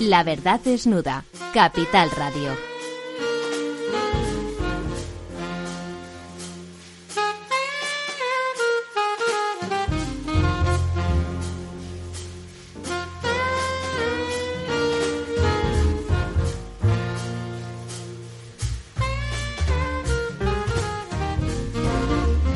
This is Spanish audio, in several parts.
La verdad desnuda. Capital Radio.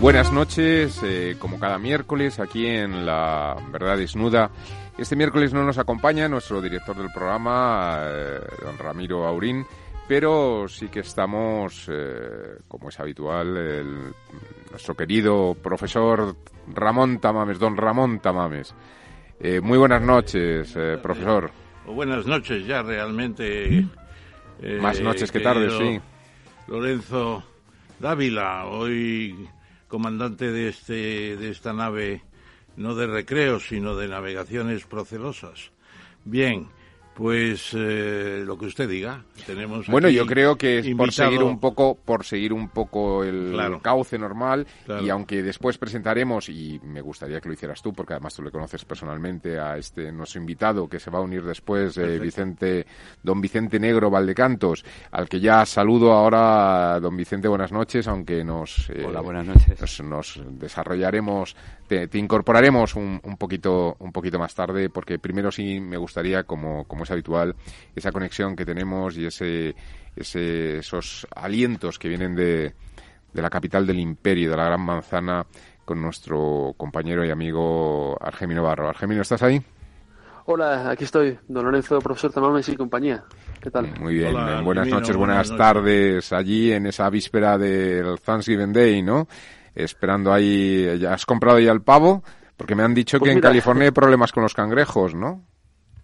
Buenas noches, eh, como cada miércoles aquí en La Verdad Desnuda. Este miércoles no nos acompaña nuestro director del programa, eh, don Ramiro Aurín, pero sí que estamos, eh, como es habitual, el, nuestro querido profesor Ramón Tamames, don Ramón Tamames. muy buenas noches, profesor. Buenas noches ya realmente. Más noches que tardes, sí. Lorenzo Dávila, hoy comandante de, este, de esta nave, no de recreo, sino de navegaciones procelosas. Bien, pues eh, lo que usted diga. Tenemos bueno, yo creo que es por seguir un poco, por seguir un poco el, cauce normal y aunque después presentaremos y me gustaría que lo hicieras tú porque además tú le conoces personalmente a este nuestro invitado que se va a unir después, eh, Vicente, don Vicente Negro Valdecantos, al que ya saludo ahora, don Vicente, buenas noches, aunque nos eh, Hola, buenas noches. Nos, desarrollaremos, te, incorporaremos un, un poquito un poquito más tarde porque primero sí me gustaría como como habitual, esa conexión que tenemos y ese, esos alientos que vienen de, de la capital del imperio, de la Gran Manzana, con nuestro compañero y amigo Argemino Barro. Argemino, ¿estás ahí? Hola, aquí estoy, don Lorenzo, profesor Tamames y compañía. ¿Qué tal? Muy bien, buenas noches, buenas, tardes allí en esa víspera del Thanksgiving Day, ¿no? Esperando ahí, ¿ya has comprado ya el pavo? Porque me han dicho pues que en California hay problemas con los cangrejos, ¿no?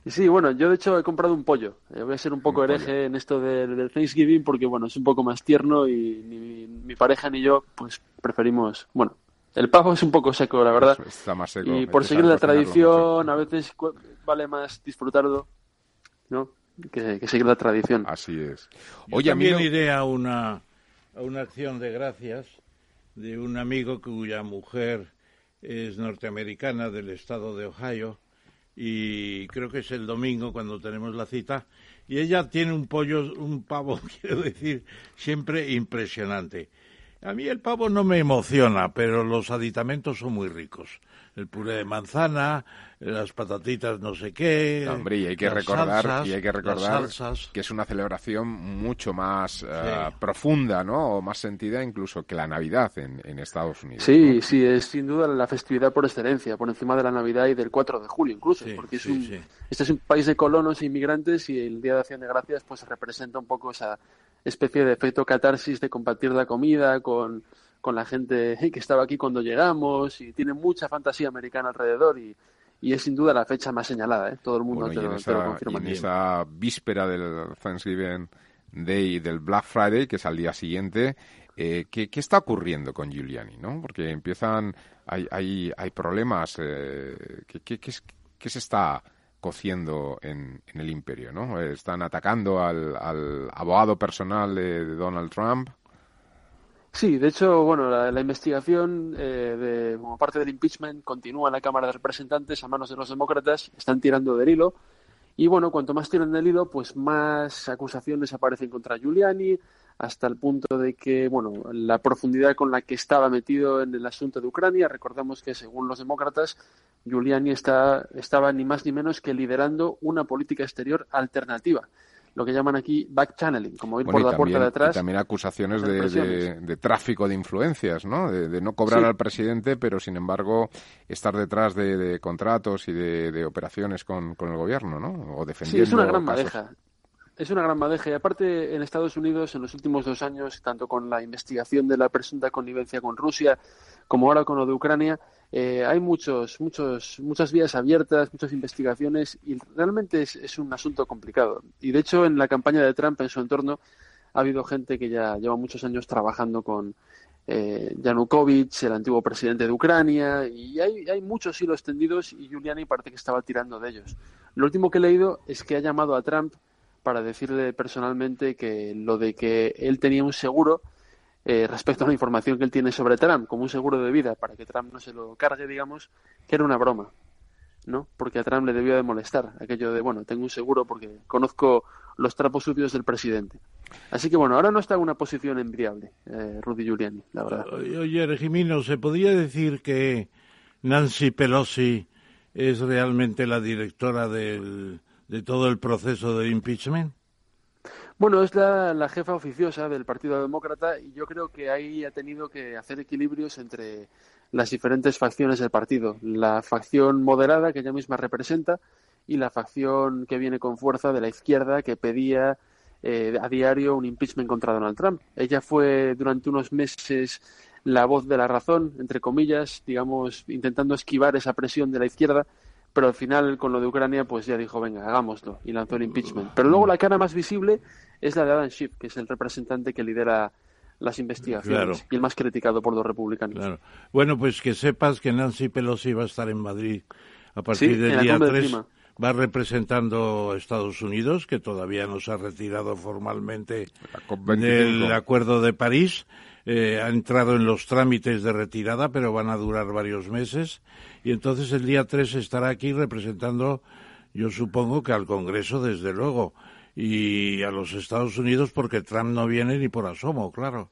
Sí, bueno, yo de hecho he comprado un pollo. Eh, voy a ser un poco hereje en esto del, Thanksgiving porque, bueno, es un poco más tierno y ni mi pareja ni yo, pues preferimos, bueno, el pavo es un poco seco, la verdad. Está más seco. Y por seguir la tradición, a veces vale más disfrutarlo, ¿no? Que, seguir la tradición. Así es. Yo también iré a una, a una acción de gracias de un amigo cuya mujer es norteamericana del estado de Ohio y creo que es el domingo cuando tenemos la cita y ella tiene un pollo, un pavo, quiero decir, siempre impresionante. A mí el pavo no me emociona, pero los aditamentos son muy ricos el puré de manzana, las patatitas no sé qué. Hombre, y hay que recordar, y hay que recordar que es una celebración mucho más eh, profunda, ¿no? O más sentida incluso que la Navidad en, Estados Unidos. Sí, sí, es sin duda la festividad por excelencia, por encima de la Navidad y del 4 de julio incluso, porque es un, este es un país de colonos e inmigrantes y el Día de Acción de Gracias pues representa un poco esa especie de efecto catarsis de compartir la comida con con la gente que estaba aquí cuando llegamos y tiene mucha fantasía americana alrededor y, y es sin duda la fecha más señalada, ¿eh? todo el mundo te, lo, confirma. en esa víspera del Thanksgiving Day del Black Friday, que es al día siguiente, eh, ¿qué, ¿qué, está ocurriendo con Giuliani? ¿no? Porque empiezan, hay, hay, hay problemas, eh, ¿qué, qué, qué, se está cociendo en, en, el imperio? ¿no? Están atacando al, al abogado personal de Donald Trump. Sí, de hecho, bueno, la, investigación eh, de, como parte del impeachment continúa en la Cámara de Representantes a manos de los demócratas, están tirando del hilo. Y bueno, cuanto más tiran del hilo, pues más acusaciones aparecen contra Giuliani, hasta el punto de que, bueno, la profundidad con la que estaba metido en el asunto de Ucrania, recordemos que según los demócratas, Giuliani está, estaba ni más ni menos que liderando una política exterior alternativa lo que llaman aquí back channeling, como ir por la puerta de atrás. Y también acusaciones de, tráfico de influencias, ¿no? De, no cobrar al presidente, pero sin embargo estar detrás de, contratos y de, operaciones con, el gobierno, ¿no? O defendiendo. Sí, es una gran madeja. Es una gran madeja. Y aparte, en Estados Unidos, en los últimos dos años, tanto con la investigación de la presunta connivencia con Rusia, como ahora con lo de Ucrania, eh, hay muchos, muchos, muchas vías abiertas, muchas investigaciones y realmente es, un asunto complicado. Y de hecho, en la campaña de Trump, en su entorno, ha habido gente que ya lleva muchos años trabajando con eh, Yanukovych, el antiguo presidente de Ucrania, y hay, hay muchos hilos tendidos y Giuliani parece que estaba tirando de ellos. Lo último que he leído es que ha llamado a Trump para decirle personalmente que lo de que él tenía un seguro eh, respecto a la información que él tiene sobre Trump, como un seguro de vida para que Trump no se lo cargue, digamos, que era una broma. ¿no? Porque a Trump le debió de molestar aquello de, bueno, tengo un seguro porque conozco los trapos sucios del presidente. Así que bueno, ahora no está en una posición envidiable, eh, Rudy Giuliani, la verdad. Oye, Regimino, ¿se podría decir que Nancy Pelosi es realmente la directora de todo el proceso de impeachment? Bueno, es la, jefa oficiosa del Partido Demócrata y yo creo que ahí ha tenido que hacer equilibrios entre las diferentes facciones del partido. La facción moderada que ella misma representa y la facción que viene con fuerza de la izquierda que pedía eh, a diario un impeachment contra Donald Trump. Ella fue durante unos meses la voz de la razón, entre comillas, digamos, intentando esquivar esa presión de la izquierda pero al final con lo de Ucrania pues ya dijo, venga, hagámoslo y lanzó el impeachment. Pero luego la cara más visible es la de Adam Schiff, que es el representante que lidera las investigaciones y el más criticado por los republicanos. Bueno, pues que sepas que Nancy Pelosi va a estar en Madrid a partir del día 3. Va representando a Estados Unidos, que todavía no se ha retirado formalmente del Acuerdo de París. Eh, ha entrado en los trámites de retirada, pero van a durar varios meses. Y entonces el día 3 estará aquí representando, yo supongo que al Congreso, desde luego y a los Estados Unidos porque Trump no viene ni por asomo, claro.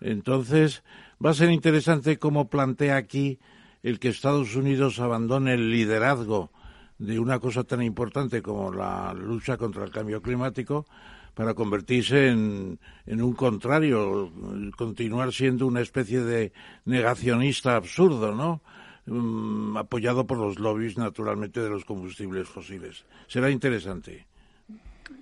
Entonces, va a ser interesante cómo plantea aquí el que Estados Unidos abandone el liderazgo de una cosa tan importante como la lucha contra el cambio climático para convertirse en, en un contrario, continuar siendo una especie de negacionista absurdo, ¿no? Mm, apoyado por los lobbies, naturalmente, de los combustibles fósiles. Será interesante.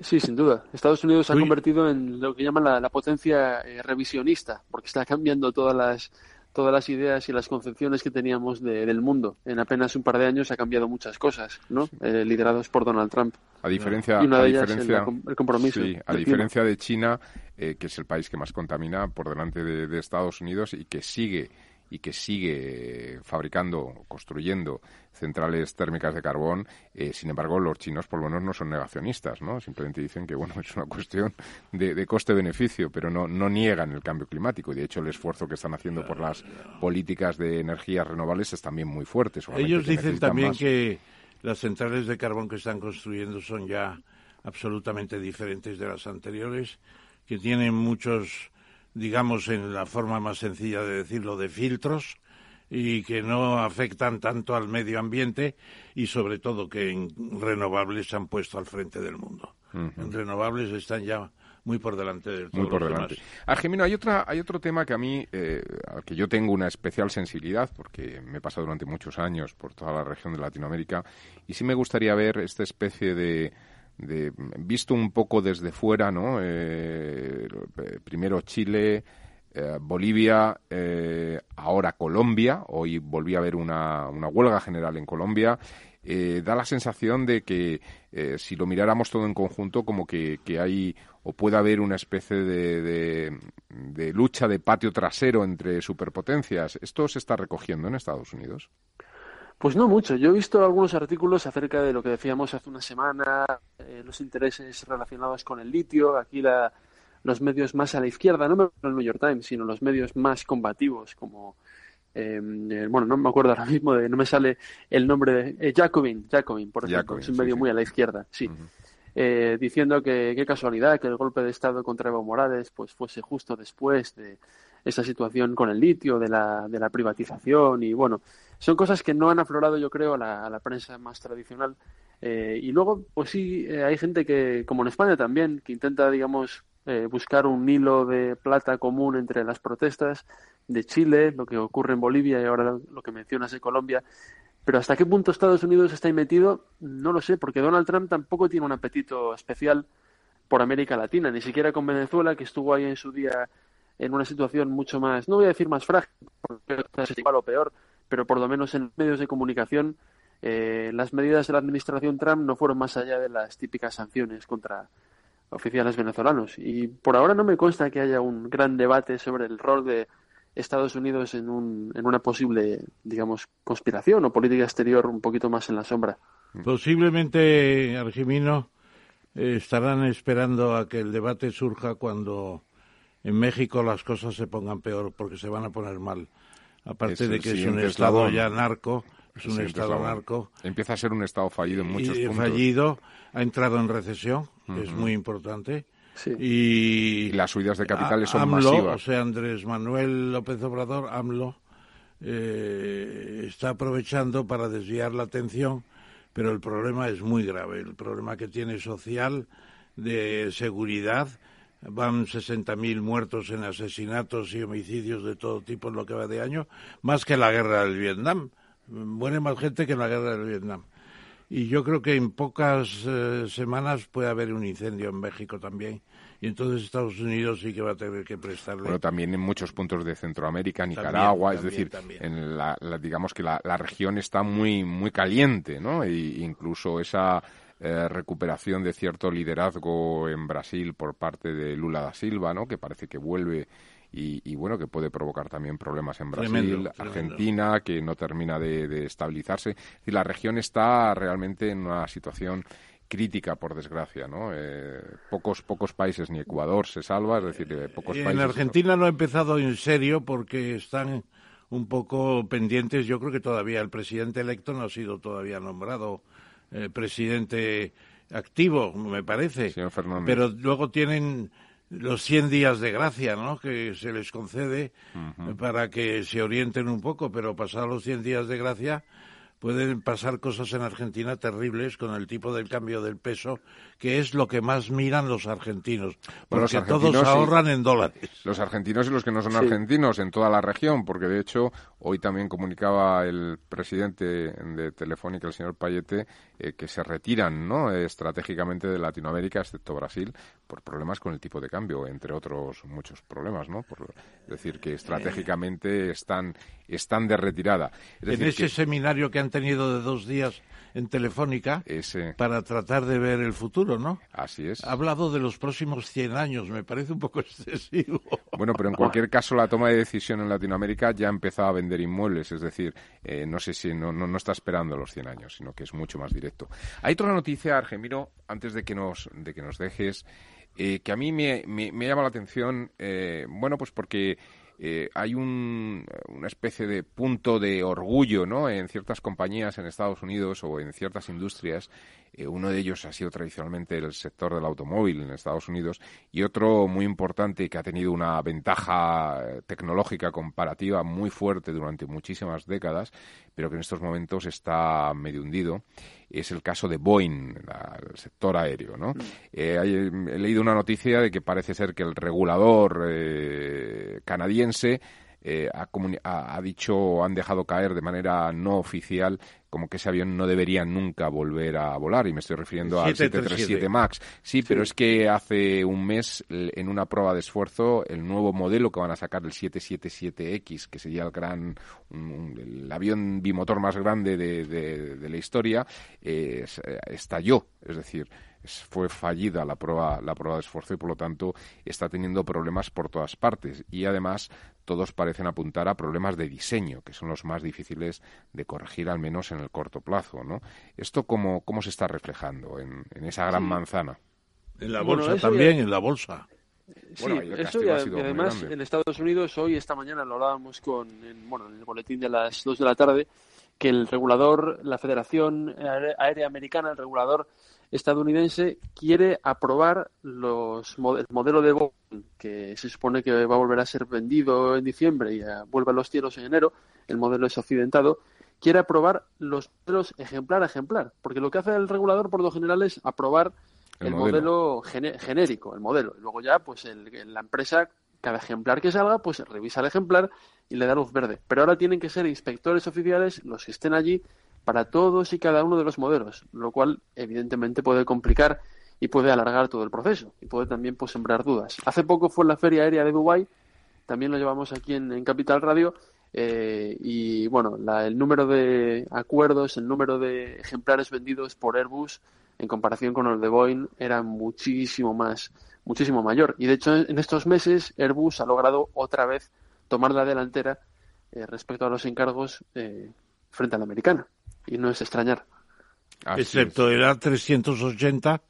Sí, sin duda. Estados Unidos se ha convertido en lo que llaman la, potencia eh, revisionista, porque está cambiando todas las todas las ideas y las concepciones que teníamos del mundo. En apenas un par de años ha cambiado muchas cosas, ¿no? Eh, liderados por Donald Trump. A diferencia, a diferencia, el, compromiso. Sí, a diferencia de China, eh, que es el país que más contamina por delante de Estados Unidos y que sigue y que sigue fabricando, construyendo centrales térmicas de carbón. Eh, sin embargo, los chinos por lo menos no son negacionistas, ¿no? Simplemente dicen que bueno es una cuestión de, coste-beneficio, pero no, no niegan el cambio climático. Y de hecho, el esfuerzo que están haciendo por las políticas de energías renovables es también muy fuerte. Ellos dicen también que las centrales de carbón que están construyendo son ya absolutamente diferentes de las anteriores, que tienen muchos digamos en la forma más sencilla de decirlo, de filtros y que no afectan tanto al medio ambiente y sobre todo que en renovables se han puesto al frente del mundo. En renovables están ya muy por delante de muy por delante. Ah, hay otra, hay otro tema que a mí, eh, al que yo tengo una especial sensibilidad, porque me he pasado durante muchos años por toda la región de Latinoamérica, y sí me gustaría ver esta especie de, de, visto un poco desde fuera, ¿no? Eh, primero Chile, eh, Bolivia, eh, ahora Colombia. Hoy volví a ver una, una huelga general en Colombia. da la sensación de que si lo miráramos todo en conjunto, como que, que hay o puede haber una especie de, de lucha de patio trasero entre superpotencias. ¿Esto se está recogiendo en Estados Unidos? Pues no mucho. Yo he visto algunos artículos acerca de lo que decíamos hace una semana, eh, los intereses relacionados con el litio. Aquí la, los medios más a la izquierda, no el New York Times, sino los medios más combativos, como eh, bueno, no me acuerdo ahora mismo, de, no me sale el nombre de eh, Jacobin, Jacobin, por ejemplo, es un medio muy a la izquierda, sí. Eh, diciendo que qué casualidad que el golpe de Estado contra Evo Morales pues fuese justo después de esa situación con el litio, de la, de la privatización y bueno, son cosas que no han aflorado yo creo a la, prensa más tradicional eh, y luego pues sí eh, hay gente que como en España también que intenta digamos eh, buscar un hilo de plata común entre las protestas de Chile, lo que ocurre en Bolivia y ahora lo que mencionas de Colombia. Pero hasta qué punto Estados Unidos está ahí metido, no lo sé, porque Donald Trump tampoco tiene un apetito especial por América Latina, ni siquiera con Venezuela, que estuvo ahí en su día en una situación mucho más, no voy a decir más frágil, porque es igual o peor, pero por lo menos en medios de comunicación eh, las medidas de la administración Trump no fueron más allá de las típicas sanciones contra oficiales venezolanos. Y por ahora no me consta que haya un gran debate sobre el rol de Estados Unidos en, un, en una posible, digamos, conspiración o política exterior un poquito más en la sombra. Posiblemente, Argimino, eh, estarán esperando a que el debate surja cuando en México las cosas se pongan peor porque se van a poner mal. Aparte de que es un estado ya narco, es un Estado narco. Empieza a ser un Estado fallido en muchos y, puntos. fallido, ha entrado en recesión, es muy importante. Y, las subidas de capitales son masivas. O sea, Andrés Manuel López Obrador, AMLO, eh, está aprovechando para desviar la atención, pero el problema es muy grave. El problema que tiene social, de seguridad, van 60.000 muertos en asesinatos y homicidios de todo tipo en lo que va de año, más que la guerra del Vietnam. Muere más gente que en la guerra del Vietnam. Y yo creo que en pocas eh, semanas puede haber un incendio en México también. Y entonces Estados Unidos sí que va a tener que prestarle. Pero también en muchos puntos de Centroamérica, Nicaragua, es decir, en la, digamos que la, región está muy muy caliente, ¿no? E incluso esa eh, recuperación de cierto liderazgo en Brasil por parte de Lula da Silva, ¿no? Que parece que vuelve y, bueno, que puede provocar también problemas en Brasil, Argentina, que no termina de, estabilizarse. Y la región está realmente en una situación crítica, por desgracia, ¿no? Eh, pocos, pocos países, ni Ecuador se salva, es decir, eh, pocos países... En Argentina no ha empezado en serio porque están un poco pendientes. Yo creo que todavía el presidente electo no ha sido todavía nombrado eh, presidente activo, me parece. Señor Fernández. Pero luego tienen los 100 días de gracia, ¿no? Que se les concede para que se orienten un poco, pero pasados los 100 días de gracia pueden pasar cosas en Argentina terribles con el tipo del cambio del peso, que es lo que más miran los argentinos, porque todos ahorran en dólares. Los argentinos y los que no son argentinos en toda la región, porque de hecho hoy también comunicaba el presidente de Telefónica, el señor Payete, eh, que se retiran ¿no? estratégicamente de Latinoamérica, excepto Brasil, por problemas con el tipo de cambio, entre otros muchos problemas, ¿no? Por decir que estratégicamente están, están de retirada. en ese seminario que han tenido de dos días en Telefónica para tratar de ver el futuro, ¿no? Así es. Ha hablado de los próximos 100 años, me parece un poco excesivo. Bueno, pero en cualquier caso la toma de decisión en Latinoamérica ya ha empezado a vender inmuebles, es decir, eh, no sé si no, no, está esperando los 100 años, sino que es mucho más directo. Hay otra noticia, Argemiro, antes de que nos, de que nos dejes, eh, que a mí me, me, llama la atención, eh, bueno, pues porque eh, hay una especie de punto de orgullo ¿no? en ciertas compañías en Estados Unidos o en ciertas industrias. Eh, uno de ellos ha sido tradicionalmente el sector del automóvil en Estados Unidos y otro muy importante que ha tenido una ventaja eh, tecnológica comparativa muy fuerte durante muchísimas décadas, pero que en estos momentos está medio hundido es el caso de Boeing, el sector aéreo. ¿no? Mm. Eh, he leído una noticia de que parece ser que el regulador eh, canadiense eh, ha, ha, dicho, han dejado caer de manera no oficial como que ese avión no debería nunca volver a volar, y me estoy refiriendo al 737 MAX. Sí, pero es que hace un mes, en una prueba de esfuerzo, el nuevo modelo que van a sacar, el 777X, que sería el gran, el avión bimotor más grande de, la historia, eh, estalló. Es decir, fue fallida la prueba, la prueba de esfuerzo y por lo tanto está teniendo problemas por todas partes. Y además todos parecen apuntar a problemas de diseño, que son los más difíciles de corregir, al menos en el corto plazo. ¿no? ¿Esto cómo, cómo se está reflejando en, esa gran manzana? En la bolsa también, en la bolsa. Sí, eso y, además en Estados Unidos hoy, esta mañana, lo hablábamos con, en, bueno, en el boletín de las 2 de la tarde, que el regulador, la Federación Aérea Americana, el regulador estadounidense quiere aprobar los el modelo de Boeing que se supone que va a volver a ser vendido en diciembre y vuelve a los cielos en enero, el modelo es occidentado, quiere aprobar los modelos ejemplar a ejemplar, porque lo que hace el regulador por lo general es aprobar el, modelo, genérico, el modelo. Y luego ya, pues la empresa, cada ejemplar que salga, pues revisa el ejemplar y le da luz verde. Pero ahora tienen que ser inspectores oficiales los que estén allí para todos y cada uno de los modelos, lo cual evidentemente puede complicar y puede alargar todo el proceso y puede también pues, sembrar dudas. Hace poco fue la Feria Aérea de Dubái, también lo llevamos aquí en, Capital Radio, eh, y bueno, el número de acuerdos, el número de ejemplares vendidos por Airbus en comparación con el de Boeing era muchísimo más, muchísimo mayor. Y de hecho en estos meses Airbus ha logrado otra vez tomar la delantera eh, respecto a los encargos eh, frente a la americana y no es extrañar. Excepto el A380,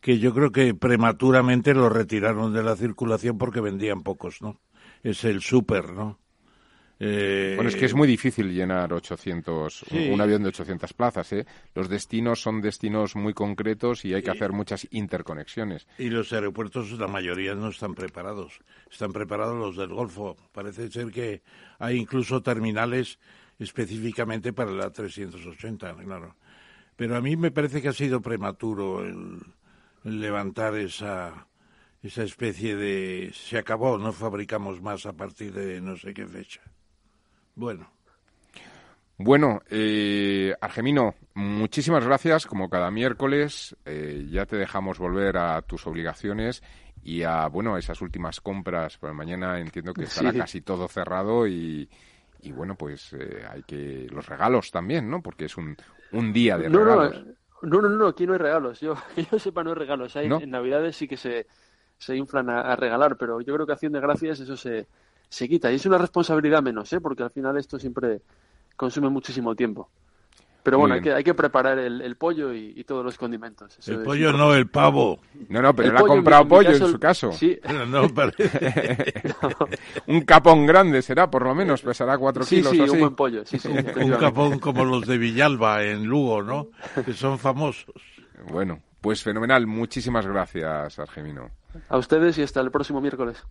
que yo creo que prematuramente lo retiraron de la circulación porque vendían pocos, ¿no? Es el super, ¿no? Eh, bueno, es que es muy difícil llenar 800, un avión de 800 plazas. ¿eh? Los destinos son destinos muy concretos y hay que hacer muchas interconexiones. Y los aeropuertos, la mayoría no están preparados. Están preparados los del Golfo. Parece ser que hay incluso terminales específicamente para la 380, claro. Pero a mí me parece que ha sido prematuro el levantar esa esa especie de se acabó, no fabricamos más a partir de no sé qué fecha. Bueno. Bueno, eh, Argemino, muchísimas gracias. Como cada miércoles, eh, ya te dejamos volver a tus obligaciones y a bueno esas últimas compras. Para mañana entiendo que estará casi todo cerrado y, y bueno, pues eh, hay que los regalos también, ¿no? Porque es un, un día de regalos. No, no, no, aquí no hay regalos. Yo, que yo sepa, no hay regalos. Hay, En Navidades sí que se, se inflan a, regalar, pero yo creo que haciendo gracias eso se, se quita. Y es una responsabilidad menos, ¿eh? porque al final esto siempre consume muchísimo tiempo. Pero bueno, hay que, hay que preparar el, pollo y, todos los condimentos. el pollo no, el pavo. No, no, pero él ha comprado pollo en su caso. Sí. no, un capón grande será, por lo menos, pesará cuatro sí, kilos. Sí, un buen pollo. Sí, sí, un capón como los de Villalba en Lugo, ¿no? Que son famosos. Bueno, pues fenomenal. Muchísimas gracias, Argemino. A ustedes y hasta el próximo miércoles.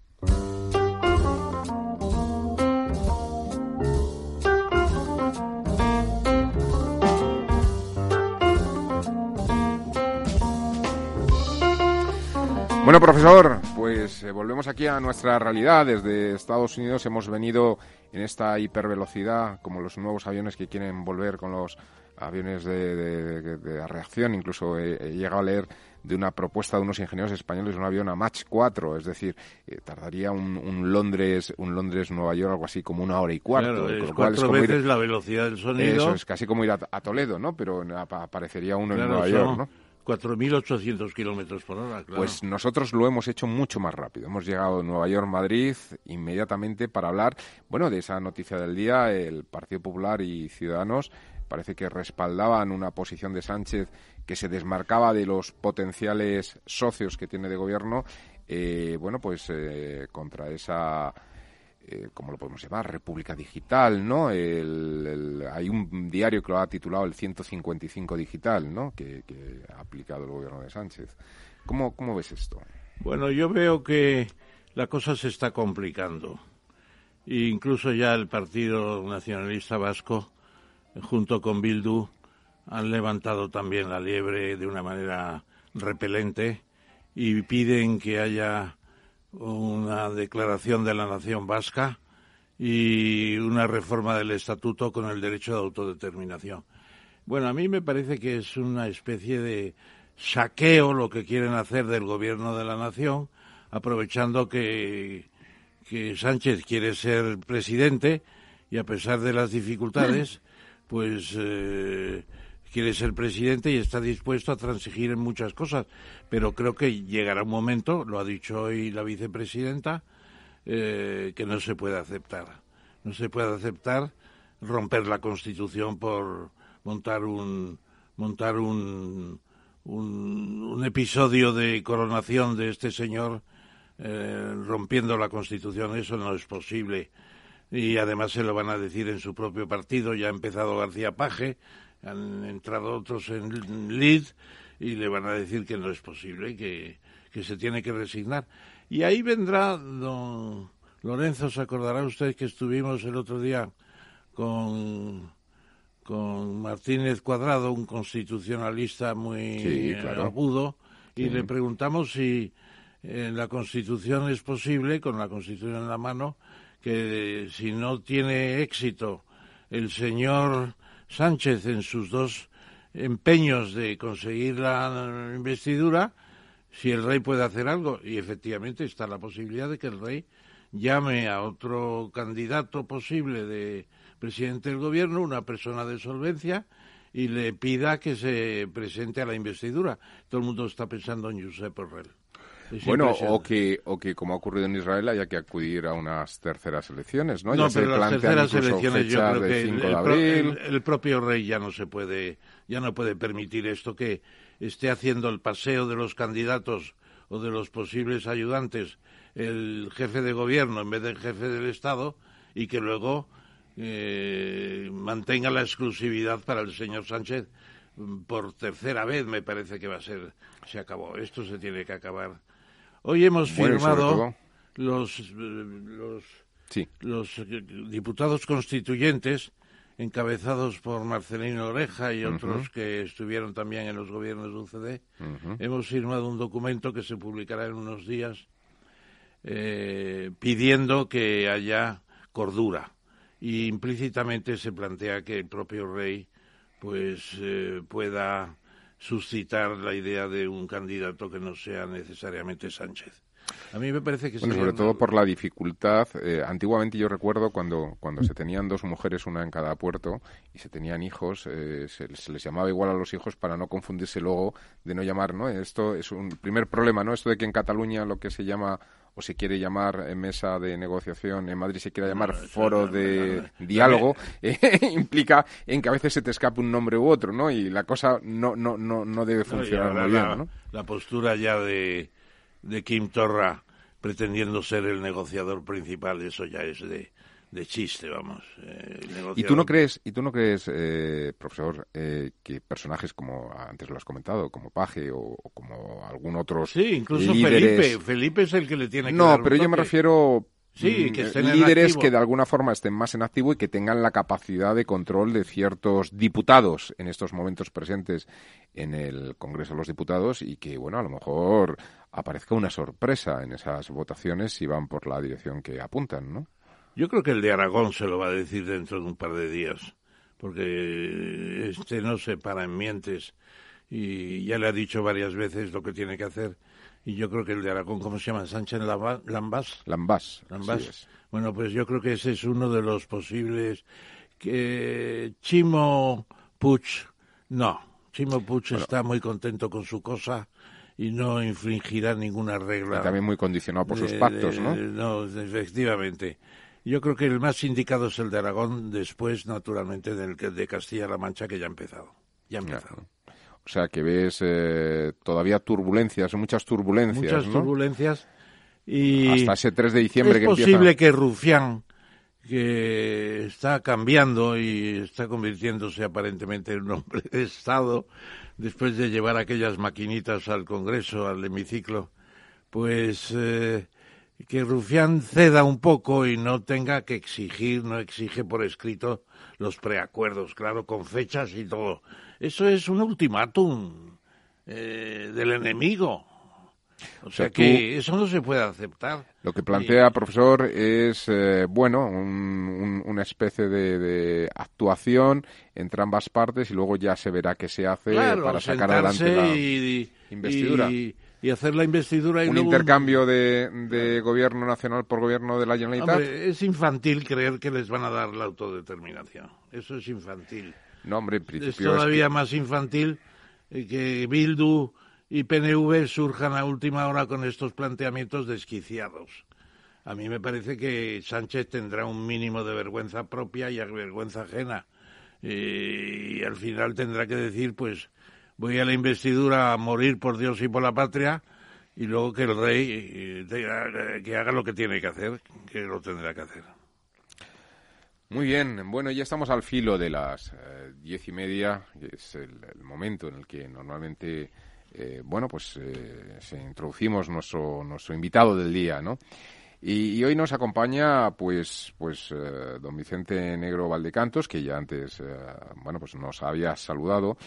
Bueno, profesor, pues eh, volvemos aquí a nuestra realidad. Desde Estados Unidos hemos venido en esta hipervelocidad, como los nuevos aviones que quieren volver con los aviones de, reacción. Incluso he, llegado a leer de una propuesta de unos ingenieros españoles un avión a Mach 4, es decir, eh, tardaría un, Londres un Londres Nueva York algo así como una hora y cuarto. es cuatro veces la velocidad del sonido. Eso es casi como ir a, Toledo, ¿no? Pero aparecería uno en Nueva York, ¿no? 4.800 kilómetros por hora, claro. Pues nosotros lo hemos hecho mucho más rápido. Hemos llegado a Nueva York, Madrid, inmediatamente para hablar, bueno, de esa noticia del día. El Partido Popular y Ciudadanos parece que respaldaban una posición de Sánchez que se desmarcaba de los potenciales socios que tiene de gobierno, eh, bueno, pues eh, contra esa eh, ¿cómo lo podemos llamar? República Digital, ¿no? hay un diario que lo ha titulado el 155 Digital, ¿no? Que, ha aplicado el gobierno de Sánchez. ¿Cómo, ¿Cómo ves esto? Bueno, yo veo que la cosa se está complicando. E incluso ya el Partido Nacionalista Vasco, junto con Bildu, han levantado también la liebre de una manera repelente y piden que haya una declaración de la nación vasca y una reforma del estatuto con el derecho de autodeterminación. Bueno, a mí me parece que es una especie de saqueo lo que quieren hacer del gobierno de la nación, aprovechando que, que Sánchez quiere ser presidente y a pesar de las dificultades, pues eh, quiere ser presidente y está dispuesto a transigir en muchas cosas, pero creo que llegará un momento, lo ha dicho hoy la vicepresidenta, eh, que no se puede aceptar. No se puede aceptar romper la Constitución por montar un montar un, un, episodio de coronación de este señor eh, rompiendo la Constitución. Eso no es posible. Y además se lo van a decir en su propio partido. Ya ha empezado García Paje han entrado otros en lead y le van a decir que no es posible, que, que se tiene que resignar. Y ahí vendrá don Lorenzo, se acordará usted que estuvimos el otro día con, con Martínez Cuadrado, un constitucionalista muy agudo, y le preguntamos si en la Constitución es posible, con la Constitución en la mano, que si no tiene éxito el señor Sánchez en sus dos empeños de conseguir la investidura, si el rey puede hacer algo. Y efectivamente está la posibilidad de que el rey llame a otro candidato posible de presidente del gobierno, una persona de solvencia, y le pida que se presente a la investidura. Todo el mundo está pensando en Josep Borrell bueno, o que, o que como ha ocurrido en Israel haya que acudir a unas terceras elecciones, ¿no? No, pero las terceras elecciones yo creo que el, propio rey ya no se puede, ya no puede permitir esto que esté haciendo el paseo de los candidatos o de los posibles ayudantes el jefe de gobierno en vez del jefe del Estado y que luego mantenga la exclusividad para el señor Sánchez por tercera vez me parece que va a ser se acabó. Esto se tiene que acabar hoy hemos firmado los los, los diputados constituyentes encabezados por Marcelino Oreja y otros que estuvieron también en los gobiernos de UCD, hemos firmado un documento que se publicará en unos días eh, pidiendo que haya cordura. Y implícitamente se plantea que el propio rey pues eh, pueda suscitar la idea de un candidato que no sea necesariamente Sánchez. A mí me parece que bueno, sobre todo por la dificultad. Eh, antiguamente yo recuerdo cuando, cuando se tenían dos mujeres, una en cada puerto, y se tenían hijos, eh, se, les llamaba igual a los hijos para no confundirse luego de no llamar, ¿no? Esto es un primer problema, ¿no? Esto de que en Cataluña lo que se llama o se quiere llamar eh, mesa de negociación, en Madrid se quiere llamar foro de diálogo, implica en que a veces se te escape un nombre u otro, ¿no? Y la cosa no, no, no, no debe funcionar muy bien, ¿no? La postura ya de de Kim Torra pretendiendo ser el negociador principal, eso ya es de, de chiste, vamos. Eh, ¿Y tú no crees, y tú no crees eh, profesor, eh, que personajes como antes lo has comentado, como Paje o, como algún otro. Sí, incluso Felipe. Felipe es el que le tiene que No, pero yo me refiero Sí, mm, que estén líderes que de alguna forma estén más en activo y que tengan la capacidad de control de ciertos diputados en estos momentos presentes en el Congreso de los Diputados y que, bueno, a lo mejor aparezca una sorpresa en esas votaciones si van por la dirección que apuntan, ¿no? Yo creo que el de Aragón se lo va a decir dentro de un par de días, porque este no se para en mientes y ya le ha dicho varias veces lo que tiene que hacer y yo creo que el de Aragón, ¿cómo se llama? Sánchez Lambás. Lambás. Lambás. Bueno, pues yo creo que ese es uno de los posibles. Que Chimo Puch, no. Chimo Puch está muy contento con su cosa y no infringirá ninguna regla. Y también muy condicionado por sus pactos, ¿no? No, efectivamente. Yo creo que el más indicado es el de Aragón, después, naturalmente, del de Castilla-La Mancha, que ya ha empezado. Ya ha empezado. O sea, que ves eh, todavía turbulencias, muchas turbulencias. Muchas turbulencias. Y Hasta ese 3 de diciembre es posible que Rufián, que está cambiando y está convirtiéndose aparentemente en un hombre de Estado, después de llevar aquellas maquinitas al Congreso, al hemiciclo, pues eh, que Rufián ceda un poco y no tenga que exigir, no exige por escrito los preacuerdos, claro, con fechas y todo. Eso es un ultimátum eh, del enemigo. O, sea, que eso no se puede aceptar. Lo que plantea, profesor, es, eh, bueno, una especie de, actuación entre ambas partes y luego ya se verá qué se hace para sacar adelante la investidura. Y, hacer la investidura y un intercambio de, gobierno nacional por gobierno de la Generalitat. es infantil creer que les van a dar la autodeterminación. Eso es infantil. No, hombre, es todavía más infantil eh, que Bildu y PNV surjan a última hora con estos planteamientos desquiciados. A mí me parece que Sánchez tendrá un mínimo de vergüenza propia y vergüenza ajena. Y, al final tendrá que decir, pues, voy a la investidura a morir por Dios y por la patria, y luego que el rey eh, que haga lo que tiene que hacer, que lo tendrá que hacer. Muy bien, bueno, ya estamos al filo de las eh, diez y media, es el, momento en el que normalmente, eh, bueno, pues eh, se introducimos nuestro, nuestro invitado del día, ¿no? Y, hoy nos acompaña, pues, pues don Vicente Negro Valdecantos, que ya antes, bueno, pues nos había saludado.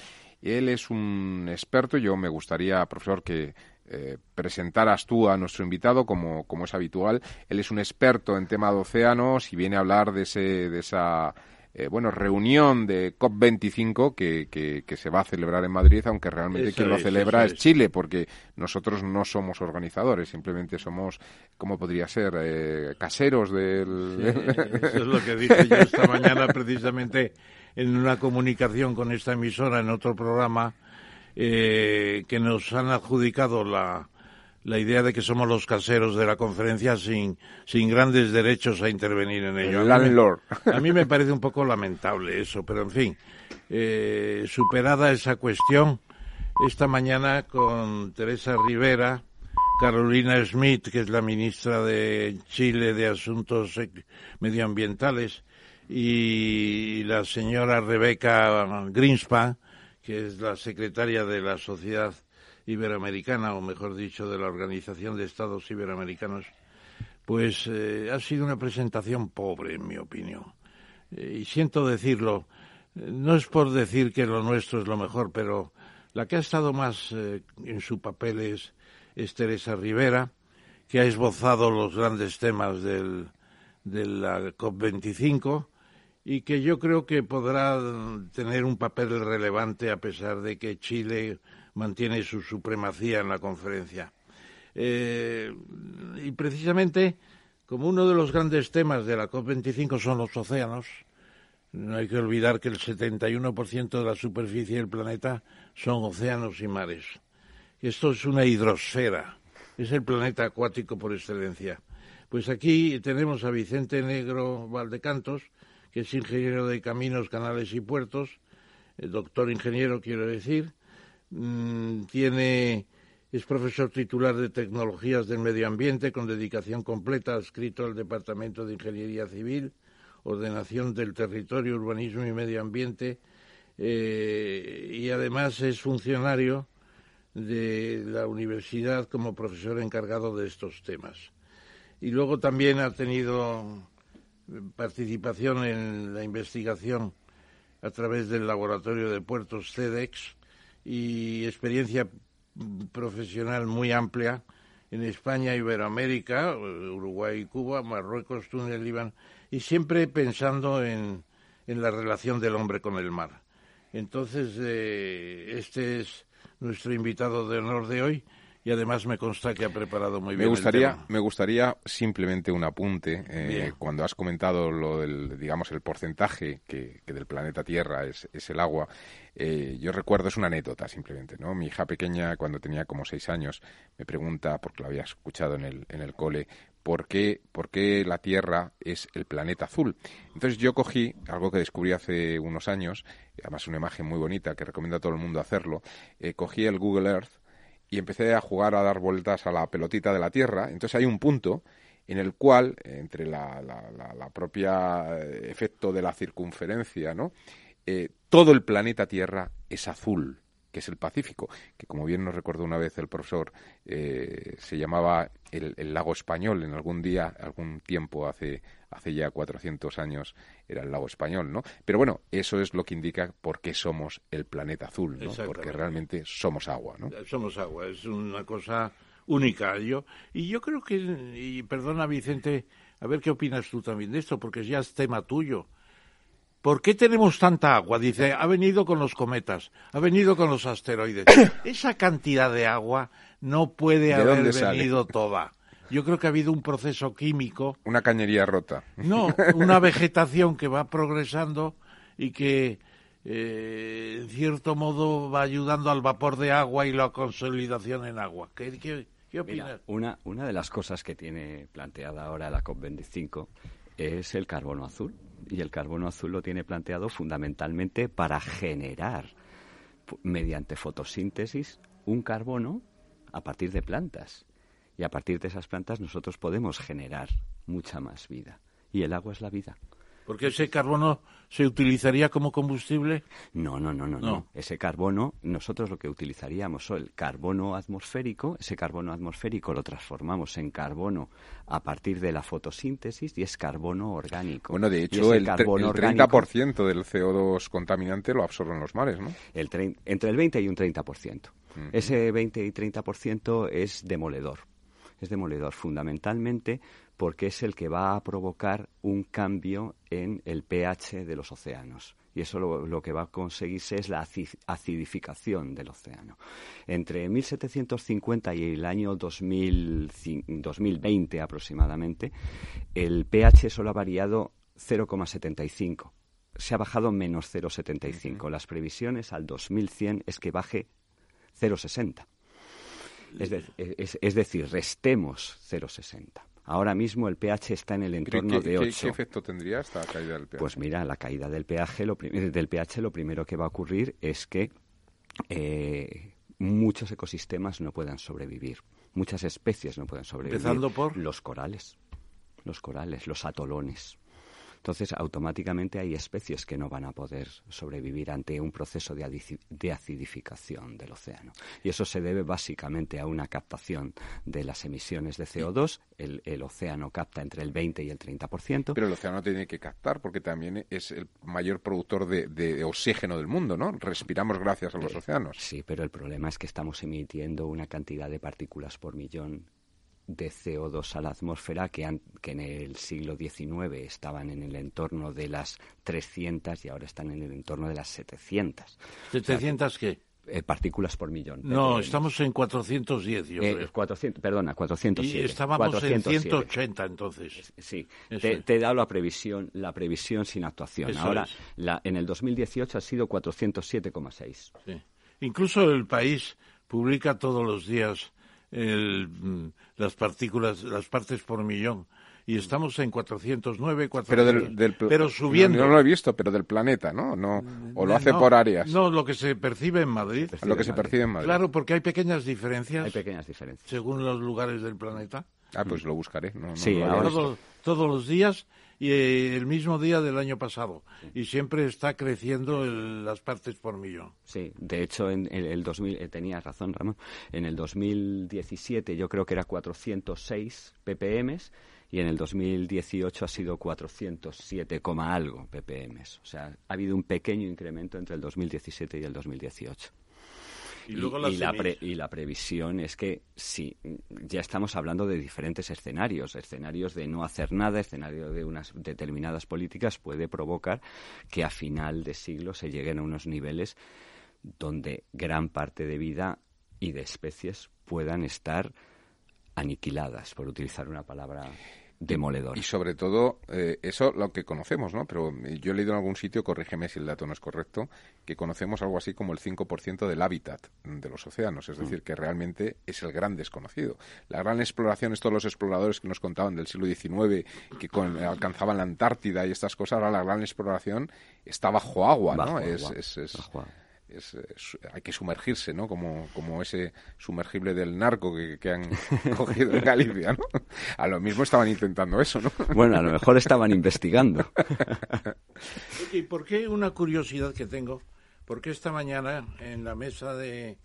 Él es un experto, yo me gustaría, profesor, que eh, presentaras tú a nuestro invitado, como, como es habitual. Él es un experto en tema de océanos y viene a hablar de, ese, de esa eh, bueno, reunión de COP25 que, que, se va a celebrar en Madrid, aunque realmente quien lo celebra es. Chile, porque nosotros no somos organizadores, simplemente somos, ¿cómo podría ser? Eh, caseros del... eso es lo que dije yo esta mañana precisamente en una comunicación con esta emisora en otro programa eh, que nos han adjudicado la, la idea de que somos los caseros de la conferencia sin, sin grandes derechos a intervenir en ello. A mí, me, parece un poco lamentable eso, pero en fin, eh, superada esa cuestión, esta mañana con Teresa Rivera Carolina Schmidt, que es la ministra de Chile de Asuntos Medioambientales, y la señora Rebeca Greenspan, que es la secretaria de la Sociedad Iberoamericana, o mejor dicho, de la Organización de Estados Iberoamericanos, pues eh, ha sido una presentación pobre, en mi opinión. Eh, y siento decirlo, eh, no es por decir que lo nuestro es lo mejor, pero la que ha estado más en su papel es, es, Teresa Rivera, que ha esbozado los grandes temas del, de la COP25 y que yo creo que podrá tener un papel relevante a pesar de que Chile mantiene su supremacía en la conferencia. Eh, y precisamente, como uno de los grandes temas de la COP25 son los océanos, no hay que olvidar que el 71% de la superficie del planeta son océanos y mares. Esto es una hidrosfera, es el planeta acuático por excelencia. Pues aquí tenemos a Vicente Negro Valdecantos, que es ingeniero de caminos, canales y puertos, el doctor ingeniero quiero decir, mm, tiene es profesor titular de Tecnologías del Medio Ambiente con dedicación completa adscrito al Departamento de Ingeniería Civil, Ordenación del Territorio, Urbanismo y Medio Ambiente eh, y además es funcionario de la universidad como profesor encargado de estos temas. Y luego también ha tenido participación en la investigación a través del Laboratorio de Puertos CEDEX y experiencia profesional muy amplia en España, Iberoamérica, Uruguay y Cuba, Marruecos, Túnez, Líbano, y siempre pensando en, en la relación del hombre con el mar. Entonces, eh, este es nuestro invitado de honor de hoy y además me consta que ha preparado muy bien. Me gustaría, me gustaría simplemente un apunte eh, cuando has comentado lo del, digamos, el porcentaje que, del planeta Tierra es, es el agua. Eh, yo recuerdo es una anécdota simplemente, ¿no? Mi hija pequeña cuando tenía como seis años me pregunta porque lo había escuchado en el en el cole por qué, por qué la Tierra es el planeta azul. Entonces yo cogí algo que descubrí hace unos años, además una imagen muy bonita que recomiendo a todo el mundo hacerlo. Eh, cogí el Google Earth y empecé a jugar a dar vueltas a la pelotita de la Tierra. Entonces hay un punto en el cual, entre la, la, propia eh, efecto de la circunferencia, ¿no? Eh, todo el planeta Tierra es azul que es el Pacífico, que como bien nos recordó una vez el profesor, eh, se llamaba el, lago español en algún día, algún tiempo, hace, hace ya 400 años, era el lago español, ¿no? Pero bueno, eso es lo que indica por qué somos el planeta azul, ¿no? Porque realmente somos agua, ¿no? Somos agua, es una cosa única. Yo, y yo creo que, y perdona Vicente, a ver qué opinas tú también de esto, porque ya es tema tuyo. ¿Por qué tenemos tanta agua? Dice, ha venido con los cometas, ha venido con los asteroides. Esa cantidad de agua no puede haber venido toda. Yo creo que ha habido un proceso químico. Una cañería rota. No, una vegetación que va progresando y que, eh, en cierto modo, va ayudando al vapor de agua y la consolidación en agua. ¿Qué, opinas? una, una de las cosas que tiene planteada ahora la COP25 es el carbono azul y el carbono azul lo tiene planteado fundamentalmente para generar mediante fotosíntesis un carbono a partir de plantas. Y a partir de esas plantas nosotros podemos generar mucha más vida. Y el agua es la vida. Porque ese carbono se utilizaría como combustible. No, no, no, no, no. Ese carbono, nosotros lo que utilizaríamos el carbono atmosférico. Ese carbono atmosférico lo transformamos en carbono a partir de la fotosíntesis y es carbono orgánico. Bueno, de hecho, el, carbono el 30% del CO2 contaminante lo absorben los mares, ¿no? El entre el 20 y un 30%. Ese 20 y 30% es demoledor. Es demoledor fundamentalmente porque es el que va a provocar un cambio en el pH de los océanos. Y eso lo, que va a conseguirse es la acidificación del océano. Entre 1750 y el año 2020 aproximadamente, el pH solo ha variado 0,75. Se ha bajado menos 0,75. Las previsiones al 2100 es que baje 0,60. Es, es decir, restemos 0,60. Ahora mismo el pH está en el entorno de 8. ¿Qué efecto tendría esta caída del pH? Pues mira, la caída del pH lo, del pH lo primero que va a ocurrir es que eh, muchos ecosistemas no puedan sobrevivir Muchas especies no pueden sobrevivir. Empezando por los corales, los corales, los atolones. Entonces, automáticamente hay especies que no van a poder sobrevivir ante un proceso de, acidificación del océano. Y eso se debe básicamente a una captación de las emisiones de CO2. El, océano capta entre el 20 y el 30%. Pero el océano tiene que captar porque también es el mayor productor de, de oxígeno del mundo, ¿no? Respiramos gracias a los océanos. Sí, pero el problema es que estamos emitiendo una cantidad de partículas por millón de CO2 a la atmósfera que, en el siglo XIX estaban en el entorno de las 300 y ahora están en el entorno de las 700. ¿700 qué? Eh, partículas por millón. No, estamos en 410, yo eh, 400, perdona, 407. Y estábamos en 180 entonces. Sí, te, he dado la previsión, la previsión sin actuación. Ahora, la, en el 2018 ha sido 407,6. Sí. Incluso el país publica todos los días el, mm, las partículas, las partes por millón. Y estamos en 409, 400, pero, del, pero subiendo. No, lo he visto, pero del planeta, ¿no? no o lo hace por áreas. No, lo que se percibe en Madrid. lo que se percibe en Madrid. Claro, porque hay pequeñas diferencias. Hay pequeñas diferencias. Según los lugares del planeta. Ah, pues lo buscaré. sí, todos los días y eh, el mismo día del año pasado. Y siempre está creciendo las partes por millón. Sí, de hecho, en el, 2000, eh, tenías razón, Ramón, en el 2017 yo creo que era 406 ppm y en el 2018 ha sido 407, algo ppm. O sea, ha habido un pequeño incremento entre el 2017 y el 2018. Y, la previsión es que sí, ya estamos hablando de diferentes escenarios. Escenarios de no hacer nada, escenario de unas determinadas políticas puede provocar que a final de siglo se lleguen a unos niveles donde gran parte de vida y de especies puedan estar aniquiladas, por utilizar una palabra demoledor. Y sobre todo, eh, eso lo que conocemos, ¿no? Pero yo he leído en algún sitio, corrígeme si el dato no es correcto, que conocemos algo así como el 5% del hábitat de los océanos, es decir, mm. que realmente es el gran desconocido. La gran exploración, todos los exploradores que nos contaban del siglo XIX, que alcanzaban la Antártida y estas cosas, ahora la gran exploración está bajo agua, ¿no? es, hay que sumergirse, ¿no? Como, como ese sumergible del narco que, han cogido en Galicia, ¿no? A lo mismo estaban intentando eso, ¿no? Bueno, a lo mejor estaban investigando. ¿Y por qué una curiosidad que tengo? Porque esta mañana en la mesa de,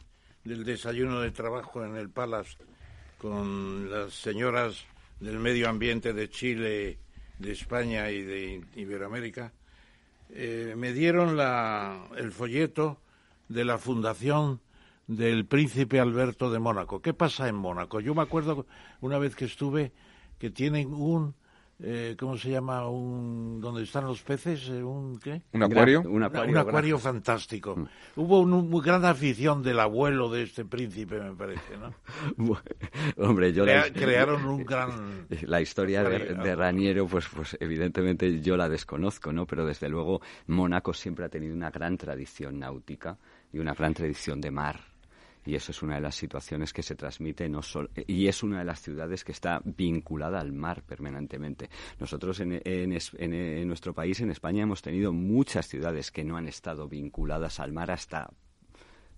del desayuno de trabajo en el Palace con las señoras del medio ambiente de Chile, de España y de Iberoamérica, eh, me dieron la, el folleto de la fundación del príncipe Alberto de Mónaco. ¿Qué pasa en Mónaco? Yo me acuerdo una vez que estuve que tienen un eh, ¿cómo se llama? Un, ¿Dónde están los peces? Eh, ¿Un qué? ¿Un acuario? Un, acuario, fantástico. Mm. Hubo una muy gran afición del abuelo de este príncipe, me parece, ¿no? hombre, yo... crearon un gran... La historia de, de, Raniero, pues, pues evidentemente yo la desconozco, ¿no? Pero desde luego Mónaco siempre ha tenido una gran tradición náutica y una gran tradición de mar y eso es una de las situaciones que se transmite no y es una de las ciudades que está vinculada al mar permanentemente. Nosotros en, en, nuestro país, en España, hemos tenido muchas ciudades que no han estado vinculadas al mar hasta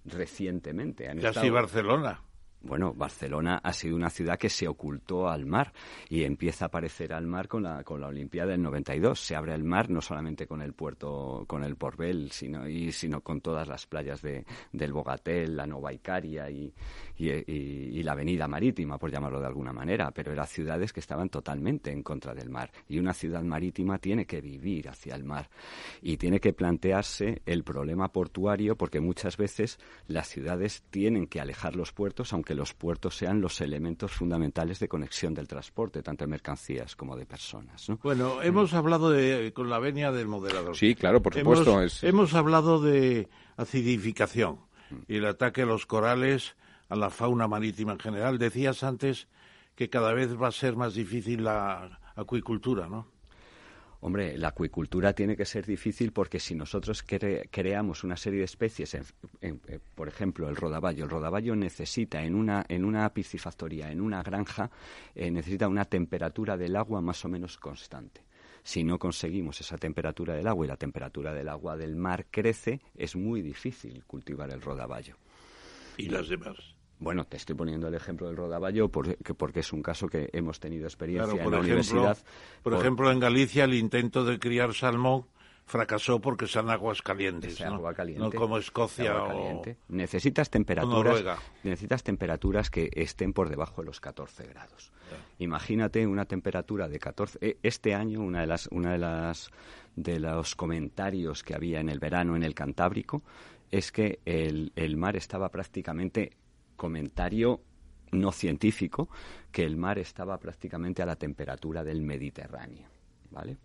recientemente. Han Casi Barcelona. Bueno, Barcelona ha sido una ciudad que se ocultó al mar y empieza a aparecer al mar con la, con la Olimpiada del 92. Se abre el mar no solamente con el puerto, con el Porvel, sino, y, sino con todas las playas de, del Bogatel, la Nova Icaria y, y, la Avenida Marítima, por llamarlo de alguna manera. Pero eran ciudades que estaban totalmente en contra del mar. Y una ciudad marítima tiene que vivir hacia el mar y tiene que plantearse el problema portuario porque muchas veces las ciudades tienen que alejar los puertos, aunque los puertos sean los elementos fundamentales de conexión del transporte, tanto de mercancías como de personas. Bueno, hemos hablado de, con la venia del moderador. Sí, claro, por supuesto. Hemos, hemos hablado de acidificación y el ataque a los corales, a la fauna marítima en general. Decías antes que cada vez va a ser más difícil la acuicultura, ¿no? Hombre, la acuicultura tiene que ser difícil porque si nosotros creamos una serie de especies, eh, por ejemplo, el rodaballo, el rodaballo necesita en una, en una piscifactoría, en una granja, eh, necesita una temperatura del agua más o menos constante. Si no conseguimos esa temperatura del agua y la temperatura del agua del mar crece, es muy difícil cultivar el rodaballo. ¿Y las demás? Bueno, te estoy poniendo el ejemplo del rodaballo porque, porque es un caso que hemos tenido experiencia Claro, en la ejemplo, universidad. Por, ejemplo, en Galicia el intento de criar salmón fracasó porque son aguas calientes, Es ¿no? agua caliente. No como Escocia agua o... Necesitas temperaturas, necesitas temperaturas que estén por debajo de los 14 grados. Imagínate una temperatura de 14. eh, Este año una de las una de las de los comentarios que había en el verano en el Cantábrico es que el, el mar estaba prácticamente comentario no científico que el mar estaba prácticamente a la temperatura del Mediterráneo, ¿vale?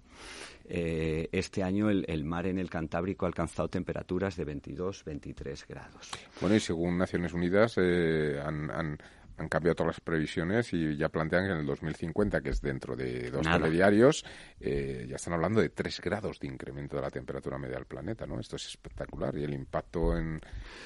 Eh, este año el, mar en el Cantábrico ha alcanzado temperaturas de 22, 23 grados. Bueno, y según Naciones Unidas eh, han, han, han cambiado todas las previsiones y ya plantean que en el 2050, que es dentro de dos telediarios, eh, ya están hablando de 3 grados de incremento de la temperatura media del planeta, ¿no? Esto es espectacular y el impacto en,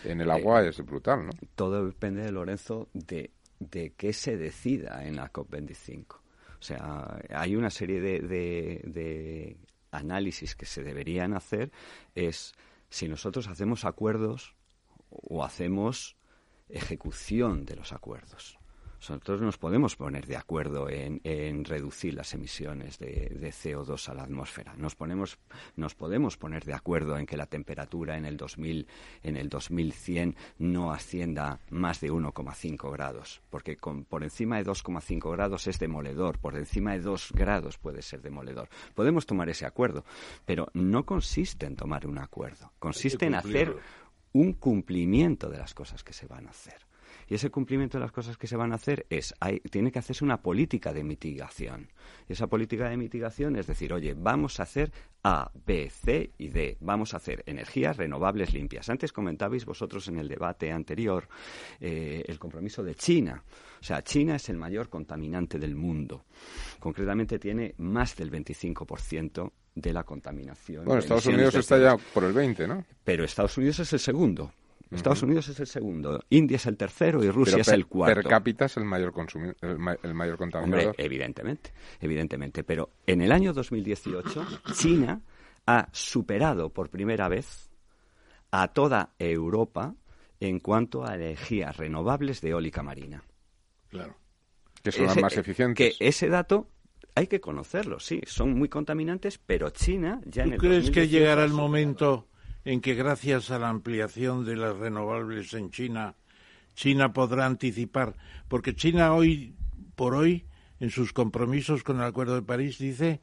en el agua es brutal, ¿no? Todo depende, Lorenzo, de, de qué se decida en la COP25. O sea, hay una serie de, de- de análisis que se deberían hacer. Es si nosotros hacemos acuerdos o hacemos ejecución de los acuerdos. Nosotros nos podemos poner de acuerdo en, en reducir las emisiones de, de CO2 a la atmósfera. Nos, ponemos, nos podemos poner de acuerdo en que la temperatura en el, 2000, en el 2100 no ascienda más de 1,5 grados, porque con, por encima de 2,5 grados es demoledor, por encima de 2 grados puede ser demoledor. Podemos tomar ese acuerdo, pero no consiste en tomar un acuerdo, consiste en hacer. Un cumplimiento de las cosas que se van a hacer. Y ese cumplimiento de las cosas que se van a hacer es, hay, tiene que hacerse una política de mitigación. Y esa política de mitigación es decir, oye, vamos a hacer A, B, C y D. Vamos a hacer energías renovables limpias. Antes comentabais vosotros en el debate anterior eh, el compromiso de China. O sea, China es el mayor contaminante del mundo. Concretamente tiene más del 25% de la contaminación. Bueno, Estados Unidos está CO2. ya por el 20, ¿no? Pero Estados Unidos es el segundo. Estados Unidos es el segundo, India es el tercero y Rusia Pero es el cuarto. per cápita es el mayor, el, ma- el mayor Hombre, contaminador. evidentemente, evidentemente. Pero en el año 2018, China ha superado por primera vez a toda Europa en cuanto a energías renovables de eólica marina. Claro. que son las más eficientes. Que ese dato hay que conocerlo, sí, son muy contaminantes, pero China ya en ¿Tú el crees que 2018 llegará el superado. momento en que gracias a la ampliación de las renovables en China, China podrá anticipar? Porque China hoy por hoy, en sus compromisos con el Acuerdo de París, dice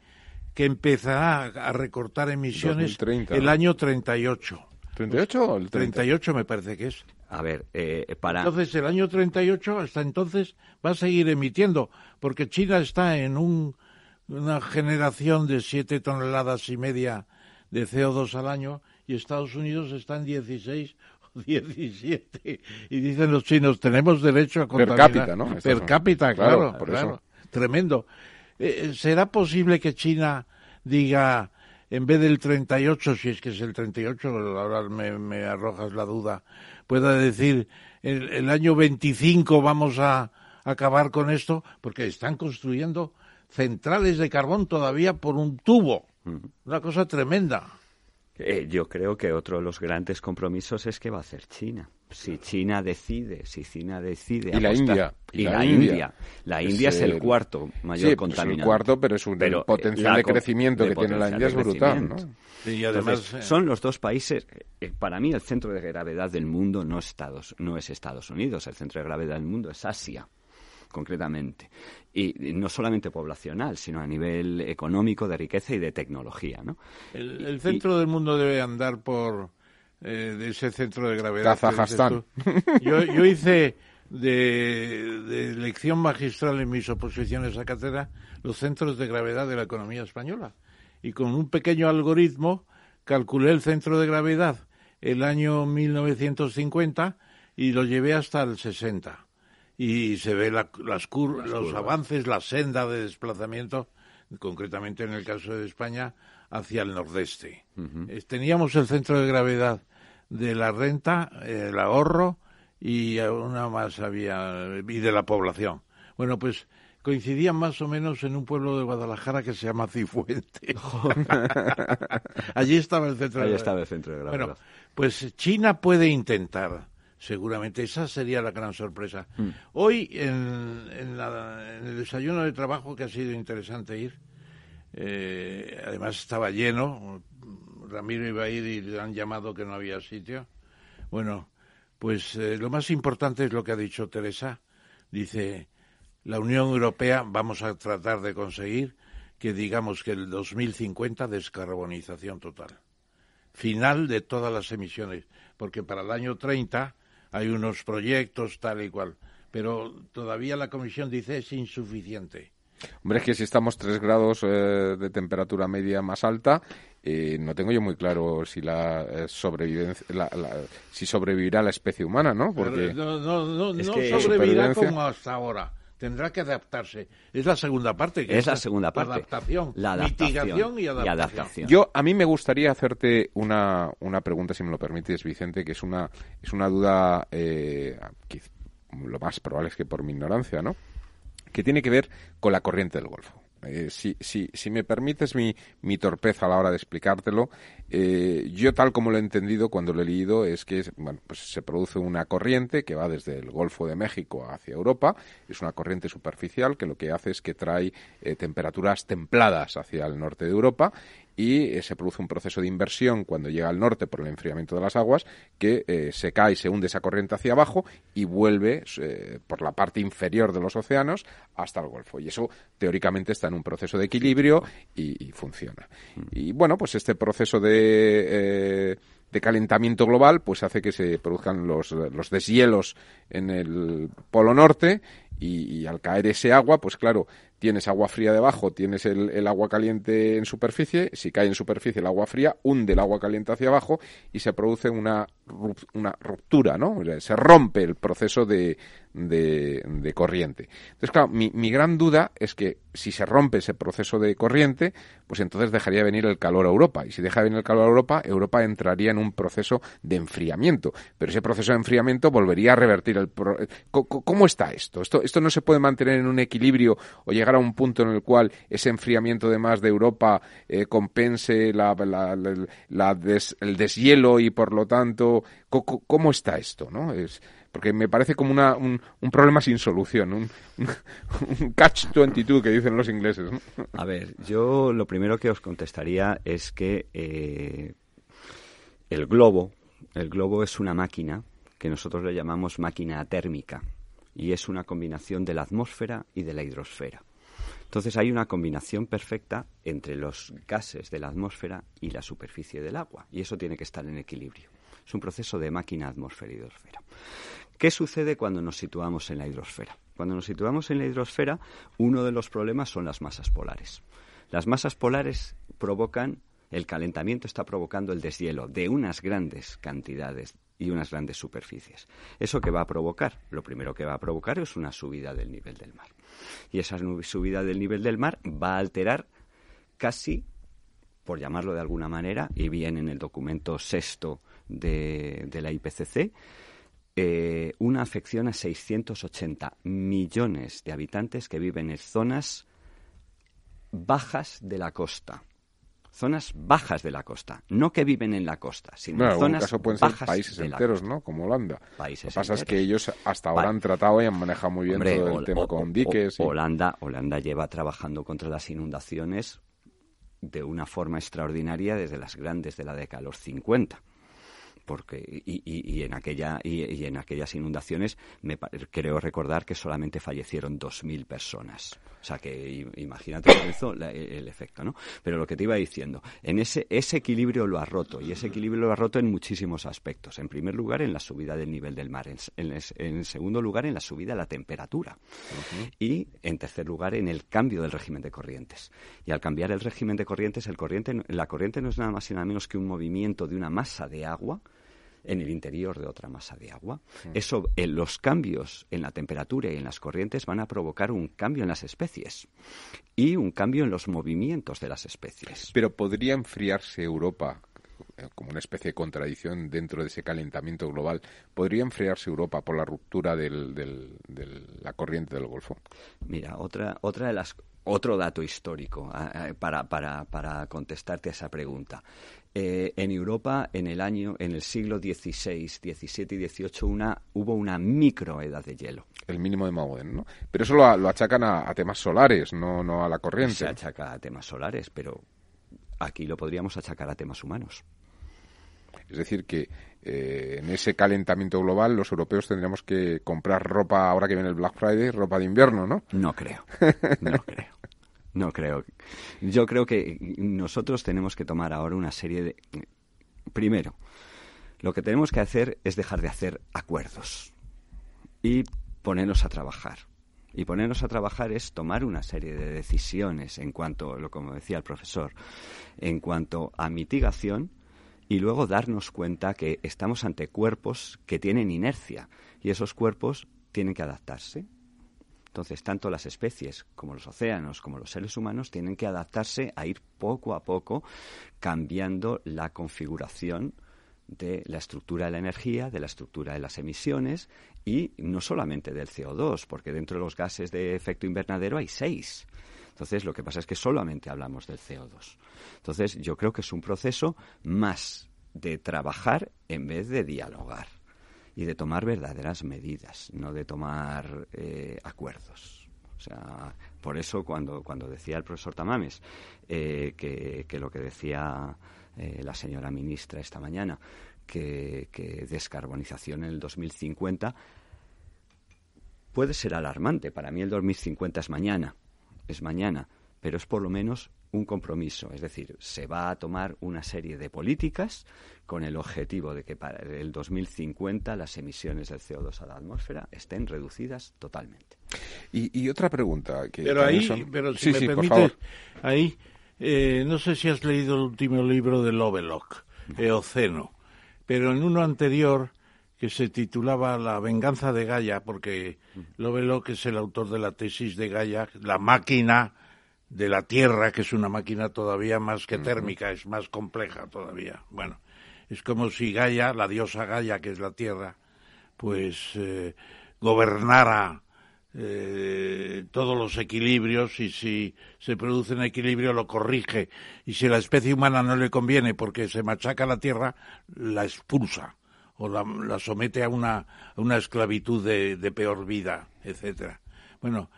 que empezará a recortar emisiones 2030, el ¿no? año 38. ¿38 o el 30? 38 me parece que es. A ver, eh, para... Entonces, el año 38, hasta entonces, va a seguir emitiendo, porque China está en un, una generación de 7 toneladas y media de CO2 al año y Estados Unidos está en 16 o 17. Y dicen los chinos, tenemos derecho a Per contaminar. cápita, ¿no? Per son- cápita, claro, claro, por claro. eso. Tremendo. Eh, ¿Será posible que China diga, en vez del 38, si es que es el 38, ahora me, me arrojas la duda, pueda decir, el, el año 25 vamos a acabar con esto? Porque están construyendo centrales de carbón todavía por un tubo. Una cosa tremenda. Eh, yo creo que otro de los grandes compromisos es que va a hacer China. Si China decide, si China decide Y la India, y, la, India, la Es India es el el- cuarto mayor sí, pues contaminante. el cuarto, pero es un el Pero, eh, potencial de crecimiento de que tiene la India es brutal. ¿no? Y además, Entonces, eh, son los dos países. eh, para mí, el centro de gravedad del mundo no, Estados, no es Estados Unidos. El centro de gravedad del mundo es Asia, concretamente. Y, y no solamente poblacional, sino a nivel económico, de riqueza y de tecnología. ¿no? el, el centro del mundo debe andar por eh, de ese centro de gravedad. Kazajstán. Yo, yo hice de, de lección magistral en mis oposiciones a cátedra los centros de gravedad de la economía española. Y con un pequeño algoritmo calculé el centro de gravedad el año 1950 y lo llevé hasta el 60. Y se ve la- las cur- los avances, la senda de desplazamiento, concretamente en el caso de España, hacia el nordeste. Eh, Teníamos el centro de gravedad de la renta, el ahorro y una más había, y de la población. Bueno, pues coincidían más o menos en un pueblo de Guadalajara que se llama Cifuente. Allí estaba el centro de estaba el centro de gravedad. Bueno, pues China puede intentar, seguramente esa sería la gran sorpresa. Mm. Hoy, en, en, el desayuno de trabajo, que ha sido interesante ir, eh, además estaba lleno, Ramiro iba a ir y le han llamado que no había sitio. Bueno, pues eh, lo más importante es lo que ha dicho Teresa. Dice, la Unión Europea vamos a tratar de conseguir que digamos que el 2050 descarbonización total. Final de todas las emisiones, porque para el año 30 hay unos proyectos tal y cual, pero todavía la Comisión dice es insuficiente. Hombre, es que si estamos tres grados eh, de temperatura media más alta, eh, no tengo yo muy claro si la eh, sobrevivencia, si sobrevivirá la especie humana, ¿no? Porque no, no, no, sobrevivirá como hasta ahora tendrá que adaptarse. Es la segunda parte. es la segunda parte. Adaptación. La Mitigación y adaptación. Yo, a mí me gustaría hacerte una, una pregunta, si me lo permites, Vicente, que es una, es una duda, eh, lo más probable es que por mi ignorancia, ¿no? Que tiene que ver con la corriente del Golfo. Eh, si, si, si, me permites mi, mi, torpeza a la hora de explicártelo, eh, yo tal como lo he entendido cuando lo he leído es que bueno, pues se produce una corriente que va desde el Golfo de México hacia Europa, es una corriente superficial que lo que hace es que trae eh, temperaturas templadas hacia el norte de Europa y eh, se produce un proceso de inversión cuando llega al norte por el enfriamiento de las aguas que eh, se cae, se hunde esa corriente hacia abajo y vuelve eh, por la parte inferior de los océanos hasta el Golfo. Y eso teóricamente está en un proceso de equilibrio y, funciona. Y bueno, pues este proceso de de calentamiento global, pues hace que se produzcan los, los deshielos en el polo norte y, al caer ese agua, pues claro, tienes agua fría debajo, tienes el, agua caliente en superficie, si cae en superficie el agua fría, hunde el agua caliente hacia abajo y se produce una, una ruptura, ¿no? se rompe el proceso de, de, corriente. Entonces, claro, mi, mi, gran duda es que si se rompe ese proceso de corriente, pues entonces dejaría venir el calor a Europa. Y si deja venir el calor a Europa, Europa entraría en un proceso de enfriamiento. Pero ese proceso de enfriamiento volvería a revertir el... ¿Cómo está esto? esto? Esto no se puede mantener en un equilibrio o llegar a un punto en el cual ese enfriamiento de más de Europa eh, compense la, el deshielo y por lo tanto, ¿cómo, está esto? ¿no? Es, porque me parece como una, un, problema sin solución, un, catch-22 que dicen los ingleses. A ver, yo lo primero que os contestaría es que eh, el globo, el globo es una máquina que nosotros le llamamos máquina térmica y es una combinación de la atmósfera y de la hidrosfera. Entonces hay una combinación perfecta entre los gases de la atmósfera y la superficie del agua y eso tiene que estar en equilibrio. Es un proceso de máquina atmósfera-hidrosfera. ¿Qué sucede cuando nos situamos en la hidrosfera? Cuando nos situamos en la hidrosfera, uno de los problemas son las masas polares. Las masas polares provocan, el calentamiento está provocando el deshielo de unas grandes cantidades y unas grandes superficies. ¿Eso qué va a provocar? Lo primero que va a provocar es una subida del nivel del mar. Y esa subida del nivel del mar va a alterar casi, por llamarlo de alguna manera, y bien en el documento sexto de, la IPCC, eh, una afección a 680 millones de habitantes que viven en zonas bajas de la costa. Zonas bajas de la costa, no que viven en la costa, sino en zonas caso pueden ser países enteros, ¿no? Como Holanda. Países Lo que pasa es que ellos hasta ahora han tratado y han manejado muy bien todo el tema con diques. Holanda, Holanda lleva trabajando contra las inundaciones de una forma extraordinaria desde las grandes de la década de los 50 porque y, en aquella y, en aquellas inundaciones me creo recordar que solamente fallecieron 2.000 personas. O sea que imagínate eso el efecto no pero lo que te iba diciendo en ese ese equilibrio lo ha roto y ese equilibrio lo ha roto en muchísimos aspectos. En primer lugar en la subida del nivel del mar. En, segundo lugar en la subida de la temperatura. Y en tercer lugar en el cambio del régimen de corrientes. Y al cambiar el régimen de corrientes el corriente la corriente no es nada más y nada menos que un movimiento de una masa de agua en el interior de otra masa de agua. Eso, eh, los cambios en la temperatura y en las corrientes van a provocar un cambio en las especies y un cambio en los movimientos de las especies. Pero podría enfriarse Europa eh, como una especie de contradicción dentro de ese calentamiento global, ¿podría enfriarse Europa por la ruptura de la corriente del Golfo? Mira, otra, otra de las otro dato histórico para, para, para contestarte a esa pregunta. Eh, en Europa, en el año, en el siglo XVI, XVII y XVIII, una, hubo una microedad de hielo. El mínimo de Mauden, ¿no? Pero eso lo, achacan a, temas solares, no, no a la corriente. Se achaca a temas solares, pero aquí lo podríamos achacar a temas humanos. Es decir, que eh, en ese calentamiento global los europeos tendríamos que comprar ropa, ahora que viene el Black Friday, ropa de invierno, ¿no? No creo, no creo. No creo. Yo creo que nosotros tenemos que tomar ahora una serie de... Primero, lo que tenemos que hacer es dejar de hacer acuerdos y ponernos a trabajar. Y ponernos a trabajar es tomar una serie de decisiones en cuanto, como decía el profesor, en cuanto a mitigación y luego darnos cuenta que estamos ante cuerpos que tienen inercia y esos cuerpos tienen que adaptarse entonces, tanto las especies como los océanos, como los seres humanos, tienen que adaptarse a ir poco a poco cambiando la configuración de la estructura de la energía, de la estructura de las emisiones y no solamente del CO2, porque dentro de los gases de efecto invernadero hay seis. Entonces, lo que pasa es que solamente hablamos del CO2. Entonces, yo creo que es un proceso más de trabajar en vez de dialogar y de tomar verdaderas medidas, no de tomar eh, acuerdos. O sea, por eso cuando, cuando decía el profesor Tamames eh, que, lo que decía eh, la señora ministra esta mañana, que, que descarbonización en el 2050 puede ser alarmante. Para mí el 2050 es mañana, es mañana, pero es por lo menos un compromiso, es decir, se va a tomar una serie de políticas con el objetivo de que para el 2050 las emisiones del CO2 a la atmósfera estén reducidas totalmente. Y, otra pregunta que pero ahí, pero si me permite, ahí eh, no sé si has leído el último libro de Lovelock, Eoceno, pero en uno anterior que se titulaba La venganza de Gaia, porque Lovelock es el autor de la tesis de Gaia, la máquina de la Tierra, que es una máquina todavía más que térmica, es más compleja todavía. Bueno, es como si Gaia, la diosa Gaia, que es la Tierra, pues eh, gobernara eh, todos los equilibrios y si se produce un equilibrio lo corrige. Y si la especie humana no le conviene porque se machaca la Tierra, la expulsa o la, somete a una, a una esclavitud de, peor vida, etcétera. Bueno,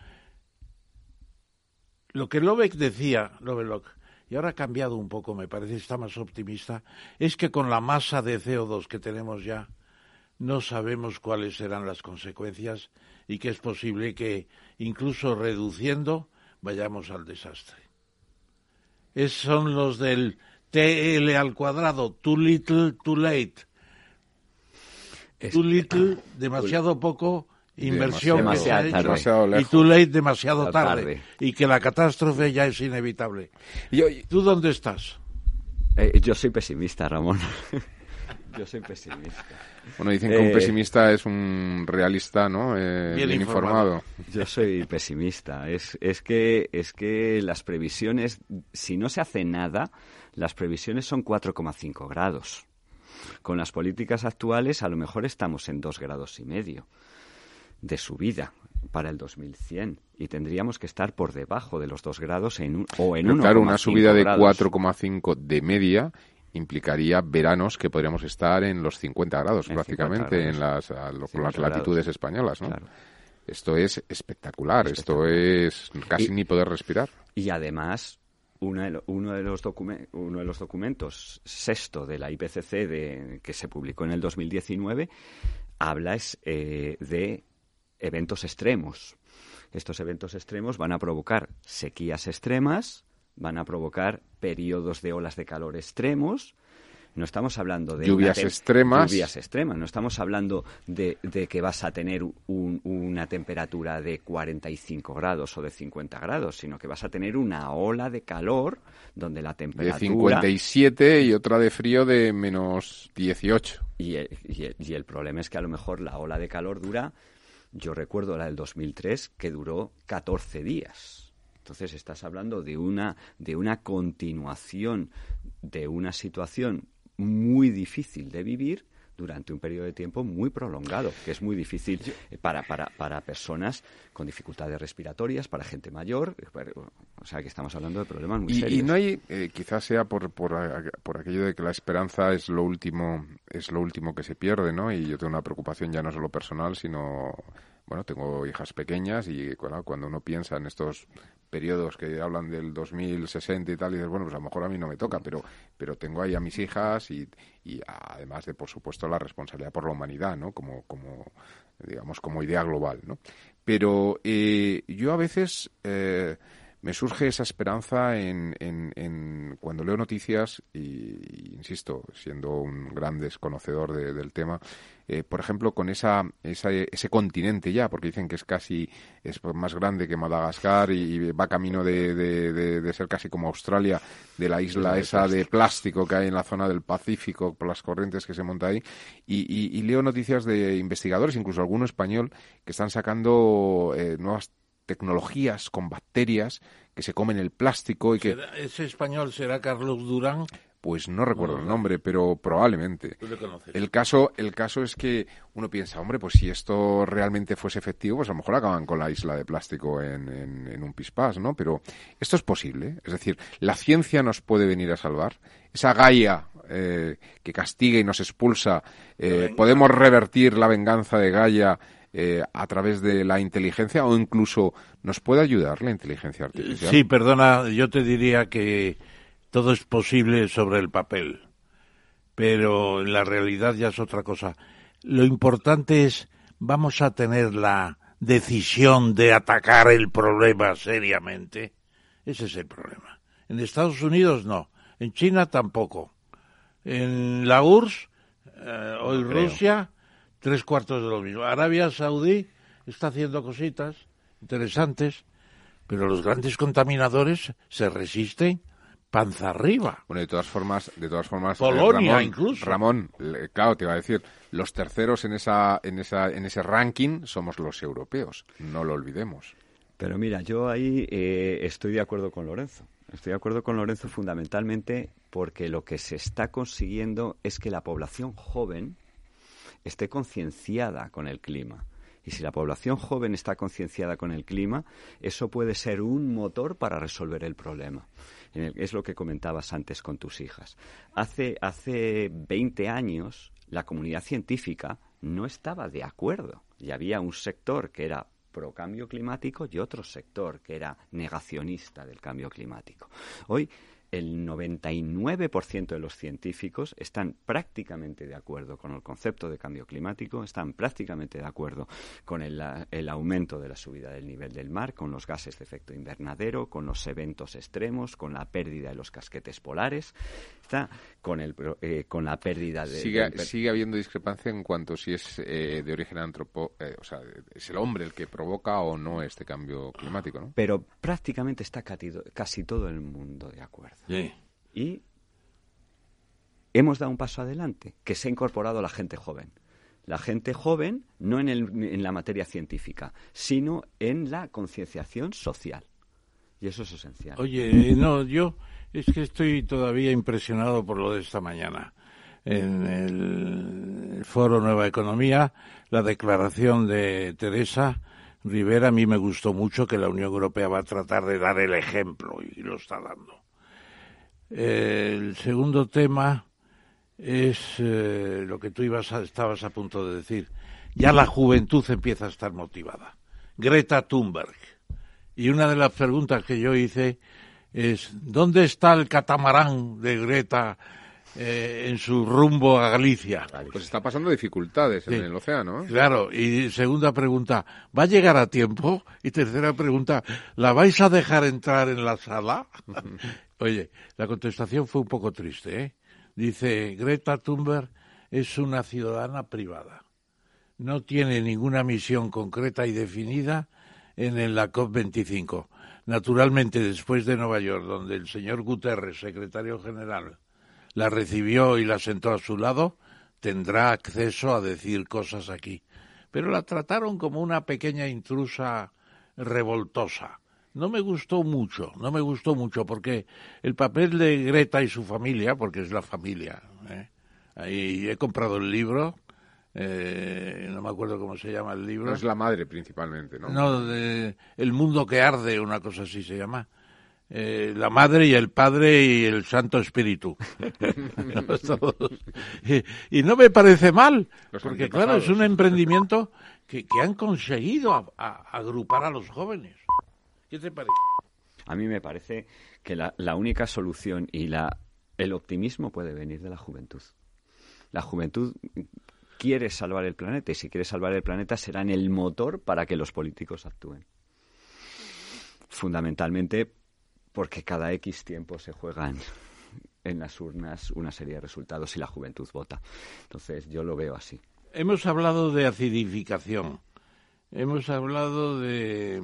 lo que Lobeck decía, Lovelock, y ahora ha cambiado un poco, me parece, está más optimista, es que con la masa de CO2 que tenemos ya, no sabemos cuáles serán las consecuencias y que es posible que, incluso reduciendo, vayamos al desastre. Es, son los del TL al cuadrado, too little, too late. Too little, demasiado poco, inversión demasiado, y too late demasiado tarde, y que la catástrofe ya es inevitable. Y, ¿Tú dónde estás? Eh, yo soy pesimista, Ramón. yo soy pesimista. Bueno, dicen que un eh, pesimista es un realista, ¿no? Eh, bien, informado. Yo soy pesimista. Es, es, que, es que las previsiones, si no se hace nada, las previsiones son 4,5 grados. Con las políticas actuales, a lo mejor estamos en 2 grados y medio de subida para el 2100 y tendríamos que estar por debajo de los 2 grados en o en Pero Claro, una subida de 4,5 de media implicaría veranos que podríamos estar en los 50 grados prácticamente en las, las latitudes españolas, ¿no? Esto es espectacular, esto es casi ni poder respirar. Y además, uno de, los documentos sexto de la IPCC de, que se publicó en el 2019 habla es, eh, de eventos extremos. Estos eventos extremos van a provocar sequías extremas, van a provocar periodos de olas de calor extremos. No estamos hablando de lluvias extremas. Lluvias extremas. No estamos hablando de, que vas a tener una temperatura de 45 grados o de 50 grados, sino que vas a tener una ola de calor donde la temperatura... De 57 y otra de frío de menos 18. y el problema es que a lo mejor la ola de calor dura yo recuerdo la del 2003 que duró 14 días. Entonces estás hablando de una, de una continuación de una situación muy difícil de vivir durante un periodo de tiempo muy prolongado, que es muy difícil para, para, para personas con dificultades respiratorias, para gente mayor. O sea, que estamos hablando de problemas muy y, serios. Y no hay, eh, quizás sea por, por, por, aquello de que la esperanza es lo último es lo último que se pierde, ¿no? Y yo tengo una preocupación ya no solo personal, sino bueno, tengo hijas pequeñas y cuando uno piensa en estos periodos que hablan del 2060 y tal, y dices, bueno, pues a lo mejor a mí no me toca, pero, pero tengo ahí a mis hijas y, y además de, por supuesto, la responsabilidad por la humanidad, ¿no? Como, como digamos, como idea global, ¿no? Pero eh, yo a veces... Eh, me surge esa esperanza en, en, cuando leo noticias y, insisto, siendo un gran desconocedor del tema, eh, por ejemplo, con esa, ese continente ya, porque dicen que es casi es más grande que Madagascar y, va camino de, de, ser casi como Australia, de la isla esa de plástico que hay en la zona del Pacífico, por las corrientes que se monta ahí, y, y leo noticias de investigadores, incluso alguno español, que están sacando eh, nuevas tecnologías con bacterias que se comen el plástico y que... ¿Ese español será Carlos Durán? Pues no recuerdo el nombre, pero probablemente. El caso, el caso es que uno piensa, hombre, pues si esto realmente fuese efectivo, pues a lo mejor acaban con la isla de plástico en, en, un pispás, ¿no? Pero esto es posible. Es decir, la ciencia nos puede venir a salvar. Esa Gaia eh, que castiga y nos expulsa, eh, podemos revertir la venganza de Gaia eh, a través de la inteligencia o incluso nos puede ayudar la inteligencia artificial? Sí, perdona, yo te diría que todo es posible sobre el papel, pero en la realidad ya es otra cosa. Lo importante es, vamos a tener la decisión de atacar el problema seriamente. Ese es el problema. En Estados Unidos no, en China tampoco. En la URSS, eh, hoy Rusia, tres cuartos de lo mismo. Arabia Saudí está haciendo cositas interesantes, pero los grandes contaminadores se resisten panza arriba. Bueno, de todas formas, de todas formas, eh, Polonia Ramón, incluso. Ramón, claro, te iba a decir, los terceros en esa, en esa, en ese ranking somos los europeos. No lo olvidemos. Pero mira, yo ahí eh, estoy de acuerdo con Lorenzo. Estoy de acuerdo con Lorenzo fundamentalmente porque lo que se está consiguiendo es que la población joven esté concienciada con el clima. Y si la población joven está concienciada con el clima, eso puede ser un motor para resolver el problema. Es lo que comentabas antes con tus hijas. Hace, hace 20 años la comunidad científica no estaba de acuerdo y había un sector que era pro cambio climático y otro sector que era negacionista del cambio climático. Hoy el 99% de los científicos están prácticamente de acuerdo con el concepto de cambio climático, están prácticamente de acuerdo con el, aumento de la subida del nivel del mar, con los gases de efecto invernadero, con los eventos extremos, con la pérdida de los casquetes polares, está con, el, eh, con la pérdida de... Sigue, sigue habiendo discrepancia en cuanto si es eh, de origen antropo... Eh, o sea, es el hombre el que provoca o no este cambio climático, ¿no? Pero prácticamente está casi todo el mundo de acuerdo. Y hemos dado un paso adelante, que se ha incorporado la gente joven. La gente joven, no en, el, en la materia científica, sino en la concienciación social. Y eso es esencial. Oye, no, yo es que estoy todavía impresionado por lo de esta mañana. En el foro Nueva Economía, la declaración de Teresa Rivera, a mí me gustó mucho que la Unión Europea va a tratar de dar el ejemplo y lo está dando el segundo tema es eh, lo que tú ibas estabas a punto de decir. Ya la juventud empieza a estar motivada. Greta Thunberg. Y una de las preguntas que yo hice es, ¿dónde está el catamarán de Greta eh, en su rumbo a Galicia? Pues está pasando dificultades en el océano. Claro, y segunda pregunta, ¿va a llegar a tiempo? Y tercera pregunta, ¿la vais a dejar entrar en la sala? Oye, la contestación fue un poco triste, ¿eh? Dice, Greta Thunberg es una ciudadana privada. No tiene ninguna misión concreta y definida en la COP25. Naturalmente, después de Nueva York, donde el señor Guterres, secretario general, la recibió y la sentó a su lado, tendrá acceso a decir cosas aquí. Pero la trataron como una pequeña intrusa revoltosa no me gustó mucho, no me gustó mucho porque el papel de Greta y su familia, porque es la familia, ¿eh? Ahí he comprado el libro, eh, no me acuerdo cómo se llama el libro. No es la madre principalmente, ¿no? No, de El mundo que arde, una cosa así se llama. Eh, la madre y el padre y el santo espíritu. y, y, no me parece mal, Los porque claro, es un emprendimiento que, que han conseguido a- a- agrupar a los jóvenes. ¿Qué te parece? A mí me parece que la, la única solución y la, el optimismo puede venir de la juventud. La juventud quiere salvar el planeta y si quiere salvar el planeta serán el motor para que los políticos actúen. Fundamentalmente porque cada X tiempo se juegan en las urnas una serie de resultados y la juventud vota. Entonces yo lo veo así. Hemos hablado de acidificación, hemos hablado de,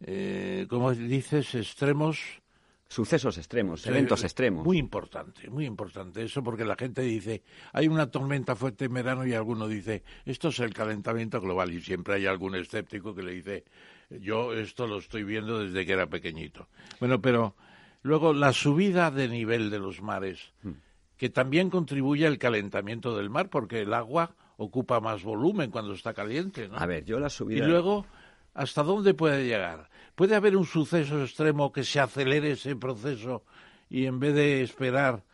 eh, como dices, extremos. Sucesos extremos, eventos extremos. Muy importante, muy importante eso, porque la gente dice, hay una tormenta fuerte en verano y alguno dice, esto es el calentamiento global, y siempre hay algún escéptico que le dice, yo esto lo estoy viendo desde que era pequeñito. Bueno, pero luego la subida de nivel de los mares, que también contribuye al calentamiento del mar, porque el agua ocupa más volumen cuando está caliente, ¿no? A ver, yo la Y subida... luego, ¿hasta dónde puede llegar? ¿Puede haber un suceso extremo que se acelere ese proceso y en vez de esperar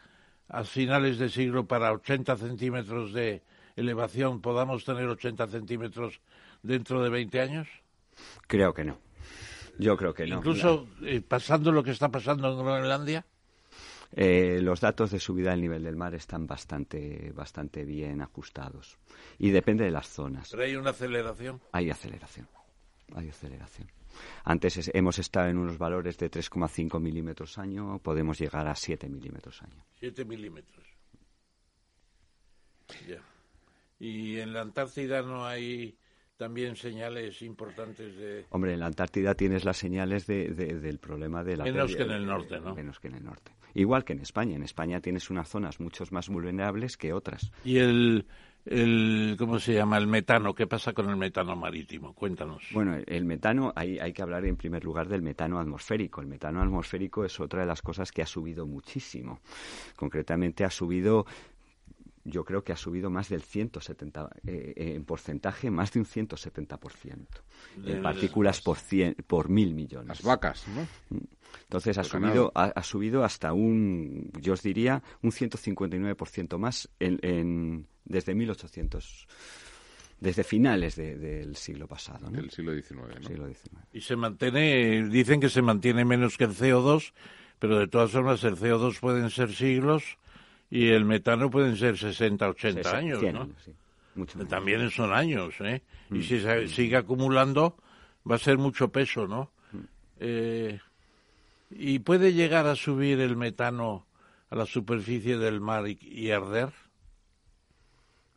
a finales de siglo para 80 centímetros de elevación, podamos tener 80 centímetros dentro de 20 años? Creo que no. Yo creo que no. Incluso eh, pasando lo que está pasando en Groenlandia. Eh, los datos de subida del nivel del mar están bastante, bastante bien ajustados. Y depende de las zonas. Pero hay una aceleración. Hay aceleración. Hay aceleración. Antes es- hemos estado en unos valores de 3,5 milímetros año, podemos llegar a 7 milímetros año. 7 milímetros. Ya. Y en la Antártida no hay también señales importantes de... Hombre, en la Antártida tienes las señales de- de- del problema de la Menos pérdida que en el norte, ¿no? Menos que en el norte. Igual que en España. En España tienes unas zonas mucho más vulnerables que otras. Y el, el, ¿cómo se llama? El metano. ¿Qué pasa con el metano marítimo? Cuéntanos. Bueno, el metano, hay, hay que hablar en primer lugar del metano atmosférico. El metano atmosférico es otra de las cosas que ha subido muchísimo. Concretamente ha subido, yo creo que ha subido más del 170, eh, eh, en porcentaje, más de un 170%. De En partículas por, cien, por mil millones. Las vacas, ¿no? Entonces ha subido, ha, ha subido hasta un, yo os diría, un 159% más en, en- desde 1800, desde finales de- del siglo pasado. ¿no? Del siglo XIX, ¿no? Siglo XIX. Y se mantiene, dicen que se mantiene menos que el CO2, pero de todas formas el CO2 pueden ser siglos y el metano pueden ser 60, 80 Sesen- años, 100 ¿no? años, sí. Mucho menos. También son años, ¿eh? Mm. Y si se sigue acumulando, va a ser mucho peso, ¿no? Mm. Eh, ¿Y puede llegar a subir el metano a la superficie del mar y, y arder?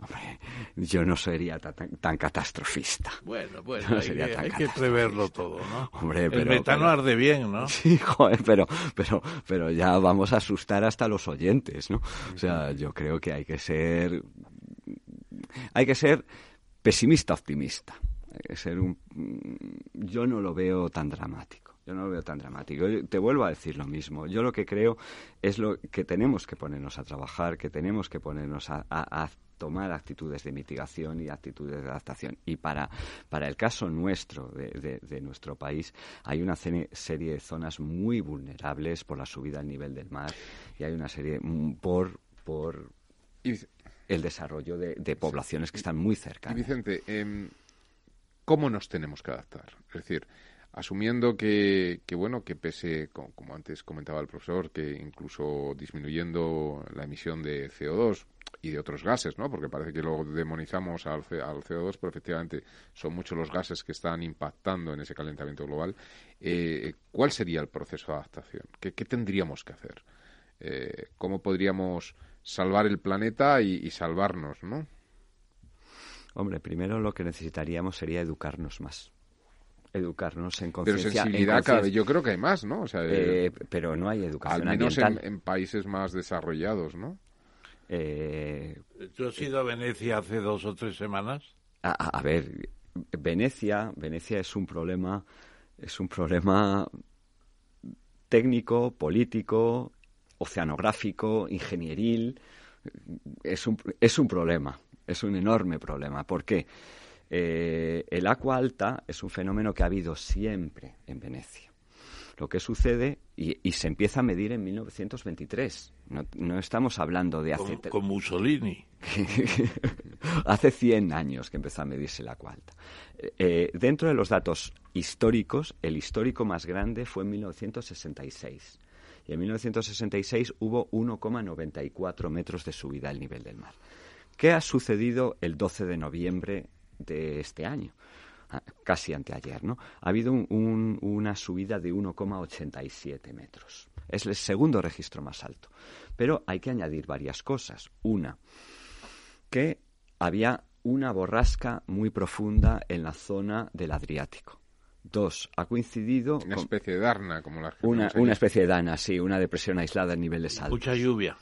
Hombre, yo no sería ta- tan, tan catastrofista. Bueno, bueno, No hay, que, hay que preverlo todo, ¿no? Hombre, el pero- metano pero- arde bien, ¿no? Sí, joder, pero, pero, pero ya vamos a asustar hasta los oyentes, ¿no? O sea, yo creo que hay que ser, hay que ser pesimista optimista. Hay que ser un, yo no lo veo tan dramático. Yo no lo veo tan dramático. Yo Te vuelvo a decir lo mismo. Yo lo que creo es lo que tenemos que ponernos a trabajar, que tenemos que ponernos a, a- a tomar actitudes de mitigación y actitudes de adaptación. Y para, para el caso nuestro, de, de- de nuestro país, hay una serie de zonas muy vulnerables por la subida del nivel del mar y hay una serie mm, por, por el desarrollo de, de poblaciones que están muy cercanas. Vicente, em, ¿cómo nos tenemos que adaptar? Es decir, asumiendo que, que, bueno, que pese, co- como antes comentaba el profesor, que incluso disminuyendo la emisión de CO2 y de otros gases, ¿no? Porque parece que lo demonizamos al, C- al CO2, pero efectivamente son muchos los gases que están impactando en ese calentamiento global. Eh, ¿Cuál sería el proceso de adaptación? ¿Qué, qué tendríamos que hacer? Eh, ¿Cómo podríamos salvar el planeta y, y salvarnos, no? Hombre, primero lo que necesitaríamos sería educarnos más. Educarnos en Pero conciencia. en sensibilidad cada vez, yo creo que hay más, ¿no? O sea, eh, Eh, pero no hay al educación menos en, ambiental. en países más desarrollados, ¿no? Eh, ¿Tú has ido a Venecia hace dos o tres semanas? a, ver, Venecia, Venecia es un problema, es un problema técnico, político, oceanográfico, ingenieril. es un, es un problema, es un enorme problema. ¿Por qué? Eh, el agua alta es un fenómeno que ha habido siempre en Venecia. Lo que sucede, y, se empieza a medir en 1923, no, estamos hablando de hace... Con, Mussolini. hace 100 años que empezó a medirse el agua alta. Eh, dentro de los datos históricos, el histórico más grande fue en 1966. Y en 1966 hubo 1,94 metros de subida al nivel del mar. ¿Qué ha sucedido el 12 de noviembre de este año? Ah, casi anteayer, ¿no? Ha habido una subida de 1,87 metros. Es el segundo registro más alto. Pero hay que añadir varias cosas. Una, que había una borrasca muy profunda en la zona del Adriático. Dos, ha coincidido. Una especie de Darna, como la una, una especie de Dana, sí, una depresión aislada a nivel de sal. Mucha lluvia.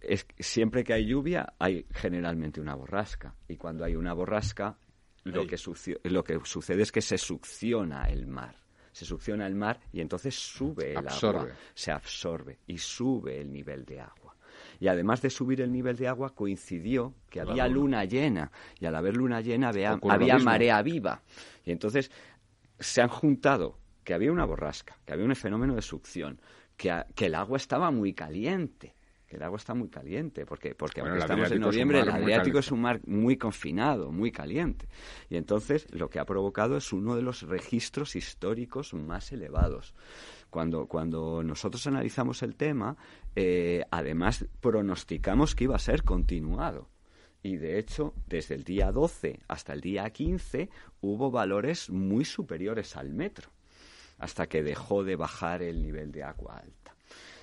Es, siempre que hay lluvia, hay generalmente una borrasca. Y cuando hay una borrasca, lo que, lo que sucede es que se succiona el mar. Se succiona el mar y entonces sube el agua, se absorbe y sube el nivel de agua. Y además de subir el nivel de agua, coincidió que había luna llena. Y al haber luna llena había, había marea viva. Y entonces se han juntado que había una borrasca, que había un fenómeno de succión, que, que el agua estaba muy caliente el agua está muy caliente, porque, porque aunque estamos en noviembre, el Adriático es un mar muy confinado, muy caliente. Y entonces lo que ha provocado es uno de los registros históricos más elevados. Cuando, cuando nosotros analizamos el tema, eh, además pronosticamos que iba a ser continuado. Y de hecho, desde el día 12 hasta el día 15 hubo valores muy superiores al metro, hasta que dejó de bajar el nivel de agua alta.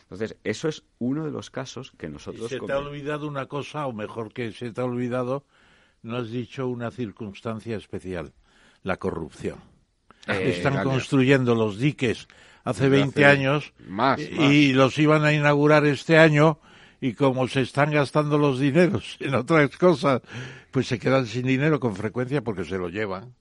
Entonces, eso es uno de los casos que nosotros... se te ha olvidado una cosa, o mejor que se te ha olvidado, no has dicho una circunstancia especial, la corrupción. Eh, Están construyendo los diques hace 20 años y, los iban a inaugurar este año y como se están gastando los dineros en otras cosas, pues se quedan sin dinero con frecuencia porque se lo llevan.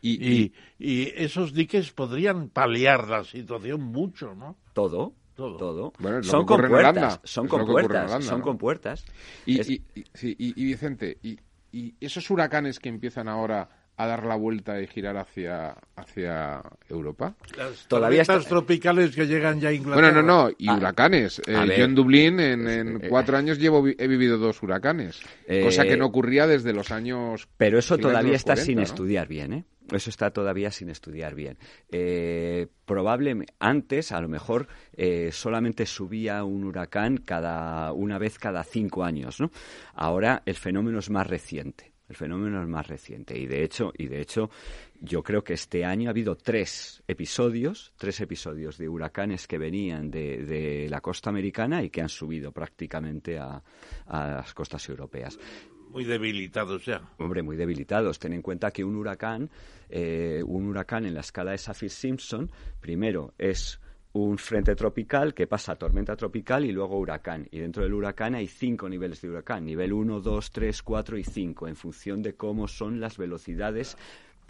y, y esos diques podrían paliar la situación mucho, ¿no? Todo, todo. son compuertas, son compuertas, son compuertas. Y, y, y, Vicente, y, y esos huracanes que empiezan ahora a dar la vuelta y girar hacia, hacia Europa. Las Todavía estas tropicales que llegan ya a Inglaterra. Bueno, no, no, y ah, huracanes. Eh, yo en Dublín en, en eh, cuatro años llevo he vivido dos huracanes, cosa que no ocurría desde los años. Pero eso todavía está sin estudiar bien, ¿eh? Eso está todavía sin estudiar bien. Eh, probablemente antes, a lo mejor, eh, solamente subía un huracán cada una vez cada cinco años, ¿no? Ahora el fenómeno es más reciente. El fenómeno es más reciente y de hecho, y de hecho, yo creo que este año ha habido tres episodios, tres episodios de huracanes que venían de, la costa americana y que han subido prácticamente a las costas europeas. Muy debilitados ya. Hombre, muy debilitados. Ten en cuenta que un huracán, eh, un huracán en la escala de Saffir-Simpson, primero es un frente tropical que pasa a tormenta tropical y luego huracán. Y dentro del huracán hay cinco niveles de huracán, nivel 1, 2, 3, 4 y 5, en función de cómo son las velocidades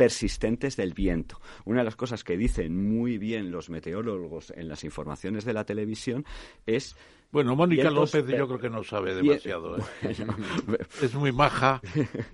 persistentes del viento. Una de las cosas que dicen muy bien los meteorólogos en las informaciones de la televisión es bueno, Mónica López yo creo que no sabe demasiado. ¿eh? es muy maja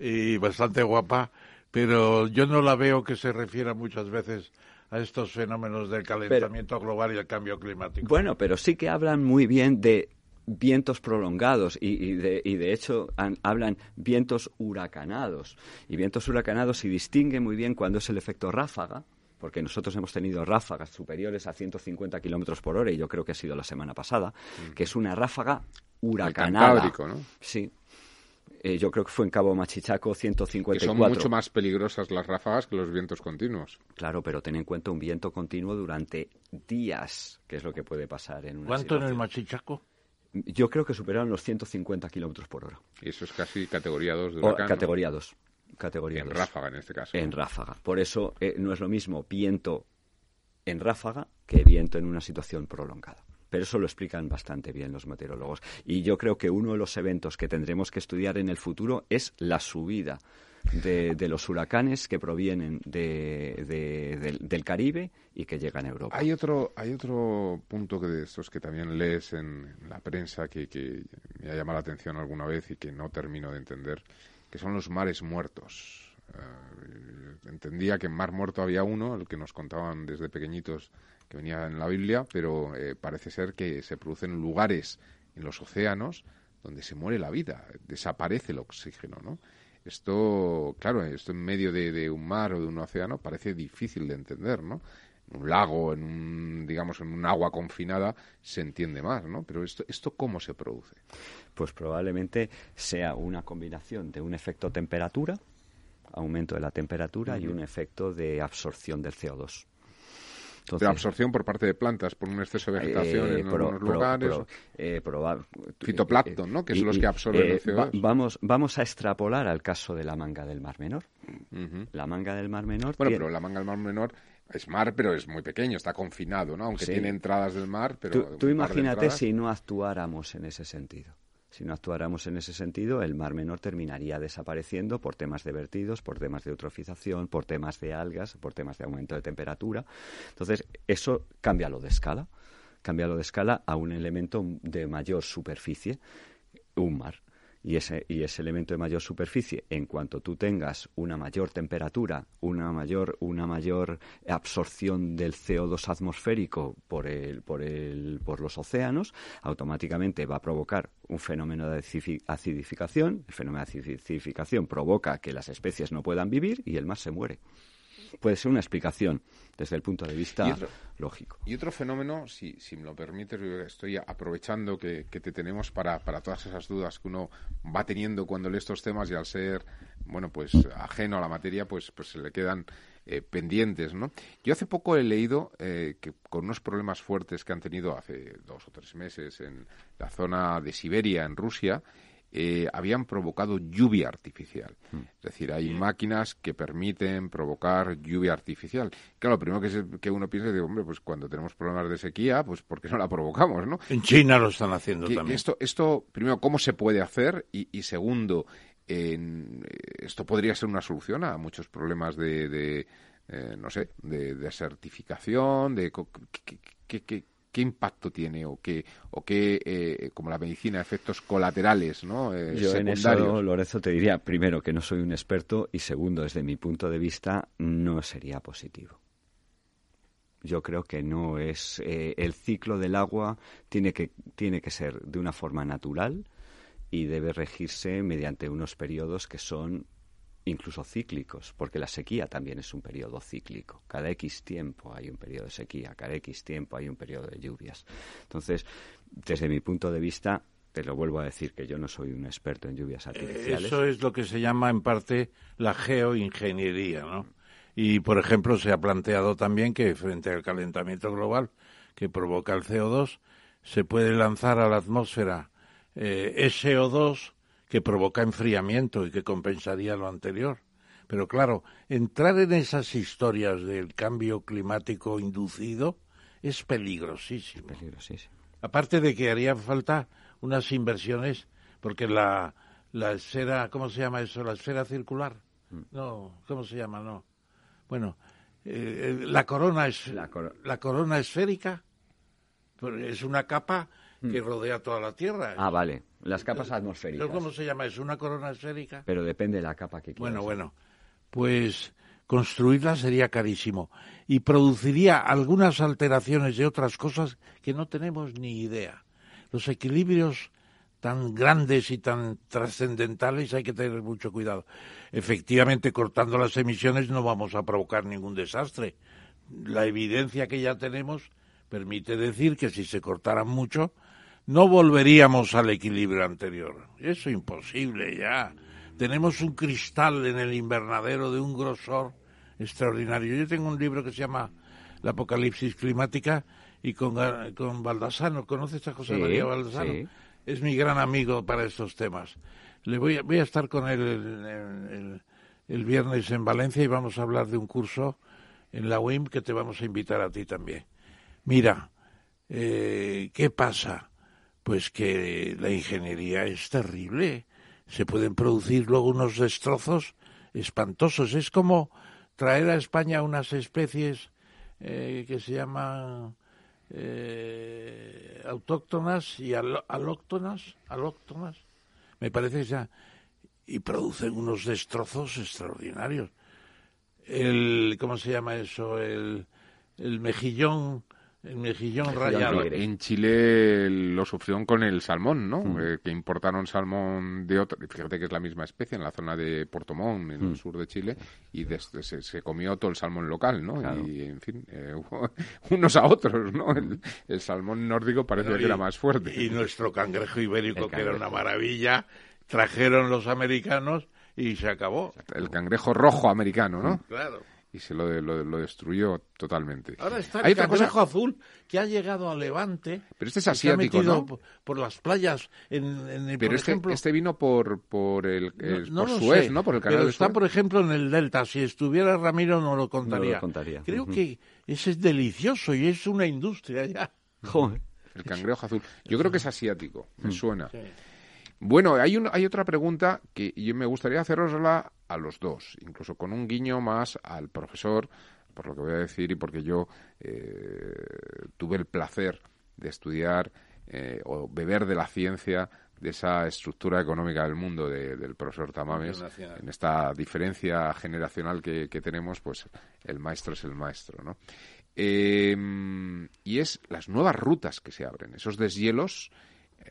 y bastante guapa, pero yo no la veo que se refiera muchas veces a estos fenómenos del calentamiento global y el cambio climático. Bueno, pero sí que hablan muy bien de vientos prolongados y, de, y de, hecho hablan vientos huracanados. Y vientos huracanados se distingue muy bien cuando es el efecto ráfaga, porque nosotros hemos tenido ráfagas superiores a 150 kilómetros por hora, y yo creo que ha sido la semana pasada, mm. que es una ráfaga huracanada. ¿no? Sí. Eh, yo creo que fue en Cabo Machichaco 154. Que son mucho más peligrosas las ráfagas que los vientos continuos. Claro, pero ten en cuenta un viento continuo durante días, que es lo que puede pasar en una ¿Cuánto en el Machichaco? Yo creo que superaron los 150 kilómetros por hora. Y eso es casi categoría 2 de huracán. categoría 2 categoría En ráfaga, en este caso. En ráfaga. Por eso eh, no es lo mismo viento en ráfaga que viento en una situación prolongada. Pero eso lo explican bastante bien los meteorólogos. Y yo creo que uno de los eventos que tendremos que estudiar en el futuro es la subida de, los huracanes que provienen del, Caribe y que llegan a Europa. Hay otro, hay otro punto que de estos que también lees en, la prensa que, me ha llamado la atención alguna vez y que no termino de entender, que son los mares muertos. Eh, entendía que en Mar Muerto había uno, el que nos contaban desde pequeñitos que venía en la Biblia, pero eh, parece ser que se producen lugares en los océanos donde se muere la vida, desaparece el oxígeno, ¿no? Esto, claro, esto en medio de, un mar o de un océano parece difícil de entender, ¿no? En un lago, en un, digamos, en un agua confinada se entiende más, ¿no? Pero esto, esto cómo se produce? Pues probablemente sea una combinación de un efecto temperatura, aumento de la temperatura y un efecto de absorción del CO2 de absorción por parte de plantas por un exceso de vegetación eh, en algunos lugares. Eh, fitoplancton, ¿no? Que son los que absorben el CO2. vamos, vamos a extrapolar al caso de la manga del Mar Menor. La manga del Mar Menor. Bueno, pero la manga del Mar Menor es mar, pero es muy pequeño, está confinado, ¿no? Aunque tiene entradas del mar, pero. tú imagínate si no actuáramos en ese sentido. Si no actuáramos en ese sentido, el Mar Menor terminaría desapareciendo por temas de vertidos, por temas de eutrofización, por temas de algas, por temas de aumento de temperatura. Entonces, eso cambia lo de escala, cambia lo de escala a un elemento de mayor superficie, un mar y ese, y ese elemento de mayor superficie, en cuanto tú tengas una mayor temperatura, una mayor, una mayor absorción del CO2 atmosférico por, el, por, el, por los océanos, automáticamente va a provocar un fenómeno de acidificación. El fenómeno de acidificación provoca que las especies no puedan vivir y el mar se muere puede ser una explicación desde el punto de vista lógico. Y otro fenómeno, si, si me lo permites, estoy aprovechando que, te tenemos para, para todas esas dudas que uno va teniendo cuando lee estos temas y al ser, bueno, pues ajeno a la materia, pues, pues se le quedan eh, pendientes, ¿no? Yo hace poco he leído eh, que con unos problemas fuertes que han tenido hace dos o tres meses en la zona de Siberia, en Rusia, eh, habían provocado lluvia artificial. Hmm. Es decir, hay máquinas que permiten provocar lluvia artificial. Claro, lo primero que, que uno piensa es, hombre, pues cuando tenemos problemas de sequía, pues ¿por qué no la provocamos, no? En China lo están haciendo también. Esto, esto, primero, ¿cómo se puede hacer? Y, segundo, esto podría ser una solución a muchos problemas de, eh, no sé, de desertificación, de... ¿qué, qué impacto tiene o qué, o qué eh, como la medicina, efectos colaterales, ¿no? Eh, Yo en eso, Lorenzo, te diría, primero, que no soy un experto y segundo, desde mi punto de vista, no sería positivo. Yo creo que no es... Eh, el ciclo del agua tiene que, tiene que ser de una forma natural y debe regirse mediante unos periodos que son incluso cíclicos, porque la sequía también es un periodo cíclico. Cada X tiempo hay un periodo de sequía, cada X tiempo hay un periodo de lluvias. Entonces, desde mi punto de vista, te lo vuelvo a decir que yo no soy un experto en lluvias eh, artificiales. Eso es lo que se llama en parte la geoingeniería, ¿no? Y, por ejemplo, se ha planteado también que frente al calentamiento global que provoca el CO2, se puede lanzar a la atmósfera eh, SO2 que provoca enfriamiento y que compensaría lo anterior. Pero claro, entrar en esas historias del cambio climático inducido es peligrosísimo. peligrosísimo. Aparte de que haría falta unas inversiones, porque la, la esfera, ¿cómo se llama eso? La esfera circular. Mm. No, ¿cómo se llama? No. Bueno, eh, la corona es la, la corona esférica, es una capa que mm. rodea toda la Tierra. Ah, vale. Las capas atmosféricas. ¿Cómo se llama? ¿Es una corona esférica? Pero depende de la capa que quieras. Bueno, bueno. Pues construirla sería carísimo y produciría algunas alteraciones de otras cosas que no tenemos ni idea. Los equilibrios tan grandes y tan trascendentales hay que tener mucho cuidado. Efectivamente, cortando las emisiones no vamos a provocar ningún desastre. La evidencia que ya tenemos permite decir que si se cortaran mucho, no volveríamos al equilibrio anterior. Eso es imposible ya. Tenemos un cristal en el invernadero de un grosor extraordinario. Yo tengo un libro que se llama La Apocalipsis Climática y con, con Baldassano. ¿Conoces a José María Baldassano? Es mi gran amigo para estos temas. Le voy a, voy a estar con él el, el, viernes en Valencia y vamos a hablar de un curso en la UIM que te vamos a invitar a ti también. Mira, eh, ¿qué pasa? Pues que la ingeniería es terrible. Se pueden producir luego unos destrozos espantosos. Es como traer a España unas especies eh, que se llaman eh, autóctonas y alóctonas, alóctonas, me parece que y producen unos destrozos extraordinarios. El, ¿cómo se llama eso? El, el mejillón el mejillón rayado. En Chile lo sufrieron con el salmón, ¿no? Mm. Eh, que importaron salmón de otra. Fíjate que es la misma especie en la zona de Puerto Montt, en el mm. sur de Chile, y se, comió todo el salmón local, ¿no? Y, en fin, eh, unos a otros, ¿no? El, salmón nórdico parecía que era más fuerte. Y nuestro cangrejo ibérico, que era una maravilla, trajeron los americanos y se acabó. El cangrejo rojo americano, ¿no? Claro y se lo, lo, destruyó totalmente. Ahora está el cangrejo azul que ha llegado a Levante. Pero este es asiático, ¿no? Por, las playas. En, en pero este, este, vino por, por el por Suez, ¿no? Por el canal pero está, por ejemplo, en el Delta. Si estuviera Ramiro no lo contaría. Creo que ese es delicioso y es una industria ya. El cangrejo azul. Yo creo que es asiático, me mm. suena. Bueno, hay, un, hay otra pregunta que yo me gustaría hacerosla a los dos, incluso con un guiño más al profesor, por lo que voy a decir y porque yo eh, tuve el placer de estudiar eh, o beber de la ciencia de esa estructura económica del mundo del profesor Tamames, en esta diferencia generacional que, tenemos, pues el maestro es el maestro, ¿no? Em, y es las nuevas rutas que se abren, esos deshielos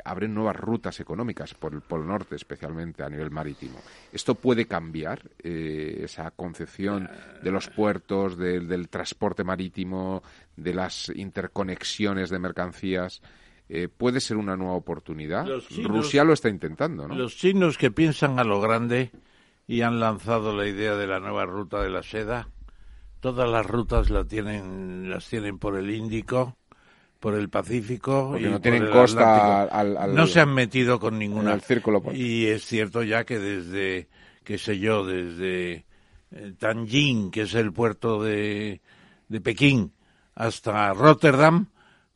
abren nuevas rutas económicas por el Polo Norte, especialmente a nivel marítimo. ¿Esto puede cambiar eh, esa concepción de los puertos, del transporte marítimo, de las interconexiones de mercancías? Eh, ¿Puede ser una nueva oportunidad? Rusia lo está intentando, ¿no? Los chinos que piensan a lo grande y han lanzado la idea de la nueva ruta de la seda, todas las rutas la tienen, las tienen por el Índico, por el Pacífico y no tienen costa no se han metido con ninguna círculo y es cierto ya que desde qué sé yo desde eh, Tianjin que es el puerto de, de Pekín hasta Rotterdam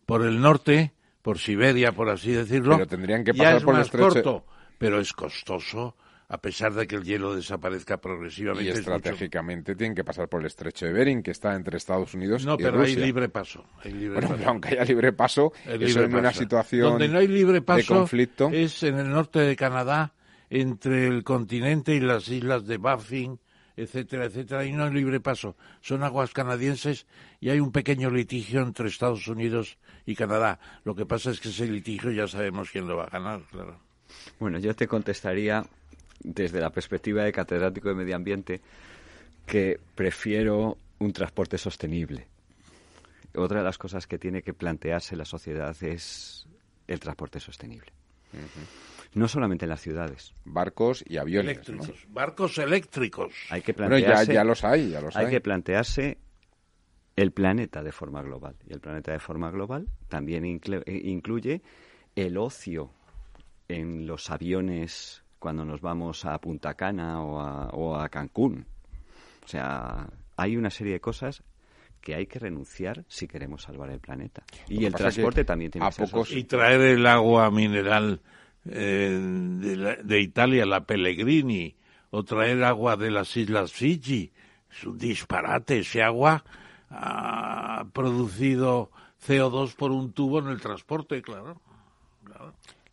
por el norte por Siberia por así decirlo pero tendrían que pasar es por más corto pero es costoso a pesar de que el hielo desaparezca progresivamente. Y estratégicamente tienen que pasar por el estrecho de Bering, que está entre Estados Unidos no, y pero hay libre paso. bueno, aunque haya libre paso, eso en una situación Donde no hay libre paso de conflicto. es en el norte de Canadá, entre el continente y las islas de Baffin, etcétera, etcétera, y no hay libre paso. Son aguas canadienses y hay un pequeño litigio entre Estados Unidos y Canadá. Lo que pasa es que ese litigio ya sabemos quién lo va a ganar, claro. Bueno, yo te contestaría desde la perspectiva de catedrático de medio ambiente, que prefiero un transporte sostenible. Otra de las cosas que tiene que plantearse la sociedad es el transporte sostenible. No solamente en las ciudades. Barcos y aviones. Barcos eléctricos. Hay que plantearse, ya, los hay, ya los hay. que plantearse el planeta de forma global. Y el planeta de forma global también incluye el ocio en los aviones cuando nos vamos a Punta Cana o a, Cancún. O sea, hay una serie de cosas que hay que renunciar si queremos salvar el planeta. Y el transporte también tiene que ser Y traer el agua mineral eh, de, Italia, la Pellegrini, o traer agua de las Islas Fiji. Es un disparate. Ese agua ha producido CO2 por un tubo en el transporte, claro.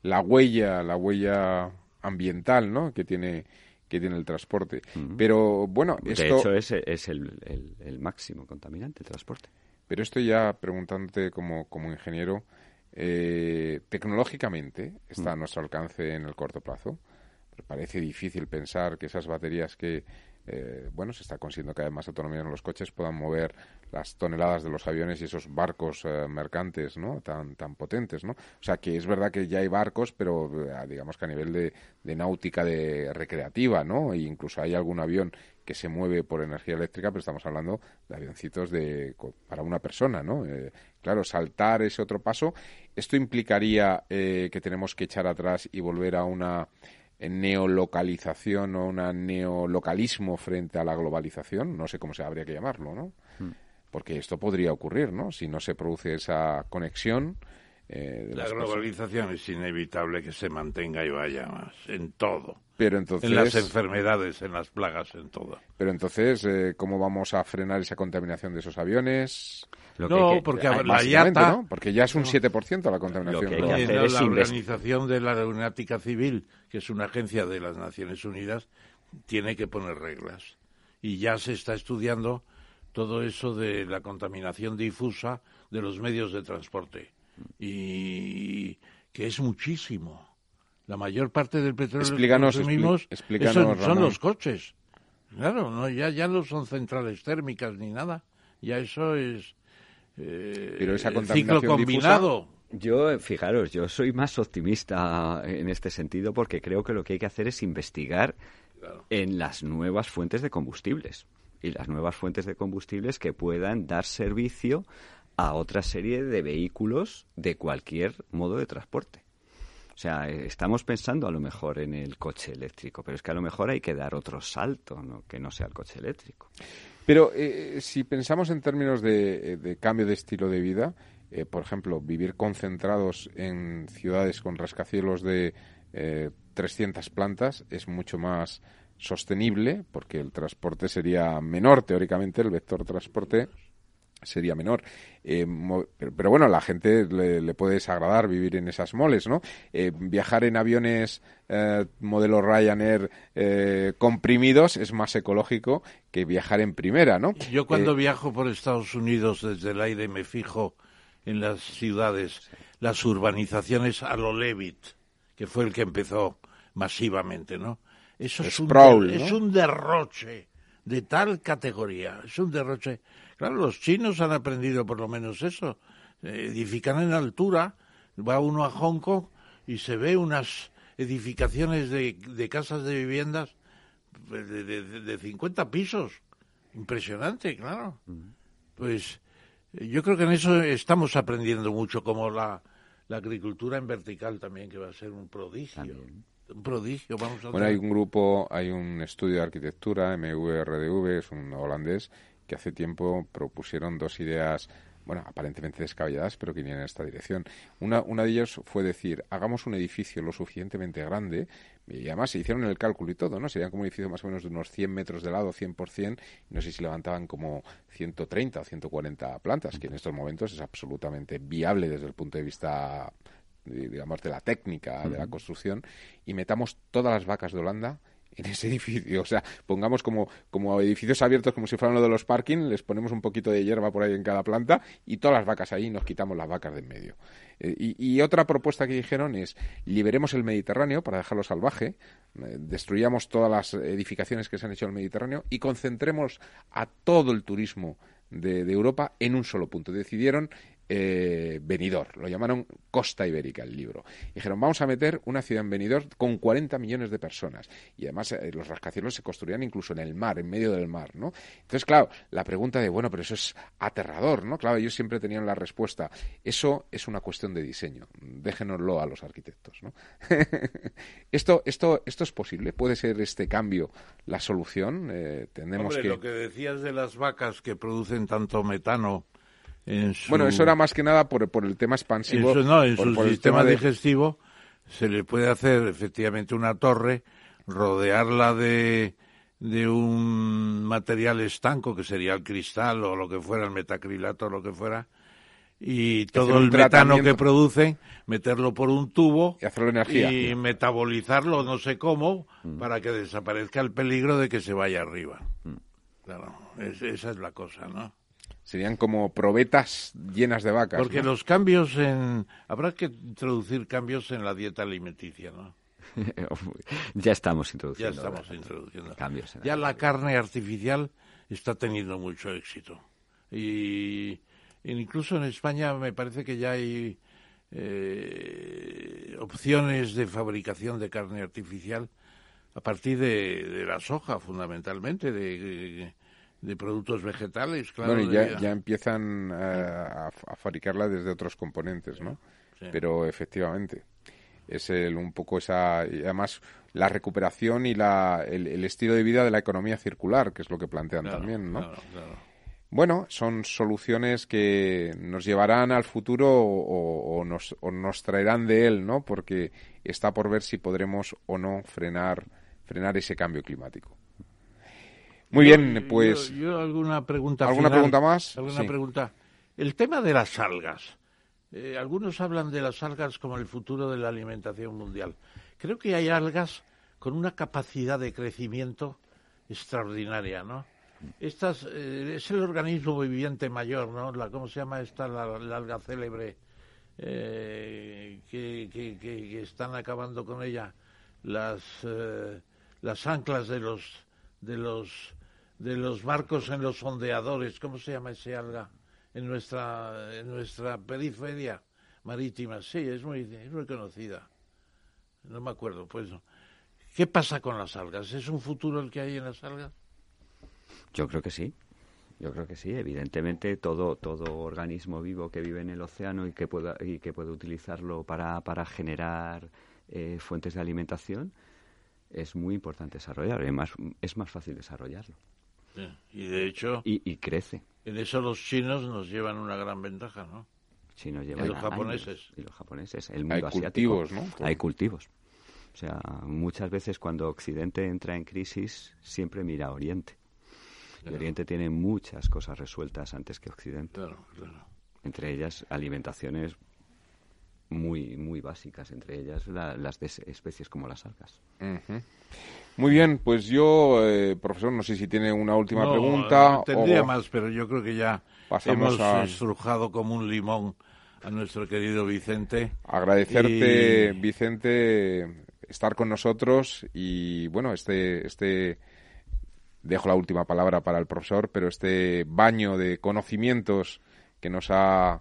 La huella, la huella ambiental ¿no? que tiene que tiene el transporte. Pero bueno, esto... De hecho, es, es el, el, máximo contaminante, el transporte. Pero esto ya preguntándote como, como ingeniero, eh, tecnológicamente está a nuestro alcance en el corto plazo. parece difícil pensar que esas baterías que eh, bueno, se está consiguiendo cada vez más autonomía en los coches, puedan mover las toneladas de los aviones y esos barcos eh, mercantes, ¿no? Tan, tan potentes, ¿no? O sea, que es verdad que ya hay barcos, pero eh, digamos que a nivel de, náutica de recreativa, ¿no? E incluso hay algún avión que se mueve por energía eléctrica, pero estamos hablando de avioncitos de, para una persona, ¿no? claro, saltar ese otro paso, esto implicaría que tenemos que echar atrás y volver a una neolocalización o un neolocalismo frente a la globalización, no sé cómo se habría que llamarlo, ¿no? Hmm. Porque esto podría ocurrir, ¿no? Si no se produce esa conexión eh, la globalización es inevitable que se mantenga y vaya más en todo. Pero entonces, En las enfermedades, en las plagas, en todo. pero entonces, eh, ¿cómo vamos a frenar esa contaminación de esos aviones? Lo que No, que- porque la IATA- ¿no? Porque ya es un 7% la contaminación Lo que hay que global. Hacer no, es la Organización de la Aeronáutica Civil, que es una agencia de las Naciones Unidas, tiene que poner reglas. Y ya se está estudiando todo eso de la contaminación difusa de los medios de transporte. Y que es muchísimo. La mayor parte del petróleo Explícanos, que consumimos expli- son, son los coches. Claro, no, ya, ya no son centrales térmicas ni nada. Ya eso es eh, Pero esa ciclo contaminación combinado. Yo, eh, fijaros, yo soy más optimista en este sentido porque creo que lo que hay que hacer es investigar en las nuevas fuentes de combustibles y las nuevas fuentes de combustibles que puedan dar servicio a otra serie de vehículos de cualquier modo de transporte. O sea, eh, estamos pensando a lo mejor en el coche eléctrico, pero es que a lo mejor hay que dar otro salto, ¿no? que no sea el coche eléctrico. Pero eh, si pensamos en términos de, de cambio de estilo de vida, eh, por ejemplo, vivir concentrados en ciudades con rascacielos de eh, 300 plantas es mucho más sostenible porque el transporte sería menor, teóricamente, el vector transporte sería menor. Eh, pero, pero bueno, a la gente le, le puede desagradar vivir en esas moles, ¿no? Eh, viajar en aviones eh, modelo Ryanair comprimidos es más ecológico que viajar en primera, ¿no? Yo cuando viajo por Estados Unidos desde el aire me fijo en las ciudades, las urbanizaciones a lo Levitt, que fue el que empezó masivamente, ¿no? Eso es, un, es un derroche de tal categoría, es un derroche. Claro, los chinos han aprendido por lo menos eso. Edifican en altura, va uno a Hong Kong y se ve unas edificaciones de, de casas de viviendas de, de, de- de 50 pisos. Impresionante, claro. Pues eh, yo creo que en eso estamos aprendiendo mucho, como la, la agricultura en vertical también, que va a ser un prodigio. Un prodigio, vamos a Bueno, hay un grupo, hay un estudio de arquitectura, MVRDV, es un holandés, que hace tiempo propusieron dos ideas, bueno, aparentemente descabelladas, pero que irían en esta dirección. Una, una de ellas fue decir, hagamos un edificio lo suficientemente grande, y además se hicieron el cálculo y todo, ¿no? Serían como un edificio más o menos de unos 100 metros de lado, 100%, y no sé si levantaban como 130 o 140 plantas, que en estos momentos es absolutamente viable desde el punto de vista de- digamos, de la técnica de la construcción y metamos todas las vacas de Holanda en ese edificio. O sea, pongamos como, como edificios abiertos como si fueran lo de los parking, les ponemos un poquito de hierba por ahí en cada planta y todas las vacas ahí nos quitamos las vacas de en medio. Eh, y, otra propuesta que dijeron es liberemos el Mediterráneo para dejarlo salvaje, eh, destruyamos todas las edificaciones que se han hecho en el Mediterráneo y concentremos a todo el turismo de Europa en un solo punto. Decidieron eh, Benidorm, lo llamaron Costa Ibérica el libro. Dijeron, vamos a meter una ciudad en Benidorm con 40 millones de personas. Y además eh, los rascacielos se construían incluso en el mar, en medio del mar, ¿no? Entonces, claro, la pregunta de, bueno, pero eso es aterrador, ¿no? Claro, ellos siempre tenían la respuesta, eso es una cuestión de diseño, déjenoslo a los arquitectos, ¿no? esto, esto, ¿Esto es posible? ¿Puede ser este cambio la solución? Eh, tenemos Hombre, que... lo que decías de las vacas que producen tanto metano en su... Bueno, eso era más que nada por, por el tema expansivo. en su, no, en por- su por sistema de- digestivo se le puede hacer efectivamente una torre, rodearla de, de un material estanco que sería el cristal o lo que fuera, el metacrilato o lo que fuera, y todo el metano que producen, meterlo por un tubo Y hacerlo energía. y metabolizarlo no sé cómo Mm. para que desaparezca el peligro de que se vaya arriba. Claro, es- esa es la cosa, ¿no? Serían como probetas llenas de vacas. Porque ¿no? los cambios en... Habrá que introducir cambios en la dieta alimenticia, ¿no? ya estamos Ya introduciendo. estamos ¿verdad? introduciendo. Cambios en Ya la carne artificial está teniendo mucho éxito. Y incluso en España me parece que ya hay eh, opciones de fabricación de carne artificial a partir de, de la soja, fundamentalmente, de, de productos vegetales, claro. bueno, de- ya, ya empiezan eh, a, a fabricarla desde otros componentes, ¿no? Sí. Pero efectivamente, es el, un poco esa. Y además, la recuperación y la, el, el estilo de vida de la economía circular, que es lo que plantean Claro, también, ¿no? claro, claro. bueno, son soluciones que nos llevarán al futuro o, nos, o, nos, traerán de él, ¿no? Porque está por ver si podremos o no frenar, frenar ese cambio climático. Muy bien, pues. Yo, alguna pregunta. ¿Alguna pregunta más? ¿Alguna pregunta? El tema de las algas. Eh, algunos hablan de las algas como el futuro de la alimentación mundial. Creo que hay algas con una capacidad de crecimiento extraordinaria, ¿no? Estas, eh, es el organismo viviente mayor, ¿no? La, ¿Cómo se llama esta, la, alga célebre eh, que, que, que, están acabando con ella? Las, eh, las anclas de los, de, los, de los barcos en los ondeadores. ¿Cómo se llama ese alga? En nuestra, en nuestra periferia marítima. Sí, es muy, es muy conocida. No me acuerdo, pues. ¿Qué pasa con las algas? ¿Es un futuro el que hay en las algas? Yo creo que sí. Yo creo que sí. Evidentemente, todo, todo organismo vivo que vive en el océano y que pueda, y que puede utilizarlo para, para generar eh, fuentes de alimentación es muy importante desarrollar. Es más, es más fácil desarrollarlo. Y de hecho. Y, crece. En eso los chinos nos llevan una gran ventaja, ¿no? Chinos llevan y los japoneses. y los japoneses. El mundo Hay cultivos, ¿no? Hay cultivos. O sea, muchas veces cuando Occidente entra en crisis, siempre mira a Oriente. El Oriente tiene muchas cosas resueltas antes que Occidente. Claro, claro. Entre ellas alimentaciones muy muy básicas, entre ellas las de especies como las algas. Muy bien, pues yo, eh, profesor, no sé si tiene una última pregunta. Tendría más, pero yo creo que ya hemos estrujado como un limón a nuestro querido Vicente. Agradecerte, Vicente, estar con nosotros y, bueno, este, este dejo la última palabra para el profesor, pero este baño de conocimientos que nos ha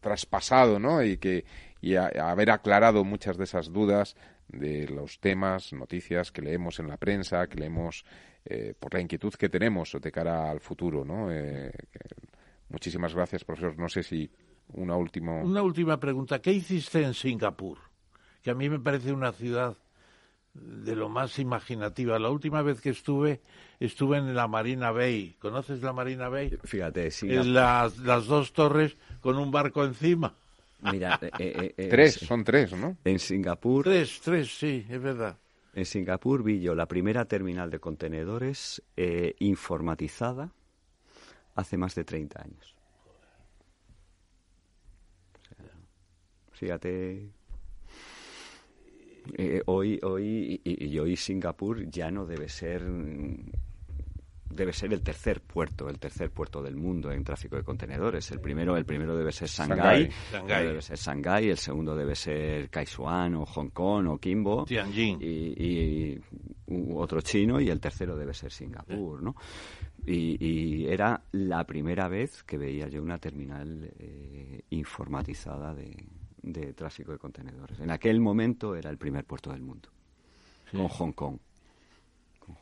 traspasado, ¿no? Y que y haber aclarado muchas de esas dudas de los temas, noticias que leemos en la prensa, que leemos eh, por la inquietud que tenemos de cara al futuro, ¿no? Eh, muchísimas gracias, profesor. No sé si una última... Una última pregunta. ¿Qué hiciste en Singapur? Que a mí me parece una ciudad de lo más imaginativa. La última vez que estuve, estuve en la Marina Bay. ¿Conoces la Marina Bay? Fíjate, sí. las, las dos torres con un barco encima. Mira, eh, eh, eh, tres, son tres, ¿no? En Singapur. Tres, tres, sí, es verdad. En Singapur vi yo la primera terminal de contenedores informatizada hace más de 30 años. fíjate eh, hoy, hoy y, hoy Singapur ya no debe ser debe ser el tercer puerto, el tercer puerto del mundo en tráfico de contenedores. El primero, el primero debe ser Shanghái, debe ser Shanghái, el segundo debe ser Kaisuan o Hong Kong o Kimbo, Tianjin. Y, otro chino y el tercero debe ser Singapur, ¿no? Y, era la primera vez que veía yo una terminal eh, informatizada de, de tráfico de contenedores. En aquel momento era el primer puerto del mundo, con Hong Kong.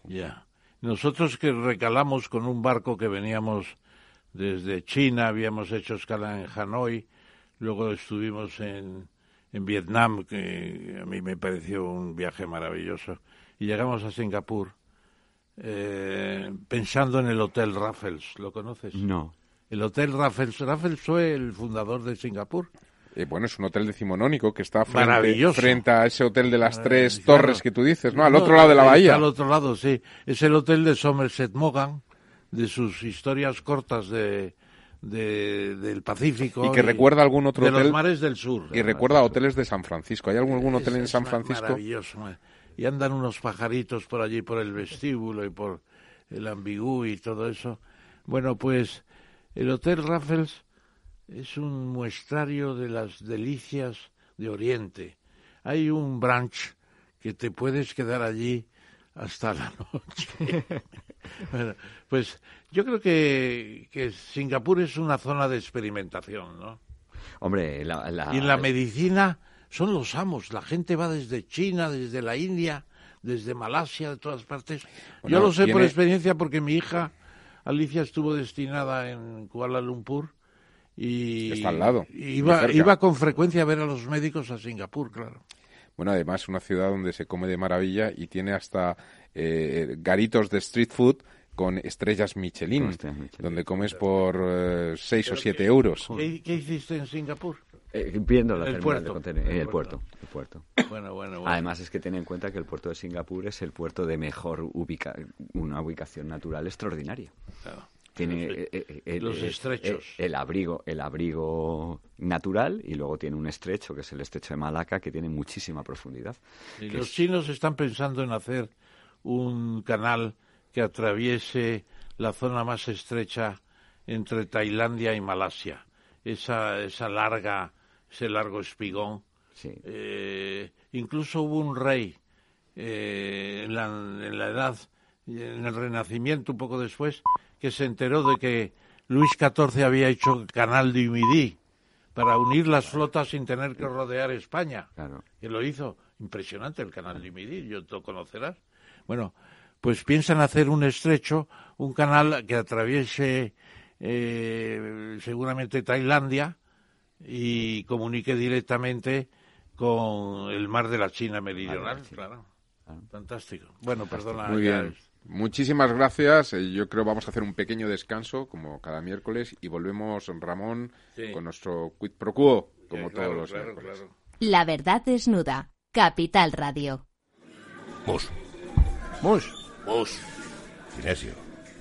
Ya. Nosotros que recalamos con un barco que veníamos desde China, habíamos hecho escala en Hanoi, luego estuvimos en, en Vietnam, que a mí me pareció un viaje maravilloso, y llegamos a Singapur eh, pensando en el Hotel Raffles. ¿Lo conoces? No. El Hotel Raffles. Raffles fue el fundador de Singapur. Eh, bueno, es un hotel decimonónico que está frente, frente a ese hotel de las tres torres que tú dices, ¿no? Al otro lado de la bahía. Al otro lado, sí. Es el hotel de Somerset Mogan, de sus historias cortas de, del Pacífico. Y que recuerda algún otro de hotel. De los mares del sur. Y recuerda hoteles de San Francisco. ¿Hay algún, algún hotel en San Francisco? Maravilloso. Y andan unos pajaritos por allí, por el vestíbulo y por el ambigú y todo eso. Bueno, pues el Hotel Raffles es un muestrario de las delicias de Oriente. Hay un branch que te puedes quedar allí hasta la noche. bueno, pues yo creo que, que, Singapur es una zona de experimentación, ¿no? Hombre, la, y en la medicina son los amos. La gente va desde China, desde la India, desde Malasia, de todas partes. yo lo sé por experiencia porque mi hija Alicia estuvo destinada en Kuala Lumpur y está al lado. Iba, iba con frecuencia a ver a los médicos a Singapur, claro. Bueno, además una ciudad donde se come de maravilla y tiene hasta eh, garitos de street food con estrellas Michelin, Con estrellas Michelin. donde comes por 6 o 7 euros. ¿Qué, qué hiciste en Singapur? Eh, viendo la El terminal puerto. de contenedores. El El puerto. puerto. El puerto. Bueno, bueno, bueno. Además es que ten en cuenta que el puerto de Singapur es el puerto de mejor ubica una ubicación natural extraordinaria. Claro. Tiene Sí. eh, eh, el, Los eh, estrechos. eh, el abrigo, el abrigo natural y luego tiene un estrecho que es el estrecho de Malaca que tiene muchísima profundidad. Y los es- chinos están pensando en hacer un canal que atraviese la zona más estrecha entre Tailandia y Malasia. Esa, esa larga, ese largo espigón. sí. Eh, incluso hubo un rey eh, en, la, en la edad, en el Renacimiento, un poco después, que se enteró de que Luis XIV había hecho el canal de Humidí para unir las flotas sin tener que rodear España Claro. que lo hizo. Impresionante el canal de Midi, yo lo conocerás. Bueno, pues piensan hacer un estrecho, un canal que atraviese eh, seguramente Tailandia y comunique directamente con el mar de la China meridional, claro. Fantástico. Bueno, perdona. Muy ya bien. Muchísimas gracias. Eh, Yo creo vamos a hacer un pequeño descanso, como cada miércoles, y volvemos, Ramón, Sí. con nuestro quid pro quo, como claro, todos los claro, miércoles. claro. La verdad desnuda. Capital Radio. Mus, Mus, mus. Sinesio.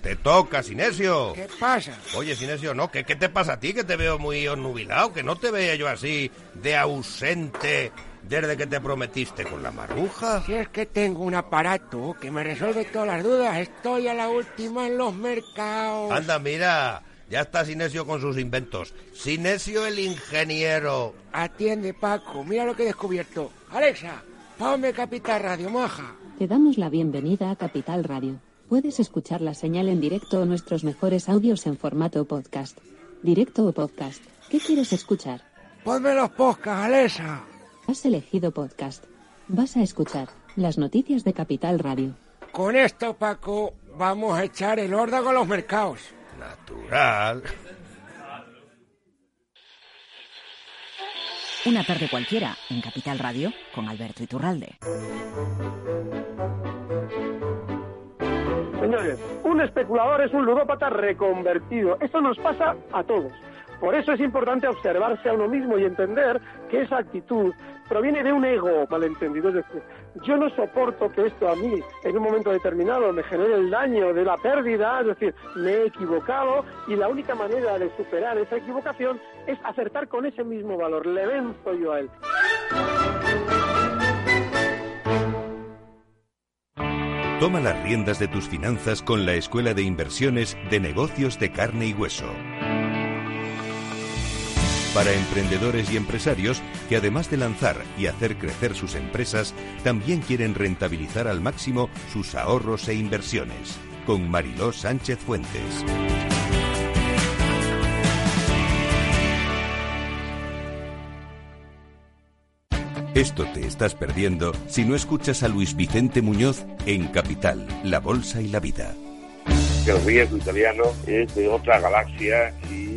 Te toca, Sinesio. ¿Qué pasa? Oye, Sinesio, no, ¿qué, ¿qué te pasa a ti? Que te veo muy onnubilado, que no te veía yo así de ausente desde que te prometiste con la maruja. Si es que tengo un aparato que me resuelve todas las dudas, estoy a la última en los mercados. Anda, mira, ya está Sinesio con sus inventos. Sinesio el ingeniero. Atiende, Paco, mira lo que he descubierto. Alexa, ponme Capital Radio, maja. Te damos la bienvenida a Capital Radio. Puedes escuchar la señal en directo o nuestros mejores audios en formato podcast. Directo o podcast. ¿Qué quieres escuchar? Ponme los podcasts, Alexa. Has elegido podcast. Vas a escuchar las noticias de Capital Radio. Con esto, Paco, vamos a echar el órdago a los mercados. Natural. Una tarde cualquiera en Capital Radio con Alberto Iturralde. Señores, un especulador es un ludópata reconvertido. Eso nos pasa a todos. Por eso es importante observarse a uno mismo y entender que esa actitud proviene de un ego malentendido. Es decir, yo no soporto que esto a mí en un momento determinado me genere el daño de la pérdida, es decir, me he equivocado y la única manera de superar esa equivocación es acertar con ese mismo valor. Le venzo yo a él. Toma las riendas de tus finanzas con la Escuela de Inversiones de Negocios de Carne y Hueso. Para emprendedores y empresarios que además de lanzar y hacer crecer sus empresas, también quieren rentabilizar al máximo sus ahorros e inversiones. Con Mariló Sánchez Fuentes. Esto te estás perdiendo si no escuchas a Luis Vicente Muñoz en Capital, La Bolsa y la Vida. El riesgo italiano es de otra galaxia y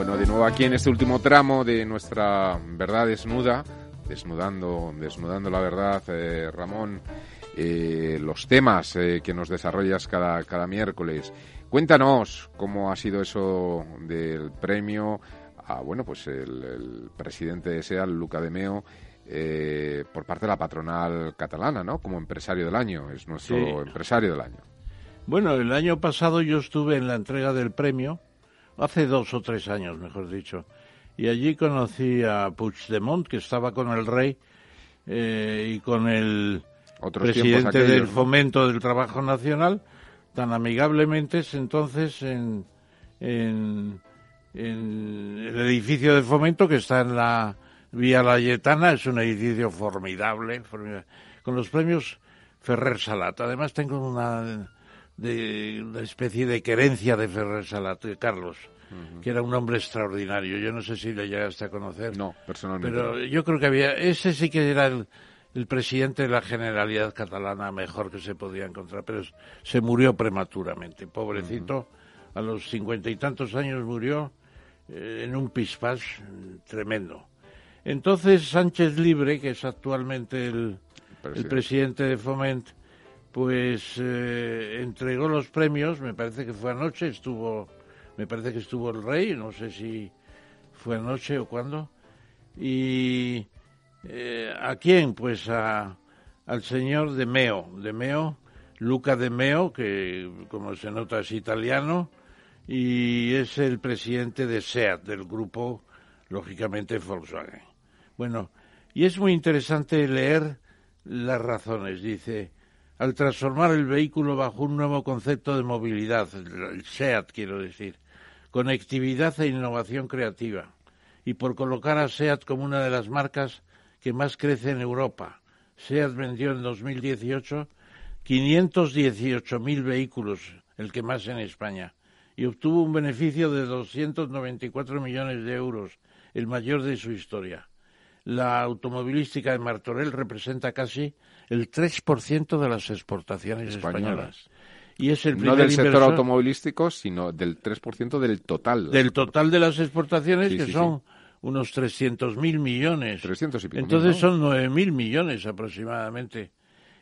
Bueno, de nuevo aquí en este último tramo de nuestra verdad desnuda, desnudando, desnudando la verdad, eh, Ramón, eh, los temas eh, que nos desarrollas cada, cada miércoles. Cuéntanos cómo ha sido eso del premio a, bueno, pues el, el presidente de SEAL, Luca de Meo, eh, por parte de la patronal catalana, ¿no? Como empresario del año, es nuestro Sí. empresario del año. Bueno, el año pasado yo estuve en la entrega del premio, hace dos o tres años, mejor dicho, y allí conocí a Puigdemont, que estaba con el rey eh, y con el Otros presidente aquellos, del ¿no? Fomento del Trabajo Nacional, tan amigablemente entonces en, en, en el edificio de Fomento que está en la Vía Layetana, es un edificio formidable, formidable, con los premios Ferrer Salat. Además tengo una de una especie de querencia de Ferrer Salat, de Carlos, que era un hombre extraordinario. Yo no sé si le llegaste a conocer. No, personalmente. Pero yo creo que había, ese sí que era el, el presidente de la Generalidad Catalana mejor que se podía encontrar, pero se murió prematuramente, pobrecito, a los cincuenta y tantos años murió eh, en un pispás tremendo. Entonces Sánchez Libre, que es actualmente el, el presidente de Foment, pues eh, entregó los premios, me parece que fue anoche, estuvo, me parece que estuvo el rey, no sé si fue anoche o cuándo, y eh, ¿a quién? Pues a, al señor de Meo, de Meo, Luca de Meo, que como se nota es italiano, y es el presidente de SEAT, del grupo, lógicamente, Volkswagen. Bueno, y es muy interesante leer las razones. Dice, al transformar el vehículo bajo un nuevo concepto de movilidad, el SEAT quiero decir, conectividad e innovación creativa, y por colocar a SEAT como una de las marcas que más crece en Europa. SEAT vendió en 2018 518.000 vehículos, el que más en España, y obtuvo un beneficio de 294 millones de euros, el mayor de su historia. La automovilística de Martorell representa casi el 3% de las exportaciones españolas. Y es el no del sector automovilístico, sino del 3% del total. Del total de las exportaciones, que son unos 300.000 millones. 300 y pico Entonces son 9.000 millones aproximadamente.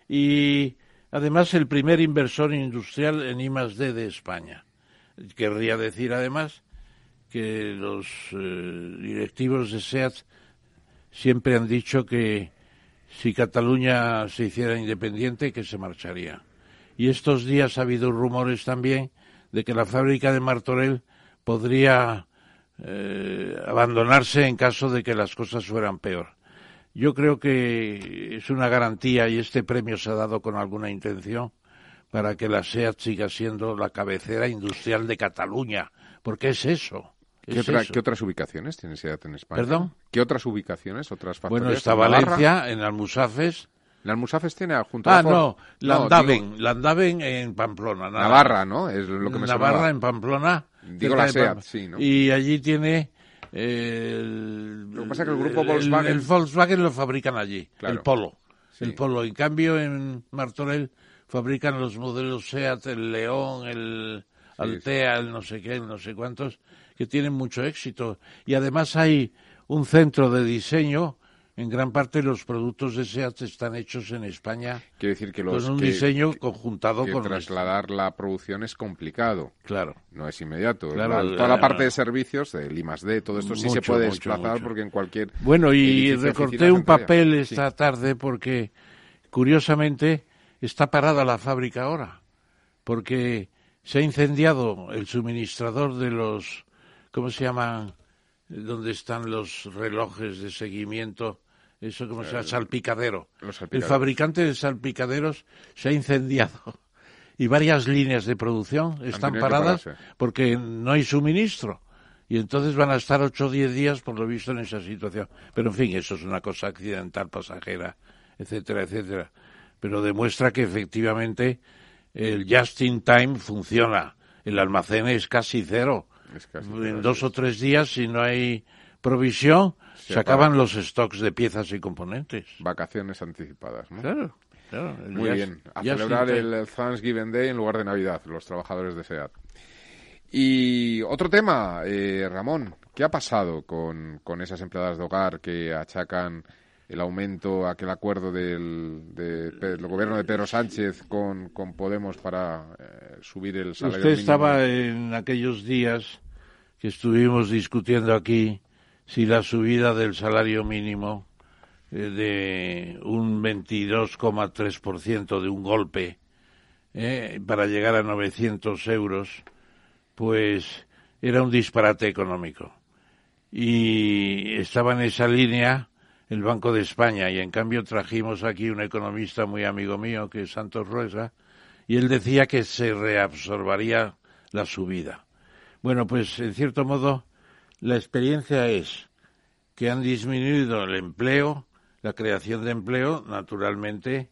Y además el primer inversor industrial en I+D de España. Querría decir además que los eh, directivos de SEAT siempre han dicho que si Cataluña se hiciera independiente, que se marcharía. Y estos días ha habido rumores también de que la fábrica de Martorell podría eh, abandonarse en caso de que las cosas fueran peor. Yo creo que es una garantía y este premio se ha dado con alguna intención para que la SEAT siga siendo la cabecera industrial de Cataluña, porque es eso. ¿Qué, otras ubicaciones tiene SEAT en España? ¿Perdón? ¿Qué otras ubicaciones, otras factorías? Bueno, está Valencia, en Almusafes. ¿En Almusafes tiene junto Ah, no, Landaven, Landaven en Pamplona. Navarra, ¿no? Es lo que me Navarra en Pamplona. Digo la SEAT, sí, ¿no? Y allí tiene... El, lo que pasa es que el grupo Volkswagen... El, Volkswagen lo fabrican allí, el Polo. El Polo. En cambio, en Martorell fabrican los modelos SEAT, el León, el Altea, el no sé qué, el no sé cuántos, que tienen mucho éxito. Y además hay un centro de diseño en gran parte los productos de SEAT están hechos en España Quiere decir que los, con un diseño conjuntado que con trasladar la producción es complicado. Claro. No es inmediato. Claro, toda la parte de servicios, de I D, todo esto sí se puede desplazar porque en cualquier Bueno, y recorté un papel esta tarde porque curiosamente está parada la fábrica ahora porque se ha incendiado el suministrador de los ¿cómo se llaman? donde están los relojes de seguimiento eso como se llama, salpicadero. El fabricante de salpicaderos se ha incendiado y varias líneas de producción están paradas porque no hay suministro. Y entonces van a estar ocho o diez días, por lo visto, en esa situación. Pero, en fin, eso es una cosa accidental, pasajera, etcétera, etcétera. Pero demuestra que, efectivamente, el just in time funciona. El almacén es casi cero. En dos o tres días, si no hay provisión, se, acaban los stocks de piezas y componentes. Vacaciones anticipadas, ¿no? Claro. Claro, Muy bien, a celebrar el Thanksgiving Day en lugar de Navidad, los trabajadores de SEAT. Y otro tema, eh, Ramón, ¿qué ha pasado con, con, esas empleadas de hogar que achacan el aumento, aquel acuerdo del, del gobierno de Pedro Sánchez con, con Podemos para eh, subir el salario Usted estaba en aquellos días que estuvimos discutiendo aquí si la subida del salario mínimo eh, de un 22,3% de un golpe eh, para llegar a 900 euros, pues era un disparate económico. Y estaba en esa línea el Banco de España y en cambio trajimos aquí un economista muy amigo mío que es Santos Ruesa y él decía que se reabsorbaría la subida. Bueno, pues en cierto modo la experiencia es que han disminuido el empleo, la creación de empleo, naturalmente,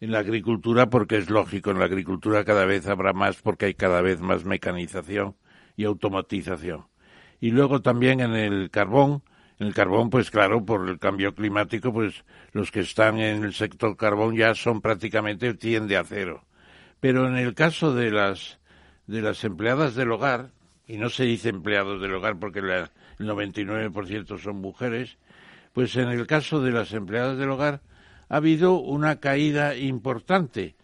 en la agricultura porque es lógico, en la agricultura cada vez habrá más porque hay cada vez más mecanización y automatización. Y luego también en el carbón, en el carbón, pues claro, por el cambio climático, pues los que están en el sector carbón ya son prácticamente tiende a cero. Pero en el caso de las de las empleadas del hogar, y no se dice empleados del hogar porque el 99% son mujeres, pues en el caso de las empleadas del hogar ha habido una caída importante,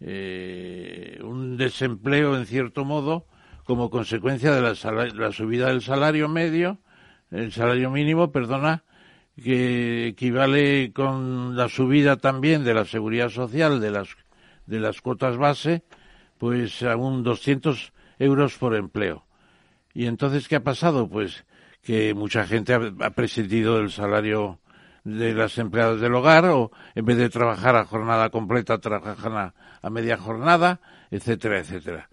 eh, un desempleo en cierto modo como consecuencia de la, subida del salario medio, el salario mínimo, perdona, que equivale con la subida también de la seguridad social de las de las cuotas base, pues a un 200 euros por empleo. Y entonces, ¿qué ha pasado? Pues que mucha gente ha, prescindido del salario de las empleadas del hogar o en vez de trabajar a jornada completa trabajan a, media jornada, etcétera, etcétera.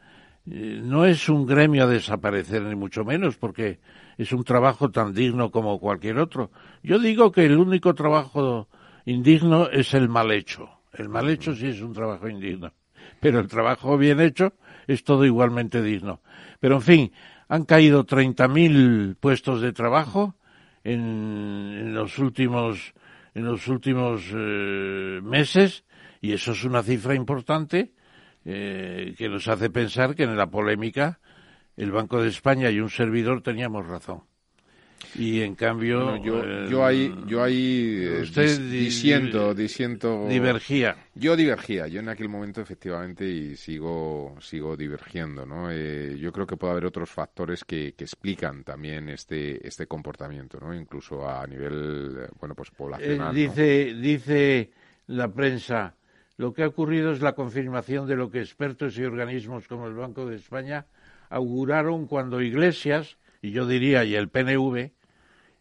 Eh, no es un gremio a desaparecer ni mucho menos porque es un trabajo tan digno como cualquier otro. Yo digo que el único trabajo indigno es el mal hecho. El mal hecho sí es un trabajo indigno, pero el trabajo bien hecho es todo igualmente digno. Pero en fin, han caído 30.000 puestos de trabajo en, los últimos en los últimos eh, meses y eso es una cifra importante eh, que nos hace pensar que en la polémica el Banco de España y un servidor teníamos razón y en cambio yo, eh, yo ahí yo ahí usted diciendo diciendo divergía. Yo divergía yo en aquel momento efectivamente y sigo sigo divergiendo no eh, yo creo que puede haber otros factores que, que, explican también este este comportamiento no incluso a nivel eh, bueno pues poblacional dice dice la prensa lo que ha ocurrido es la confirmación de lo que expertos y organismos como el Banco de España auguraron cuando Iglesias y yo diría, y el PNV,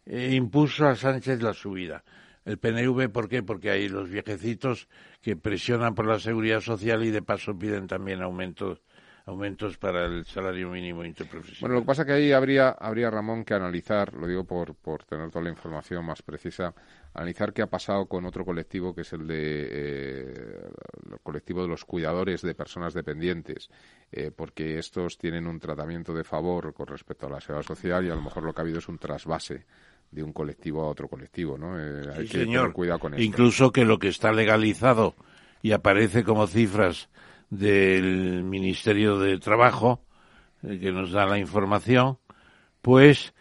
eh, impuso a Sánchez la subida. El PNV, ¿por qué? Porque hay los viejecitos que presionan por la seguridad social y de paso piden también aumentos aumentos para el salario mínimo interprofesional. Bueno, lo que pasa es que ahí habría, habría Ramón, que analizar, lo digo por, por tener toda la información más precisa, analizar qué ha pasado con otro colectivo que es el de eh, el colectivo de los cuidadores de personas dependientes, eh, porque estos tienen un tratamiento de favor con respecto a la seguridad social y a lo mejor lo que ha habido es un trasvase de un colectivo a otro colectivo, ¿no? Eh, hay que tener cuidado con eso. Incluso que lo que está legalizado y aparece como cifras del Ministerio de Trabajo, eh, que nos da la información, pues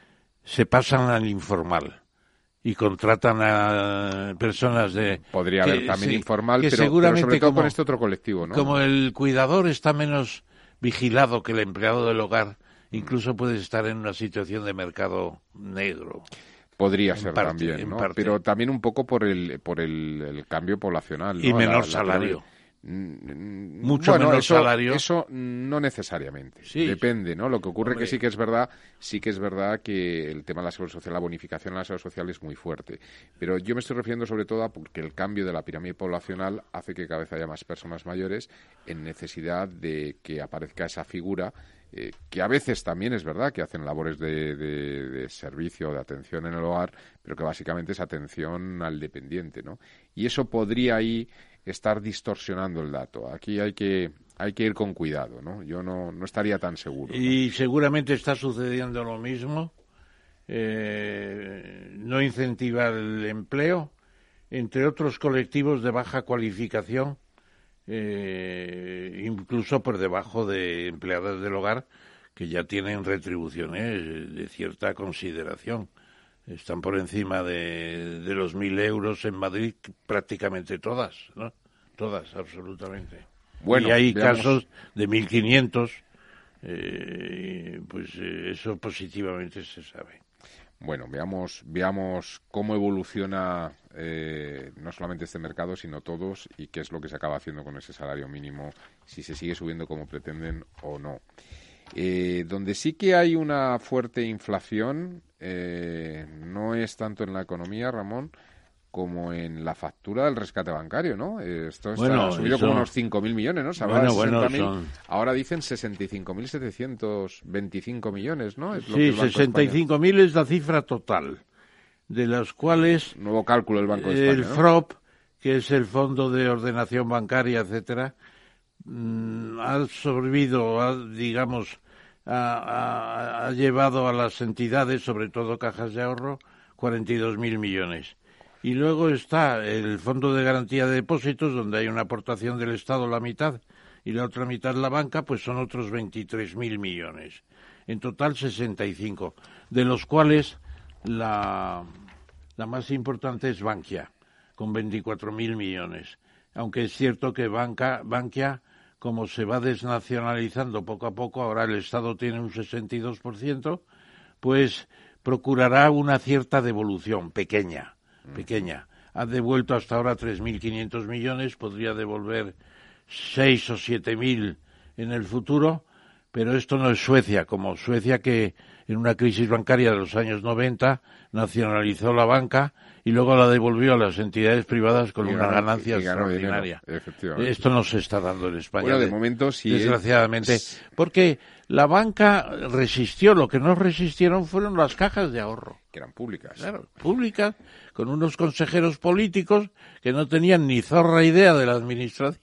se pasan al informal y contratan a personas de podría haber también informal pero, seguramente sobre todo con este otro colectivo ¿no? como el cuidador está menos vigilado que el empleado del hogar incluso puede estar en una situación de mercado negro podría ser también ¿no? pero también un poco por el por el, cambio poblacional y menor salario Mm, Mucho menos salario. Eso no necesariamente. Depende, ¿no? Lo que ocurre que sí que es verdad, sí que es verdad que el tema de la seguridad social, la bonificación de la seguridad social es muy fuerte. Pero yo me estoy refiriendo sobre todo a porque el cambio de la pirámide poblacional hace que cada vez haya más personas mayores en necesidad de que aparezca esa figura eh, que a veces también es verdad que hacen labores de, de, de, servicio, de atención en el hogar, pero que básicamente es atención al dependiente, ¿no? Y eso podría ahí estar distorsionando el dato. Aquí hay que hay que ir con cuidado, ¿no? Yo no, no estaría tan seguro. Y seguramente está sucediendo lo mismo. Eh, no incentiva el empleo, entre otros colectivos de baja cualificación, eh, incluso por debajo de empleadas del hogar que ya tienen retribuciones de cierta consideración. Están por encima de, de los mil euros en Madrid prácticamente todas, ¿no? Todas, absolutamente. Bueno, y hay casos de 1.500, eh, pues eh, eso positivamente se sabe. Bueno, veamos, veamos cómo evoluciona eh, no solamente este mercado, sino todos y qué es lo que se acaba haciendo con ese salario mínimo, si se sigue subiendo como pretenden o no. Eh, donde sí que hay una fuerte inflación, eh, no es tanto en la economía, Ramón, como en la factura del rescate bancario, ¿no? Esto está, ha subido como unos 5.000 millones, ¿no? bueno, bueno, Ahora dicen 65.725 millones, ¿no? Es sí, 65.000 es la cifra total, de las cuales... Nuevo cálculo del Banco de España, El FROP, que es el Fondo de Ordenación Bancaria, etcétera, mm, ha absorbido, ha, digamos, ha, ha, llevado a las entidades, sobre todo cajas de ahorro, 42.000 millones. Y luego está el Fondo de Garantía de Depósitos, donde hay una aportación del Estado la mitad y la otra mitad la banca, pues son otros 23.000 millones. En total 65, de los cuales la, la más importante es Bankia, con 24.000 millones. Aunque es cierto que Banca, Bankia, como se va desnacionalizando poco a poco, ahora el Estado tiene un 62%, pues procurará una cierta devolución, pequeña, pequeña. Ha devuelto hasta ahora 3.500 millones, podría devolver seis o siete mil en el futuro, pero esto no es Suecia, como Suecia que en una crisis bancaria de los años 90 nacionalizó la banca y luego la devolvió a las entidades privadas con una ganancia extraordinaria. Esto no se está dando en España. de momento sí. Desgraciadamente. Porque la banca resistió, lo que no resistieron fueron las cajas de ahorro. Que eran públicas. Claro, públicas, con unos consejeros políticos que no tenían ni zorra idea de la administración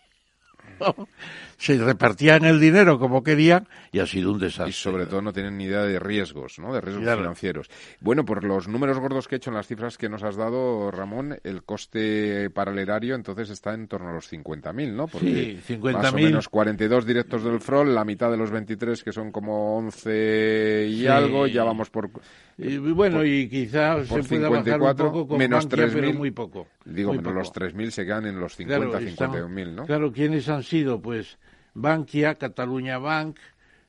se repartían el dinero como querían y ha sido un desastre. Y sobre todo no tienen ni idea de riesgos, ¿no? De riesgos financieros. Bueno, por los números gordos que he hecho en las cifras que nos has dado, Ramón, el coste para el erario entonces está en torno a los 50.000, ¿no? Porque sí, 50.000. Más o menos 42 directos del FROL, la mitad de los 23 que son como 11 y algo, ya vamos por... Y bueno, y quizás se pueda bajar un poco con menos Bankia, pero muy poco. Digo, muy menos poco. los 3.000 se quedan en los 50, Claro, 51.000, ¿no? Claro, ¿quiénes han sido? Pues Bankia, Cataluña Bank,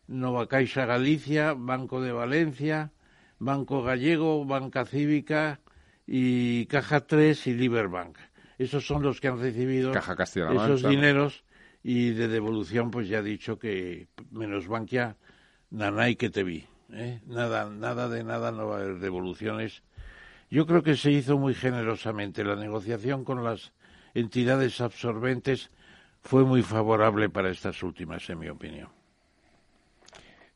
Nova Caixa Galicia, Banco de Valencia, Banco Gallego, Banca Cívica y Caja 3 y Liberbank. Esos son los que han recibido Caja esos dineros y de devolución pues ya he dicho que menos Bankia, nanay que te vi. ¿eh? Nada, nada de nada, no va a haber devoluciones. Yo creo que se hizo muy generosamente. La negociación con las entidades absorbentes fue muy favorable para estas últimas, en mi opinión.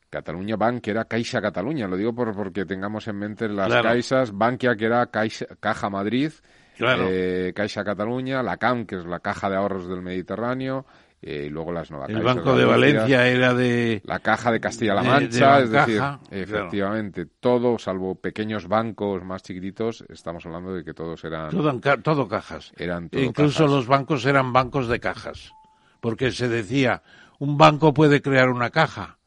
Cataluña Bank, que era Caixa Cataluña, lo digo por, porque tengamos en mente las Claro. Caixas, Bankia, que era Caixa- Caja Madrid, Claro. eh, Caixa Cataluña, la CAM, que es la Caja de Ahorros del Mediterráneo, eh, y luego las Nueva El Banco de Valencia era de... La Caja de Castilla-La de- de Mancha, es decir, efectivamente, todo, salvo pequeños bancos más chiquititos, estamos hablando de que todos eran... Todo, todo cajas. Eran todo Incluso cajas. los bancos eran bancos de cajas. Porque se decía, un banco puede crear una caja.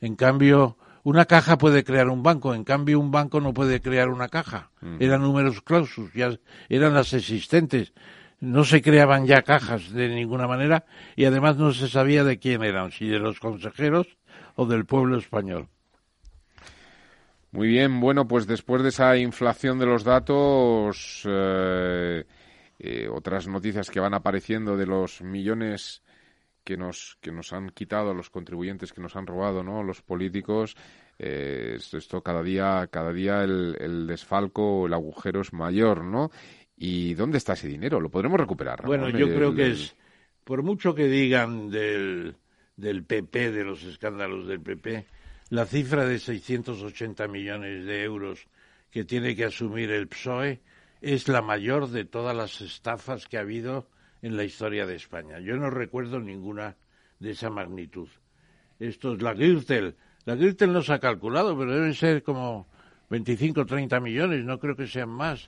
En cambio, una caja puede crear un banco. En cambio, un banco no puede crear una caja. Mm. Eran números clausus, ya eran las existentes. No se creaban ya cajas de ninguna manera y además no se sabía de quién eran, si de los consejeros o del pueblo español. Muy bien, bueno, pues después de esa inflación de los datos, eh, eh, otras noticias que van apareciendo de los millones que nos, que nos han quitado los contribuyentes, que nos han robado, ¿no? Los políticos, eh, esto, cada día, cada día el, el desfalco, el agujero es mayor, ¿no? ¿Y dónde está ese dinero? ¿Lo podremos recuperar? Bueno, Ramón? yo El- creo que el- es, por mucho que digan del, del PP, de los escándalos del PP, la cifra de 680 millones de euros que tiene que asumir el PSOE es la mayor de todas las estafas que ha habido en la historia de España. Yo no recuerdo ninguna de esa magnitud. Esto es la Gürtel. La Gürtel no se ha calculado, pero deben ser como 25 o 30 millones, no creo que sean más.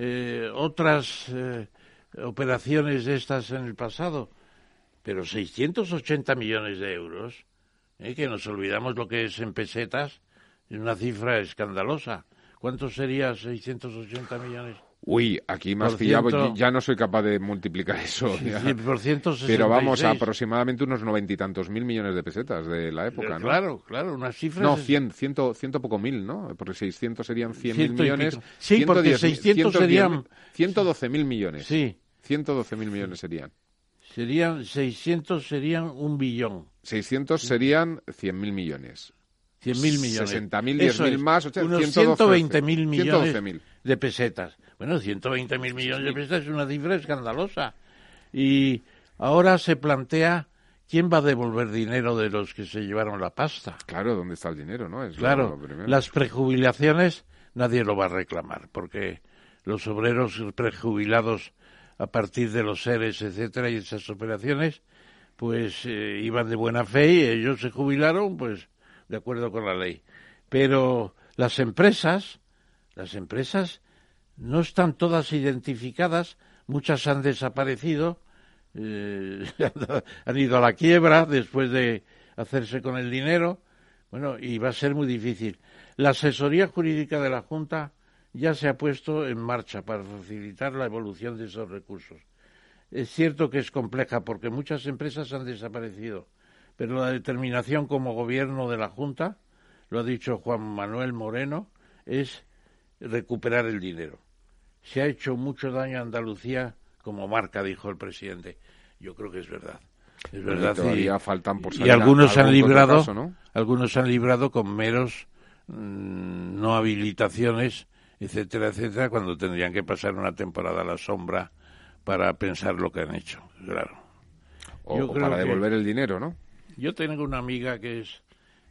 Eh, otras eh, operaciones de estas en el pasado, pero 680 millones de euros, ¿eh? que nos olvidamos lo que es en pesetas, es una cifra escandalosa. ¿Cuánto sería 680 millones? Uy, aquí más pillado, ciento- ya no soy capaz de multiplicar eso. Sí, por 166. Pero vamos a aproximadamente unos noventa y tantos mil millones de pesetas de la época, ¿no? Claro, claro, unas cifras... No, cien, ciento, ciento poco mil, ¿no? Porque 600 serían 100 mil Ciento millones. pico. Sí, porque 110, 600 110, serían- 112 mil millones. Sí. 112 mil millones serían. Serían 600 serían un billón. 600 serían 100 mil millones. 100 mil millones. 60 mil, Eso 10 mil más, o sea, unos 112, 120 mil millones 112.000. de pesetas. Bueno, 120 mil millones de pesetas es una cifra escandalosa. Y ahora se plantea quién va a devolver dinero de los que se llevaron la pasta. Claro, ¿dónde está el dinero, no? Es Claro, lo las prejubilaciones nadie lo va a reclamar porque los obreros prejubilados a partir de los seres, etcétera, y esas operaciones, pues eh, iban de buena fe y ellos se jubilaron, pues de acuerdo con la ley. Pero las empresas, las empresas no están todas identificadas, muchas han desaparecido, eh, han ido a la quiebra después de hacerse con el dinero, bueno, y va a ser muy difícil. La asesoría jurídica de la Junta ya se ha puesto en marcha para facilitar la evolución de esos recursos. Es cierto que es compleja porque muchas empresas han desaparecido, pero la determinación como gobierno de la Junta, lo ha dicho Juan Manuel Moreno, es recuperar el dinero. Se ha hecho mucho daño a Andalucía como marca, dijo el presidente. Yo creo que es verdad. Es verdad. Y, faltan por y algunos han librado, algunos han librado con meros mm, no habilitaciones, etcétera, etcétera, cuando tendrían que pasar una temporada a la sombra para pensar lo que han hecho, claro. O, para devolver el dinero, ¿no? Yo tengo una amiga que es,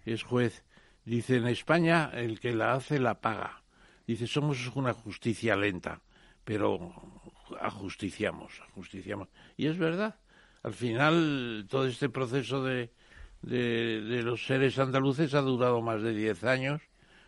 es juez. Dice, en España el que la hace la paga. Dice, somos una justicia lenta, pero ajusticiamos, ajusticiamos. Y es verdad al final todo este proceso de, de, los seres andaluces ha durado más de diez años,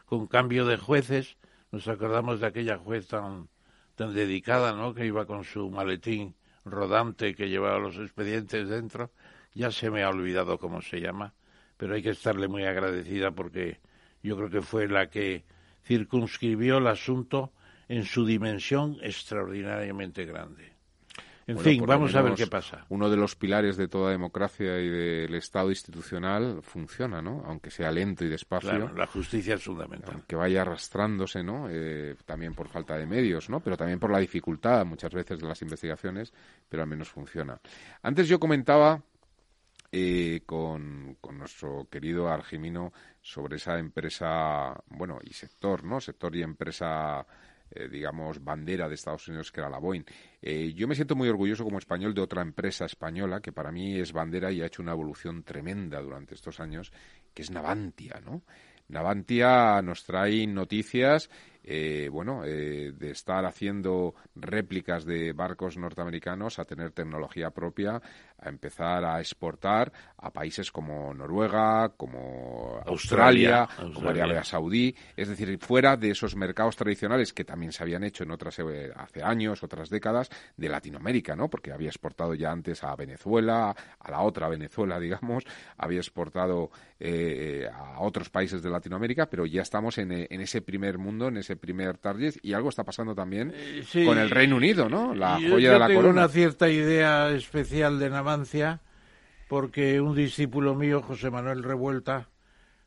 con cambio de jueces. Nos acordamos de aquella juez tan, tan dedicada, ¿no? Que iba con su maletín rodante que llevaba los expedientes dentro. Ya se me ha olvidado cómo se llama, pero hay que estarle muy agradecida porque yo creo que fue la que circunscribió el asunto en su dimensión extraordinariamente grande. En fin, vamos a ver qué pasa. Uno de los pilares de toda democracia y del Estado institucional funciona, ¿no? Aunque sea lento y despacio. Claro, la justicia es fundamental. Que vaya arrastrándose, ¿no? Eh, también por falta de medios, ¿no? Pero también por la dificultad muchas veces de las investigaciones, pero al menos funciona. Antes yo comentaba eh, con, con, nuestro querido Argimino sobre esa empresa, bueno, y sector, ¿no? Sector y empresa eh, digamos, bandera de Estados Unidos, que era la Boeing. Eh, yo me siento muy orgulloso como español de otra empresa española que para mí es bandera y ha hecho una evolución tremenda durante estos años, que es Navantia, ¿no? Navantia nos trae noticias eh, bueno, eh, de estar haciendo réplicas de barcos norteamericanos a tener tecnología propia, a empezar a exportar a países como Noruega, como Australia, como Arabia Saudí, es decir, fuera de esos mercados tradicionales que también se habían hecho en otras eh, hace años, otras décadas de Latinoamérica, ¿no? Porque había exportado ya antes a Venezuela, a la otra Venezuela, digamos, había exportado a otros países de Latinoamérica, pero ya estamos en, en ese primer mundo, en ese primer target y algo está pasando también eh, con el Reino Unido, ¿no? La joya de la tengo una cierta idea especial de Porque un discípulo mío, José Manuel Revuelta,